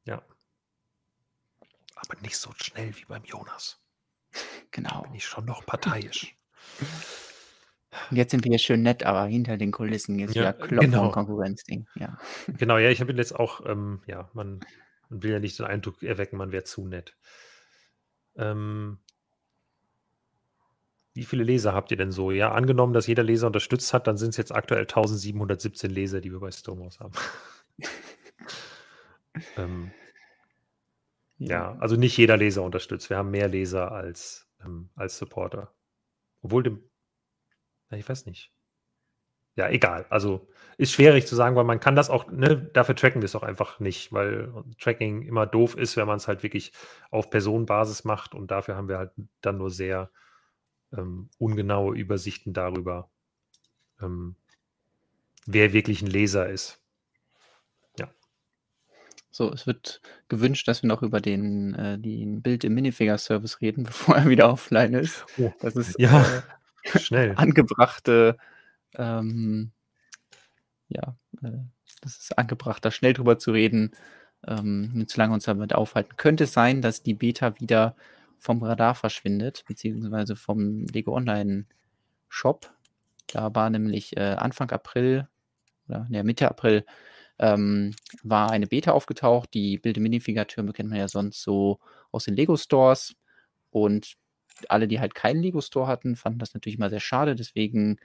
Ja. Aber nicht so schnell wie beim Jonas. Genau. Bin ich schon noch parteiisch. Und jetzt sind wir hier schön nett, aber hinter den Kulissen ist Ja, wieder Klopfen genau. Konkurrenzding. Ja. genau, ja, ich habe jetzt auch, ähm, ja, man, man will ja nicht den Eindruck erwecken, man wäre zu nett. Ähm, wie viele Leser habt ihr denn so? Ja, angenommen, dass jeder Leser unterstützt hat, dann sind es jetzt aktuell 1717 Leser, die wir bei Stomos haben. ähm, ja, also nicht jeder Leser unterstützt. Wir haben mehr Leser als, ähm, als Supporter. Obwohl dem, na, ich weiß nicht. Ja, egal. Also ist schwierig zu sagen, weil man kann das auch, ne, dafür tracken wir es auch einfach nicht, weil Tracking immer doof ist, wenn man es halt wirklich auf Personenbasis macht und dafür haben wir halt dann nur sehr ähm, ungenaue Übersichten darüber, ähm, wer wirklich ein Leser ist. So, es wird gewünscht, dass wir noch über den, äh, den Bild im Minifigure-Service reden, bevor er wieder offline ist. Oh, Das ist ja, äh, schnell. angebrachte, ähm, ja, äh, das ist angebracht, da schnell drüber zu reden, ähm, nicht zu lange uns damit aufhalten. Könnte es sein, dass die Beta wieder vom Radar verschwindet, beziehungsweise vom Lego Online Shop. Da war nämlich äh, Anfang April oder ne, Mitte April ähm, war eine Beta aufgetaucht. Die Bilde Minifigurtürme kennt man ja sonst so aus den Lego Stores. Und alle, die halt keinen Lego Store hatten, fanden das natürlich immer sehr schade. Deswegen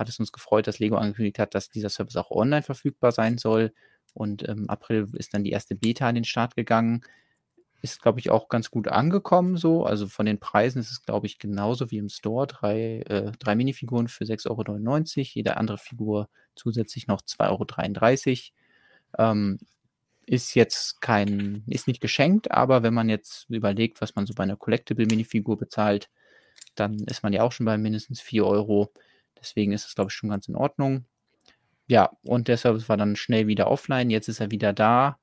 hat es uns gefreut, dass Lego angekündigt hat, dass dieser Service auch online verfügbar sein soll. Und im April ist dann die erste Beta an den Start gegangen. Ist, glaube ich, auch ganz gut angekommen so. Also von den Preisen ist es, glaube ich, genauso wie im Store. Drei, äh, drei Minifiguren für 6,99 Euro. Jede andere Figur zusätzlich noch 2,33 Euro. Ähm, ist jetzt kein, ist nicht geschenkt, aber wenn man jetzt überlegt, was man so bei einer Collectible-Minifigur bezahlt, dann ist man ja auch schon bei mindestens 4 Euro. Deswegen ist es, glaube ich, schon ganz in Ordnung. Ja, und der Service war dann schnell wieder offline. Jetzt ist er wieder da.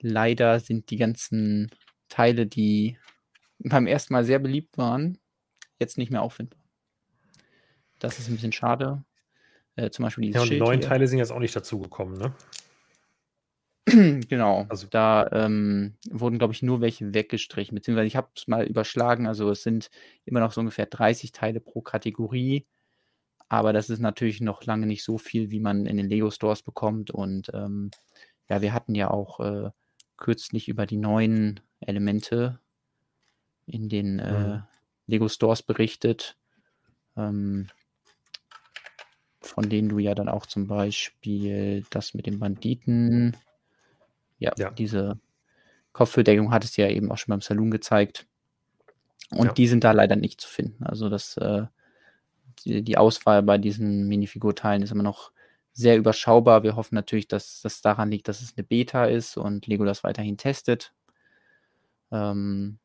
Leider sind die ganzen Teile, die beim ersten Mal sehr beliebt waren, jetzt nicht mehr auffindbar. Das ist ein bisschen schade. Äh, zum Beispiel dieses ja, und die neuen hier. Teile sind jetzt auch nicht dazugekommen, ne? genau. Also, da ähm, wurden, glaube ich, nur welche weggestrichen, beziehungsweise ich habe es mal überschlagen. Also es sind immer noch so ungefähr 30 Teile pro Kategorie. Aber das ist natürlich noch lange nicht so viel, wie man in den Lego Stores bekommt. Und ähm, ja, wir hatten ja auch äh, kürzlich über die neuen Elemente in den äh, mhm. Lego Stores berichtet, ähm, von denen du ja dann auch zum Beispiel das mit den Banditen, ja, ja. diese Kopfbedeckung hattest du ja eben auch schon beim Saloon gezeigt. Und ja. die sind da leider nicht zu finden. Also das, äh, die, die, Auswahl bei diesen Minifigurteilen ist immer noch sehr überschaubar. Wir hoffen natürlich, dass das daran liegt, dass es eine Beta ist und Lego das weiterhin testet. Ähm,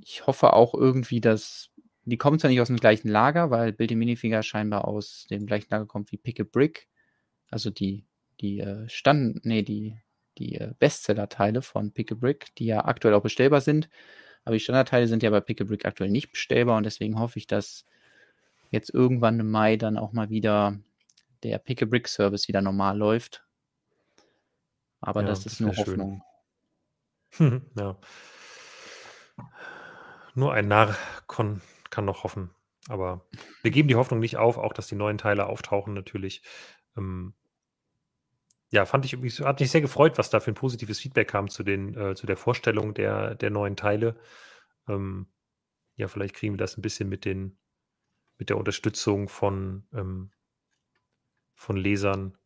ich hoffe auch irgendwie, dass die kommen zwar nicht aus dem gleichen Lager, weil Build a Minifigur scheinbar aus dem gleichen Lager kommt wie Pick a Brick. Also die, die äh, Stand, nee, die, die äh, Bestseller-Teile von Pick a Brick, die ja aktuell auch bestellbar sind. Aber die Standardteile sind ja bei Pick a Brick aktuell nicht bestellbar und deswegen hoffe ich, dass jetzt irgendwann im Mai dann auch mal wieder der Pick a Brick Service wieder normal läuft. Aber ja, das ist nur Hoffnung. ja. Nur ein Narr kann, kann noch hoffen. Aber wir geben die Hoffnung nicht auf, auch dass die neuen Teile auftauchen natürlich. Ähm, ja, fand ich irgendwie, hat mich sehr gefreut, was da für ein positives Feedback kam zu den, äh, zu der Vorstellung der, der neuen Teile. Ähm, ja, vielleicht kriegen wir das ein bisschen mit den, mit der Unterstützung von, ähm, von Lesern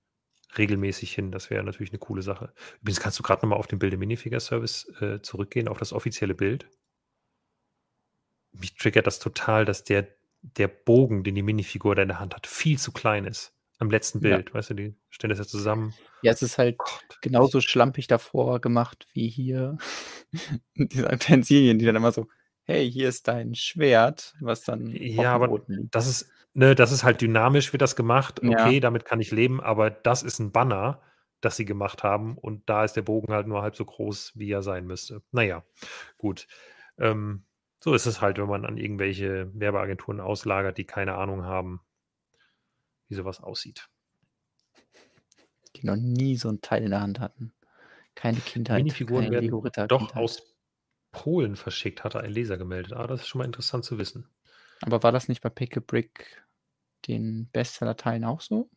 regelmäßig hin. Das wäre natürlich eine coole Sache. Übrigens kannst du gerade nochmal auf den Bilde Minifigure Service äh, zurückgehen, auf das offizielle Bild. Mich triggert das total, dass der, der Bogen, den die Minifigur da in der Hand hat, viel zu klein ist. Am letzten Bild, ja. weißt du, die stellen das ja zusammen. Ja, es ist halt Gott, genauso schlampig davor gemacht wie hier. Diese Utensilien, die dann immer so, hey, hier ist dein Schwert, was dann ja, aber liegt. das ist ne, das ist halt dynamisch, wird das gemacht. Okay, ja. damit kann ich leben, aber das ist ein Banner, das sie gemacht haben und da ist der Bogen halt nur halb so groß, wie er sein müsste. Naja, gut. Ähm, so ist es halt, wenn man an irgendwelche Werbeagenturen auslagert, die keine Ahnung haben, wie sowas aussieht. Die noch nie so ein Teil in der Hand hatten. Keine Kindheit. Minifiguren keine werden doch aus Polen verschickt, hatte ein Leser gemeldet. Ah, das ist schon mal interessant zu wissen. Aber war das nicht bei Pick a Brick den Bestseller-Teilen auch so?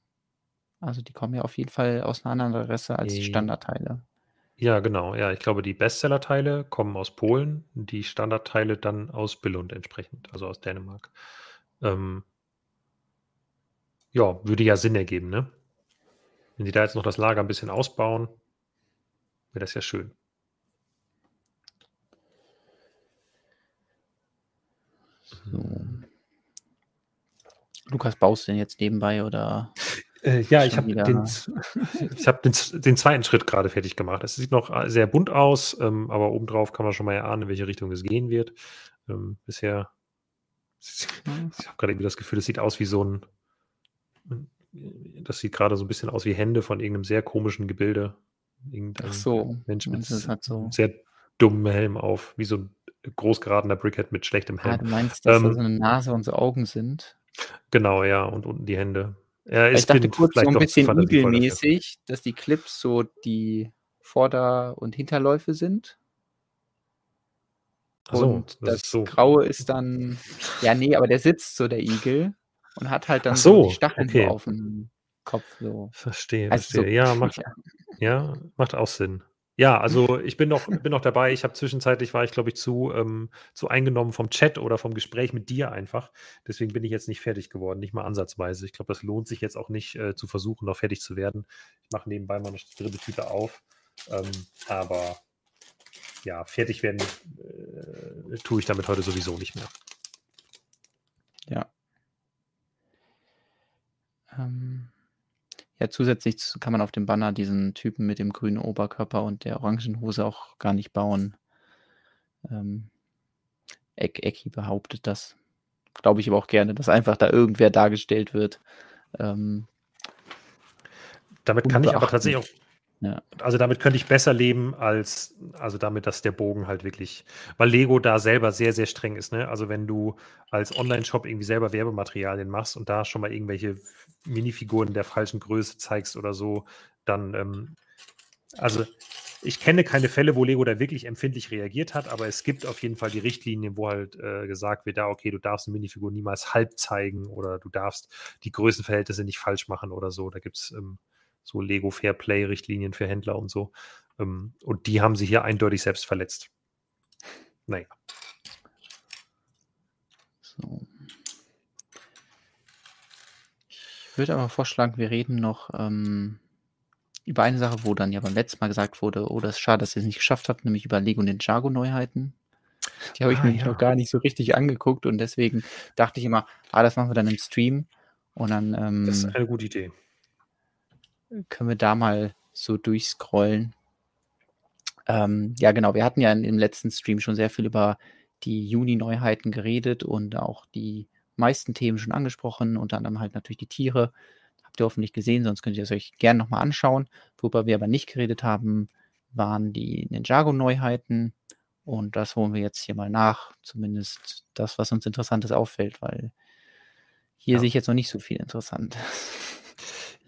Also die kommen ja auf jeden Fall aus einer anderen Adresse als die Standardteile. Ja, genau. Ja, ich glaube, die Bestseller-Teile kommen aus Polen, die Standardteile dann aus Billund entsprechend, also aus Dänemark. Ähm, ja, würde ja Sinn ergeben, ne? Wenn sie da jetzt noch das Lager ein bisschen ausbauen, wäre das ja schön. So. Lukas, baust du den jetzt nebenbei oder? Äh, ja, ich habe den, hab den, den, zweiten Schritt gerade fertig gemacht. Es sieht noch äh, sehr bunt aus, ähm, aber obendrauf kann man schon mal erahnen, in welche Richtung es gehen wird. Ähm, bisher, ich habe gerade irgendwie das Gefühl, es sieht aus wie so ein, das sieht gerade so ein bisschen aus wie Hände von irgendeinem sehr komischen Gebilde. Irgendein Ach so, Mensch mit halt so. sehr dummem Helm auf, wie so ein großgeradener Brickhead mit schlechtem Helm. Ah, du meinst, dass ähm, da so eine Nase und so Augen sind? Genau, ja, und unten die Hände. Ja, ich dachte kurz so ein bisschen igelmäßig, dass die Clips so die Vorder- und Hinterläufe sind. Ach so, und das das ist so. Graue ist dann, ja, nee, aber der sitzt so, der Igel, und hat halt dann Ach so die so, Stacheln okay. so auf dem Kopf. So. Verstehe, Also so, verstehe. Ja, macht, ja. ja, macht auch Sinn. Ja, also ich bin noch, bin noch dabei. Ich habe zwischenzeitlich war ich, glaube ich, zu, ähm, zu eingenommen vom Chat oder vom Gespräch mit dir einfach. Deswegen bin ich jetzt nicht fertig geworden, nicht mal ansatzweise. Ich glaube, das lohnt sich jetzt auch nicht äh, zu versuchen, noch fertig zu werden. Ich mache nebenbei mal eine dritte Tüte auf. Ähm, aber ja, fertig werden äh, tue ich damit heute sowieso nicht mehr. Ja. Ähm, ja, zusätzlich zu- kann man auf dem Banner diesen Typen mit dem grünen Oberkörper und der orangen Hose auch gar nicht bauen. Ähm, Eck, Ecki behauptet das. Glaube ich aber auch gerne, dass einfach da irgendwer dargestellt wird. Ähm, Damit kann ich aber tatsächlich auch Ja. Also damit könnte ich besser leben als, also damit, dass der Bogen halt wirklich, weil Lego da selber sehr, sehr streng ist, ne? Also wenn du als Online-Shop irgendwie selber Werbematerialien machst und da schon mal irgendwelche Minifiguren der falschen Größe zeigst oder so, dann, ähm, also ich kenne keine Fälle, wo Lego da wirklich empfindlich reagiert hat, aber es gibt auf jeden Fall die Richtlinien, wo halt äh, gesagt wird, ja, okay, du darfst eine Minifigur niemals halb zeigen oder du darfst die Größenverhältnisse nicht falsch machen oder so. Da gibt es ähm, so Lego Fairplay-Richtlinien für Händler und so. Ähm, und die haben sie hier eindeutig selbst verletzt. Naja. So. Ich würde aber vorschlagen, wir reden noch ähm, über eine Sache, wo dann ja beim letzten Mal gesagt wurde, oh, das ist schade, dass ihr es nicht geschafft habt, nämlich über Lego Ninjago Neuheiten. Die habe ich Ah, mir ja. noch gar nicht so richtig angeguckt und deswegen dachte ich immer, ah, das machen wir dann im Stream und dann ähm, Das ist eine gute Idee. Können wir da mal so durchscrollen. Ähm, ja, genau. Wir hatten ja in, im letzten Stream schon sehr viel über die Juni-Neuheiten geredet und auch die meisten Themen schon angesprochen, unter anderem halt natürlich die Tiere. Habt ihr hoffentlich gesehen, sonst könnt ihr es euch gerne nochmal anschauen. Worüber wir aber nicht geredet haben, waren die Ninjago-Neuheiten. Und das holen wir jetzt hier mal nach. Zumindest das, was uns Interessantes auffällt, weil hier Ja. sehe ich jetzt noch nicht so viel interessant.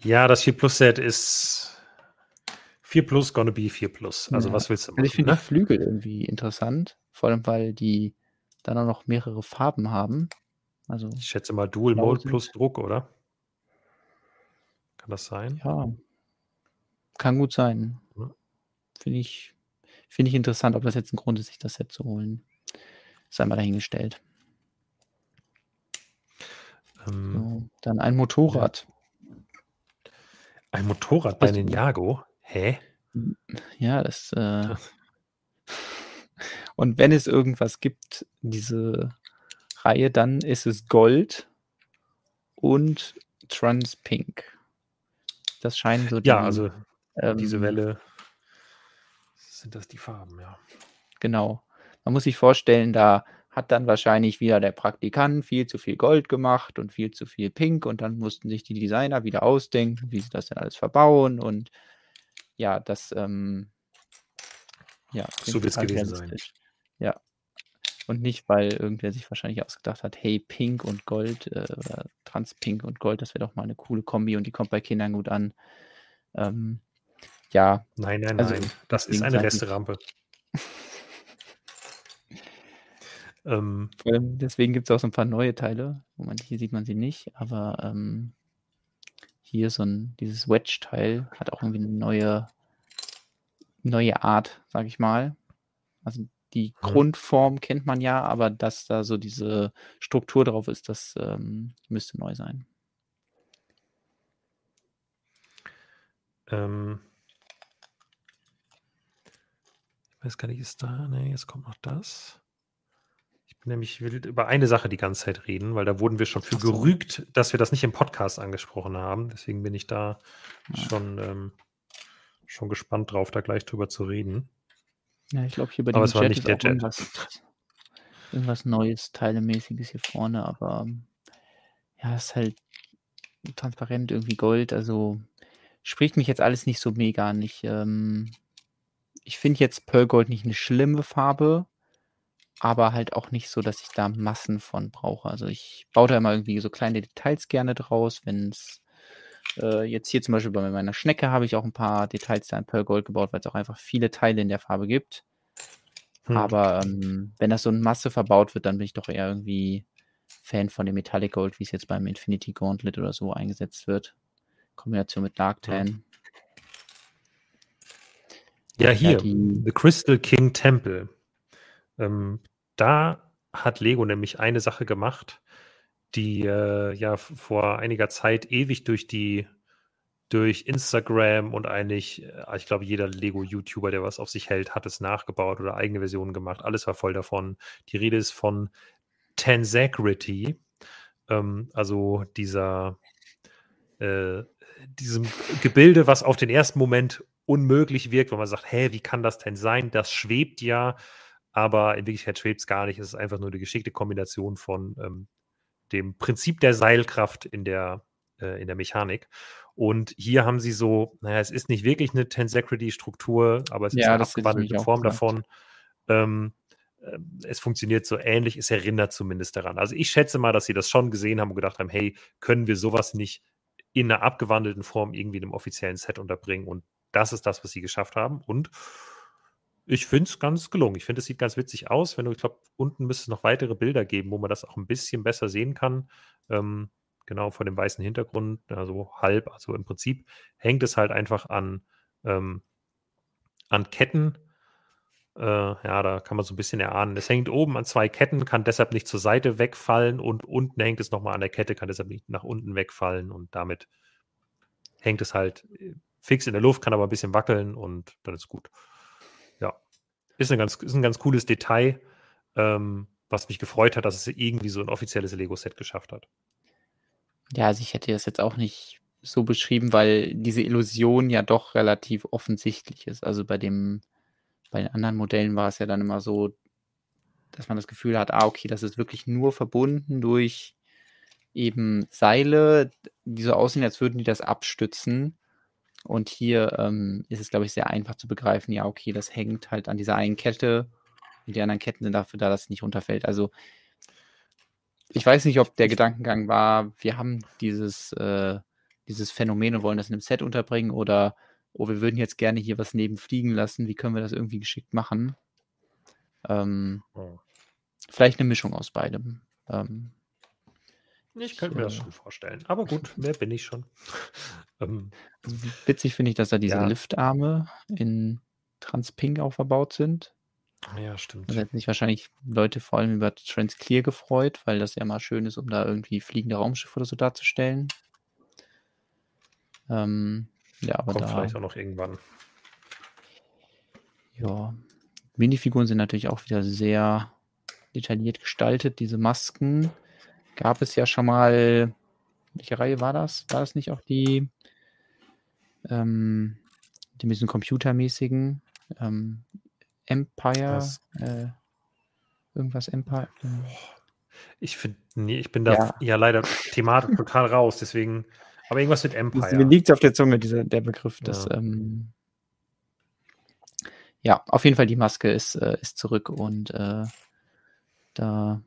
Ja, das 4 Plus Set ist 4 Plus gonna be 4 Plus. Also Ja. was willst du machen? Also ich finde ne? die Flügel irgendwie interessant, vor allem weil die dann auch noch mehrere Farben haben. Also Ich schätze mal Dual Mode sind- plus Druck, oder? Kann das sein? ja, kann gut sein. Ja. Finde ich, finde ich interessant, ob das jetzt ein Grund ist, sich das Set zu holen. Sei mal dahingestellt. Ähm, So, dann ein Motorrad. Ein Motorrad bei Also- Ninjago? Hä? Ja, das. Äh, und wenn es irgendwas gibt, diese Reihe, dann ist es Gold und Trans Pink. Das scheinen so die. Ja, also ähm, diese Welle sind das die Farben, ja. Genau. Man muss sich vorstellen, da hat dann wahrscheinlich wieder der Praktikant viel zu viel Gold gemacht und viel zu viel Pink und dann mussten sich die Designer wieder ausdenken, wie sie das denn alles verbauen und ja, das ähm, ja, So wird's total gewesen sein. Ja. Und nicht, weil irgendwer sich wahrscheinlich ausgedacht hat, hey, Pink und Gold äh, oder Trans-Pink und Gold, das wäre doch mal eine coole Kombi und die kommt bei Kindern gut an. Ähm, ja, Nein, nein, Also, nein. Das ist eine Resterampe. ähm, Vor allem deswegen gibt es auch so ein paar neue Teile. Moment, hier sieht man sie nicht, aber ähm, hier so ein, dieses Wedge-Teil hat auch irgendwie eine neue, neue Art, sag ich mal. Also die Mhm. Grundform kennt man ja, aber dass da so diese Struktur drauf ist, das ähm, müsste neu sein. ähm, ich weiß gar nicht, ist da? Ne, jetzt kommt noch das. Ich bin nämlich, ich will über eine Sache die ganze Zeit reden, weil da wurden wir schon für so. gerügt, dass wir das nicht im Podcast angesprochen haben. Deswegen bin ich da Ja. schon, ähm, schon gespannt drauf, da gleich drüber zu reden. Ja, ich glaube, hier bei Aber dem es war Jet nicht ist der auch Jet. irgendwas, irgendwas Neues, Teilemäßiges hier vorne, aber ja, ist halt transparent, irgendwie Gold, also spricht mich jetzt alles nicht so mega an. Ich, ähm, ich finde jetzt Pearl Gold nicht eine schlimme Farbe, aber halt auch nicht so, dass ich da Massen von brauche. Also ich baue da immer irgendwie so kleine Details gerne draus, wenn es äh, jetzt hier zum Beispiel bei meiner Schnecke habe ich auch ein paar Details da in Pearl Gold gebaut, weil es auch einfach viele Teile in der Farbe gibt. Hm. Aber ähm, wenn das so in Masse verbaut wird, dann bin ich doch eher irgendwie Fan von dem Metallic Gold, wie es jetzt beim Infinity Gauntlet oder so eingesetzt wird. Kombination mit Dark Tan. Ja, hier, ja, die, The Crystal King Temple. Ähm, da hat Lego nämlich eine Sache gemacht, die äh, ja vor einiger Zeit ewig durch die durch Instagram und eigentlich, äh, ich glaube, jeder Lego-YouTuber, der was auf sich hält, hat es nachgebaut oder eigene Versionen gemacht. Alles war voll davon. Die Rede ist von Tensacrity, ähm, also dieser äh, diesem Gebilde, was auf den ersten Moment unmöglich wirkt, wenn man sagt, hä, wie kann das denn sein? Das schwebt ja, aber in Wirklichkeit schwebt es gar nicht. Es ist einfach nur eine geschickte Kombination von ähm, dem Prinzip der Seilkraft in der, äh, in der Mechanik. Und hier haben sie so, naja, es ist nicht wirklich eine Tensecrity-Struktur, aber es ist eine abgewandelte Form davon. Ähm, äh, es funktioniert so ähnlich, es erinnert zumindest daran. Also ich schätze mal, dass sie das schon gesehen haben und gedacht haben, hey, können wir sowas nicht in einer abgewandelten Form irgendwie in einem offiziellen Set unterbringen? Und das ist das, was sie geschafft haben. Und ich finde es ganz gelungen. Ich finde, es sieht ganz witzig aus. Wenn du, ich glaube, unten müsste es noch weitere Bilder geben, wo man das auch ein bisschen besser sehen kann. Ähm, genau vor dem weißen Hintergrund, also halb, also im Prinzip hängt es halt einfach an, ähm, an Ketten. Äh, ja, da kann man so ein bisschen erahnen. Es hängt oben an zwei Ketten, kann deshalb nicht zur Seite wegfallen und unten hängt es nochmal an der Kette, kann deshalb nicht nach unten wegfallen und damit hängt es halt äh, fix in der Luft, kann aber ein bisschen wackeln und dann ist gut. Ist, ein ganz, ist ein ganz cooles Detail, ähm, was mich gefreut hat, dass es irgendwie so ein offizielles Lego-Set geschafft hat. Ja, also ich hätte das jetzt auch nicht so beschrieben, weil diese Illusion ja doch relativ offensichtlich ist. Also bei dem, bei den anderen Modellen war es ja dann immer so, dass man das Gefühl hat, ah, okay, das ist wirklich nur verbunden durch eben Seile, die so aussehen, als würden die das abstützen. Und hier ähm, ist es, glaube ich, sehr einfach zu begreifen, ja, okay, das hängt halt an dieser einen Kette und die anderen Ketten sind dafür da, dass es nicht runterfällt. Also ich weiß nicht, ob der Gedankengang war, wir haben dieses, äh, dieses Phänomen und wollen das in einem Set unterbringen oder, oh, wir würden jetzt gerne hier was neben fliegen lassen, wie können wir das irgendwie geschickt machen? Ähm, oh. Vielleicht eine Mischung aus beidem. Ähm, ich könnte mir das schon vorstellen. Aber gut, wer bin ich schon? ähm, witzig finde ich, dass da diese ja. Liftarme in Transpink auch verbaut sind. Ja, stimmt. Da hätten sich wahrscheinlich Leute vor allem über Transclear gefreut, weil das ja mal schön ist, um da irgendwie fliegende Raumschiffe oder so darzustellen. Ähm, ja, aber Kommt da, vielleicht auch noch irgendwann. Ja, Minifiguren sind natürlich auch wieder sehr detailliert gestaltet. Diese Masken gab es ja schon mal. Welche Reihe war das? War das nicht auch die, ähm, die mit diesen computermäßigen? Ähm, Empire, äh, irgendwas Empire. Äh. Ich finde, nee, ich bin da ja, ja leider thematisch total raus, deswegen, aber irgendwas mit Empire. Mir liegt auf der Zunge, dieser, der Begriff. Das, ja. Ähm, ja, auf jeden Fall die Maske ist, äh, ist zurück und äh, da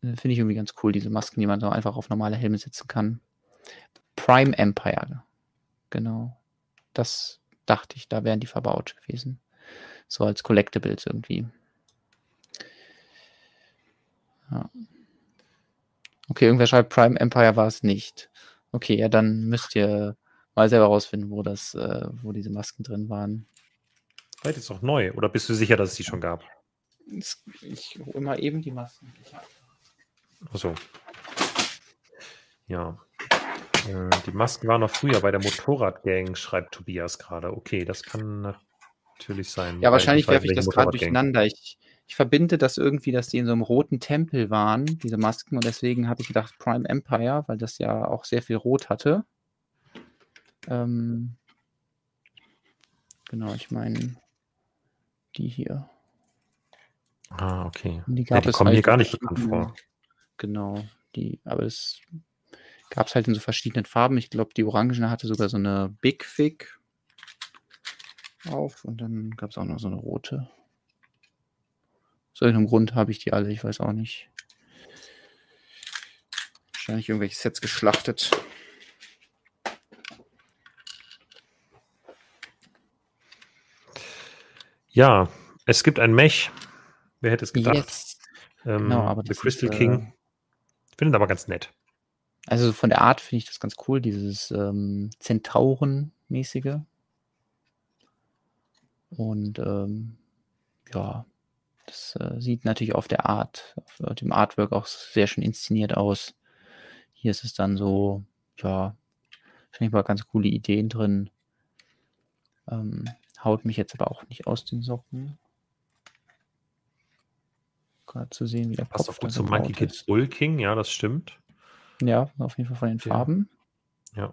finde ich irgendwie ganz cool, diese Masken, die man so einfach auf normale Helme setzen kann. Prime Empire, genau. Das dachte ich, da wären die verbaut gewesen. So als Collectibles irgendwie. Ja. Okay, irgendwer schreibt, Prime Empire war es nicht. Okay, ja, dann müsst ihr mal selber rausfinden, wo das, äh, wo diese Masken drin waren. Vielleicht ist es auch neu, oder bist du sicher, dass es die schon gab? Ich hole mal eben die Masken. Achso. Ja. Äh, die Masken waren noch früher bei der Motorradgang, schreibt Tobias gerade. Okay, das kann natürlich sein. Ja, wahrscheinlich werfe ich das gerade durcheinander. Ich, ich verbinde das irgendwie, dass die in so einem roten Tempel waren, diese Masken, und deswegen hatte ich gedacht Prime Empire, weil das ja auch sehr viel Rot hatte. Ähm, genau, ich meine die hier. Ah, okay. die, ja, die kommen halt hier gar nicht bekannt vor. Genau. Die, aber es gab es halt in so verschiedenen Farben. Ich glaube, die Orangene hatte sogar so eine Big Fig auf und dann gab es auch noch so eine rote. Aus irgendeinem Grund habe ich die alle, ich weiß auch nicht. Wahrscheinlich irgendwelche Sets geschlachtet. Ja, es gibt ein Mech. Wer hätte es gedacht? Yes. Genau, ähm, genau, aber The Crystal ist, äh, King. King. Findet aber ganz nett. Also von der Art finde ich das ganz cool, dieses ähm, Zentauren-mäßige. Und ähm, ja, das äh, sieht natürlich auf der Art, auf dem Artwork auch sehr schön inszeniert aus. Hier ist es dann so, ja, wahrscheinlich mal ganz coole Ideen drin. Ähm, haut mich jetzt aber auch nicht aus den Socken. Gerade zu sehen, wie der Passt Kopf auch gut zum Monkey gebaut Kid ist. Bull King, ja, das stimmt. Ja, auf jeden Fall von den Der- Farben. Ja,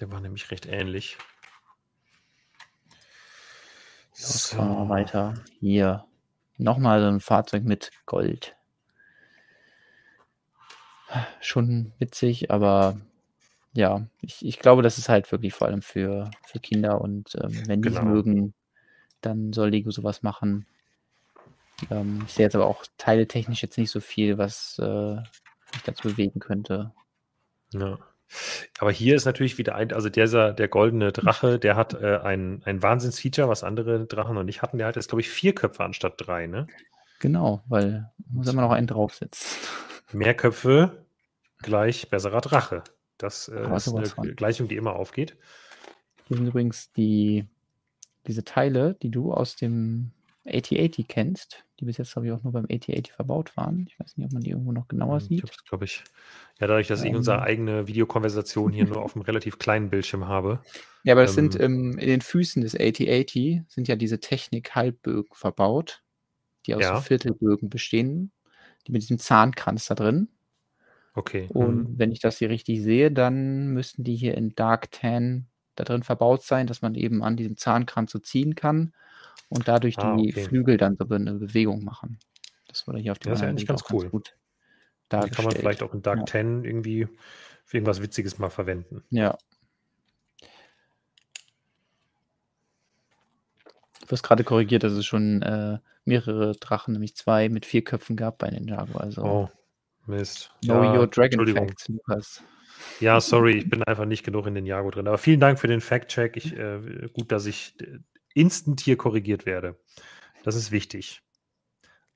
der war nämlich recht ähnlich. Fahren wir weiter. Hier. Nochmal so ein Fahrzeug mit Gold. Schon witzig, aber ja, ich, ich glaube, das ist halt wirklich vor allem für, für Kinder und ähm, wenn die es Genau. mögen, dann soll Lego sowas machen. Ähm, ich sehe jetzt aber auch teiletechnisch jetzt nicht so viel, was äh, mich dazu bewegen könnte. Ja. Aber hier ist natürlich wieder ein, also dieser, der goldene Drache, der hat äh, ein, ein Wahnsinnsfeature, was andere Drachen noch nicht hatten. Der hat jetzt, glaube ich, vier Köpfe anstatt drei, ne? Genau, weil muss immer noch einen draufsetzen. Mehr Köpfe gleich besserer Drache. Das äh, ist eine von. Gleichung, die immer aufgeht. Hier sind übrigens die, diese Teile, die du aus dem AT-80 kennst, die bis jetzt, glaube ich, auch nur beim AT-80 verbaut waren. Ich weiß nicht, ob man die irgendwo noch genauer Ich sieht. glaube ich. Ja, dadurch, dass ich Ähm. unsere eigene Videokonversation hier nur auf einem relativ kleinen Bildschirm habe. Ja, aber das sind Ähm. ähm, in den Füßen des AT-80 sind ja diese Technik-Halbbögen verbaut, die aus Ja. so Viertelbögen bestehen, die mit diesem Zahnkranz da drin. Okay. Und mhm. wenn ich das hier richtig sehe, dann müssten die hier in Dark Tan da drin verbaut sein, dass man eben an diesem Zahnkranz so ziehen kann und dadurch Ah, die okay. Flügel dann so eine Bewegung machen. Das wurde hier auf dem Das ist ja eigentlich ganz cool. gut Die kann man vielleicht auch in Dark Ja. 10 irgendwie für irgendwas Witziges mal verwenden. Ja. Du hast gerade korrigiert, dass es schon äh, mehrere Drachen, nämlich zwei mit vier Köpfen gab bei Ninjago. Also Oh, Mist. know Ja, your Dragon. Facts, Lukas. Ja, sorry, ich bin einfach nicht genug in den Jago drin. Aber vielen Dank für den Fact-Check. Äh, gut, dass ich instant hier korrigiert werde. Das ist wichtig.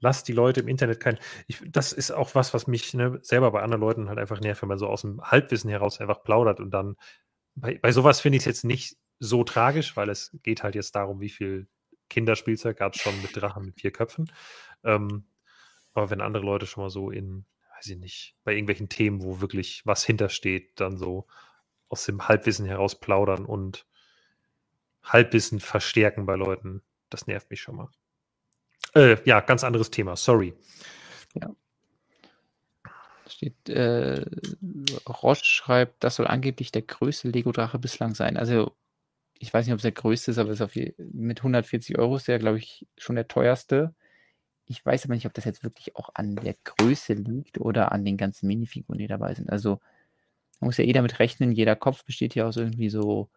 Lass die Leute im Internet kein. Ich, das ist auch was, was mich ne, selber bei anderen Leuten halt einfach nervt, wenn man so aus dem Halbwissen heraus einfach plaudert und dann. Bei, bei sowas finde ich es jetzt nicht so tragisch, weil es geht halt jetzt darum, wie viel Kinderspielzeug gab es schon mit Drachen mit vier Köpfen. Ähm, aber wenn andere Leute schon mal so in, weiß ich nicht, bei irgendwelchen Themen, wo wirklich was hintersteht, dann so aus dem Halbwissen heraus plaudern und Halbwissen verstärken bei Leuten, das nervt mich schon mal. Äh, ja, ganz anderes Thema, sorry. Steht, äh, Roche schreibt, das soll angeblich der größte Lego-Drache bislang sein. Also, ich weiß nicht, ob es der größte ist, aber ist je, mit 140 Euro ist der, glaube ich, schon der teuerste. Ich weiß aber nicht, ob das jetzt wirklich auch an der Größe liegt oder an den ganzen Minifiguren, die dabei sind. Also, man muss ja eh damit rechnen, jeder Kopf besteht ja aus irgendwie so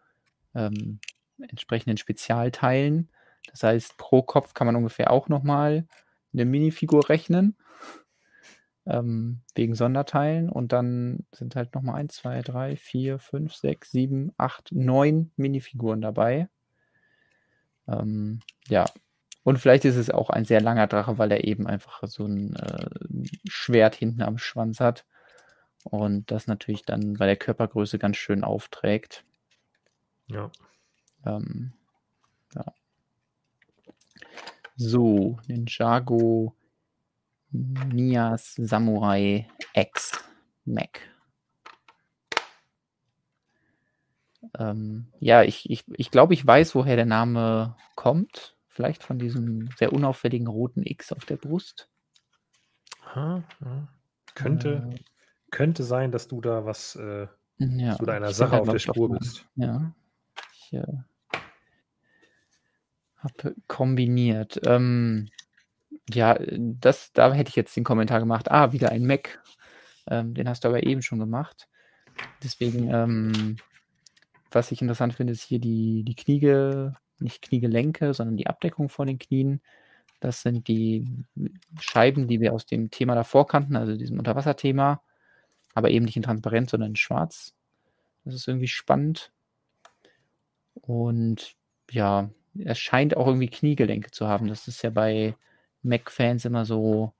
ähm, entsprechenden Spezialteilen. Das heißt, pro Kopf kann man ungefähr auch nochmal eine Minifigur rechnen ähm, wegen Sonderteilen und dann sind halt nochmal 1, 2, 3, 4, 5, 6, 7, 8, 9 Minifiguren dabei. Ähm, ja, und vielleicht ist es auch ein sehr langer Drache, weil er eben einfach so ein äh, Schwert hinten am Schwanz hat und das natürlich dann bei der Körpergröße ganz schön aufträgt. Ja. Ähm, ja. So, Ninjago Nias Samurai X Mac. Ähm, ja, ich, ich, ich glaube, ich weiß, woher der Name kommt. Vielleicht von diesem sehr unauffälligen roten X auf der Brust. Ha, ja. Könnte, Äh, könnte sein, dass du da was, äh, ja, dass du da einer Sache halt, auf der Spur bist. Ja. Ich äh, habe kombiniert. Ähm, ja, das, da hätte ich jetzt den Kommentar gemacht. Ah, wieder ein Mac. Ähm, den hast du aber eben schon gemacht. Deswegen, ähm, was ich interessant finde, ist hier die, die Kniege, nicht Kniegelenke, sondern die Abdeckung von den Knien. Das sind die Scheiben, die wir aus dem Thema davor kannten, also diesem Unterwasserthema, aber eben nicht in transparent, sondern in schwarz. Das ist irgendwie spannend. Und ja, er scheint auch irgendwie Kniegelenke zu haben. Das ist ja bei Mac-Fans immer so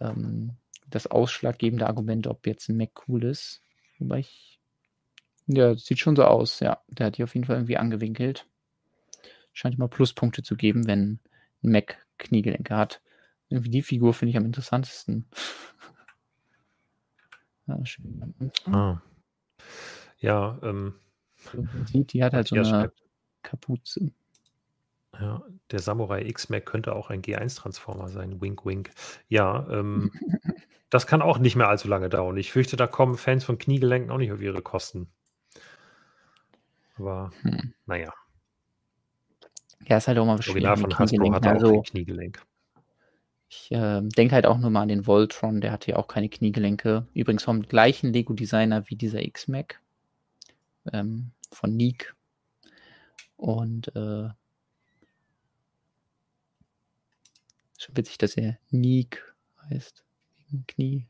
ähm, das ausschlaggebende Argument, ob jetzt ein Mac cool ist. Wobei ich. Ja, sieht schon so aus, ja. Der hat die auf jeden Fall irgendwie angewinkelt. Scheint immer Pluspunkte zu geben, wenn ein Mac Kniegelenke hat. Irgendwie die Figur finde ich am interessantesten. ja, ah. ja ähm, sieht, die hat halt so eine. Kapuze. Ja, der Samurai X-Mac könnte auch ein G1-Transformer sein. Wink, wink. Ja, ähm, das kann auch nicht mehr allzu lange dauern. Ich fürchte, da kommen Fans von Kniegelenken auch nicht auf ihre Kosten. Aber hm. naja. Ja, ist halt auch mal schwierig. Original von Hasbro hat also, auch ein Kniegelenk. Ich äh, denke halt auch nur mal an den Voltron, der hatte ja auch keine Kniegelenke. Übrigens vom gleichen Lego-Designer wie dieser X-Mac. Ähm, von Neek. Und äh, schon witzig, dass er Neek heißt. Wegen Knie.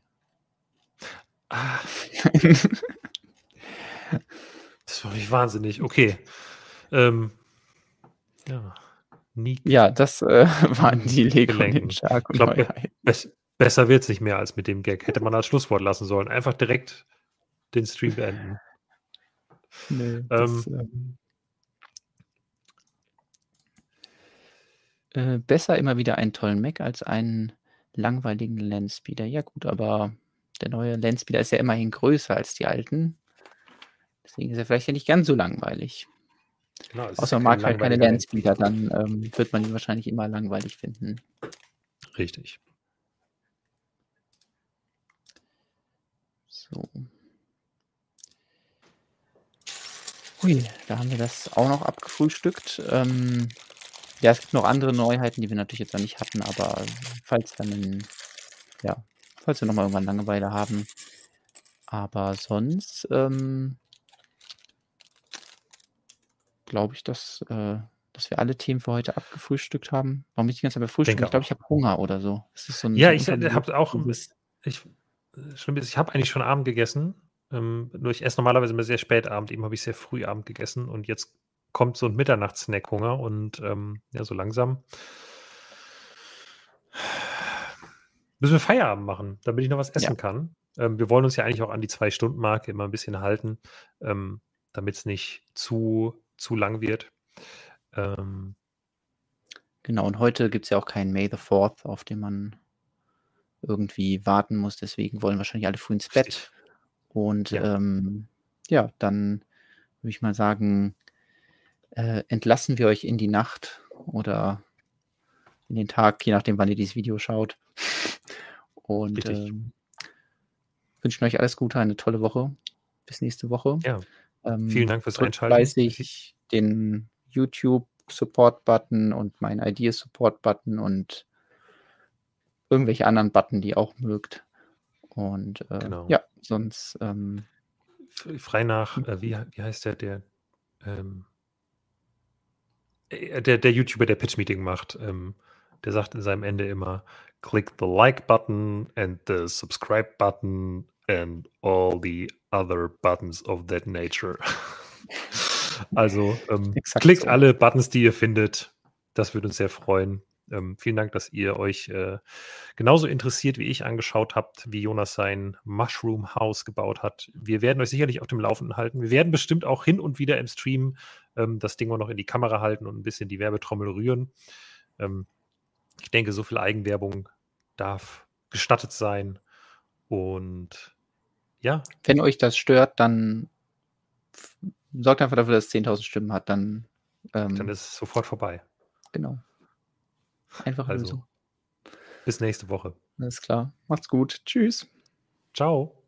Ah. das war nicht wahnsinnig. Okay. Ähm, ja. Neek. Ja, das äh, waren die Lego glaube, be besser wird es nicht mehr als mit dem Gag. Hätte man als Schlusswort lassen sollen. Einfach direkt den Stream beenden. Nee, das, ähm, Äh, besser immer wieder einen tollen Mac als einen langweiligen Landspeeder. Ja gut, aber der neue Landspeeder ist ja immerhin größer als die alten. Deswegen ist er vielleicht ja nicht ganz so langweilig. Genau, Außer man mag halt keine Landspeeder, dann ähm, wird man ihn wahrscheinlich immer langweilig finden. Richtig. So. Ui, da haben wir das auch noch abgefrühstückt. Ähm, ja, es gibt noch andere Neuheiten, die wir natürlich jetzt noch nicht hatten, aber falls dann in, ja, falls wir nochmal irgendwann Langeweile haben. Aber sonst ähm, glaube ich, dass, äh, dass wir alle Themen für heute abgefrühstückt haben. Warum bin ich die ganze Zeit bei Frühstück? Ich glaube, ich habe Hunger oder so. so ja, ich habe auch. Ich, ich habe eigentlich schon Abend gegessen. Ähm, nur ich esse normalerweise immer sehr spät Abend. Eben habe ich sehr früh Abend gegessen und jetzt kommt so ein Mitternachtssnack-Hunger und ähm, ja, so langsam müssen wir Feierabend machen, damit ich noch was essen ja. kann. Ähm, wir wollen uns ja eigentlich auch an die Zwei-Stunden-Marke immer ein bisschen halten, ähm, damit es nicht zu, zu lang wird. Ähm, genau, und heute gibt es ja auch keinen May the 4th, auf den man irgendwie warten muss. Deswegen wollen wahrscheinlich alle früh ins Bett. Und ja, ähm, ja dann würde ich mal sagen, äh, entlassen wir euch in die Nacht oder in den Tag, je nachdem, wann ihr dieses Video schaut. Und ähm, wünschen euch alles Gute, eine tolle Woche. Bis nächste Woche. Ja. Ähm, Vielen Dank fürs Einschalten. Fleißig den YouTube Support Button und mein Ideas Support Button und irgendwelche anderen Button, die ihr auch mögt. Und äh, genau. ja, sonst ähm, frei nach, äh, wie, wie heißt der, der ähm, äh, der, der YouTuber, der Pitch-Meeting macht, ähm, der sagt in seinem Ende immer, click the like button and the subscribe button and all the other buttons of that nature. also ähm, klickt so. alle Buttons, die ihr findet. Das würde uns sehr freuen. Ähm, vielen Dank, dass ihr euch äh, genauso interessiert wie ich angeschaut habt, wie Jonas sein Mushroom House gebaut hat. Wir werden euch sicherlich auf dem Laufenden halten. Wir werden bestimmt auch hin und wieder im Stream ähm, das Ding auch noch in die Kamera halten und ein bisschen die Werbetrommel rühren. Ähm, ich denke, so viel Eigenwerbung darf gestattet sein. Und ja. Wenn euch das stört, dann sorgt einfach dafür, dass es 10.000 Stimmen hat. Dann, ähm, dann ist es sofort vorbei. Genau. Einfach also. so. Bis nächste Woche. Alles klar. Macht's gut. Tschüss. Ciao.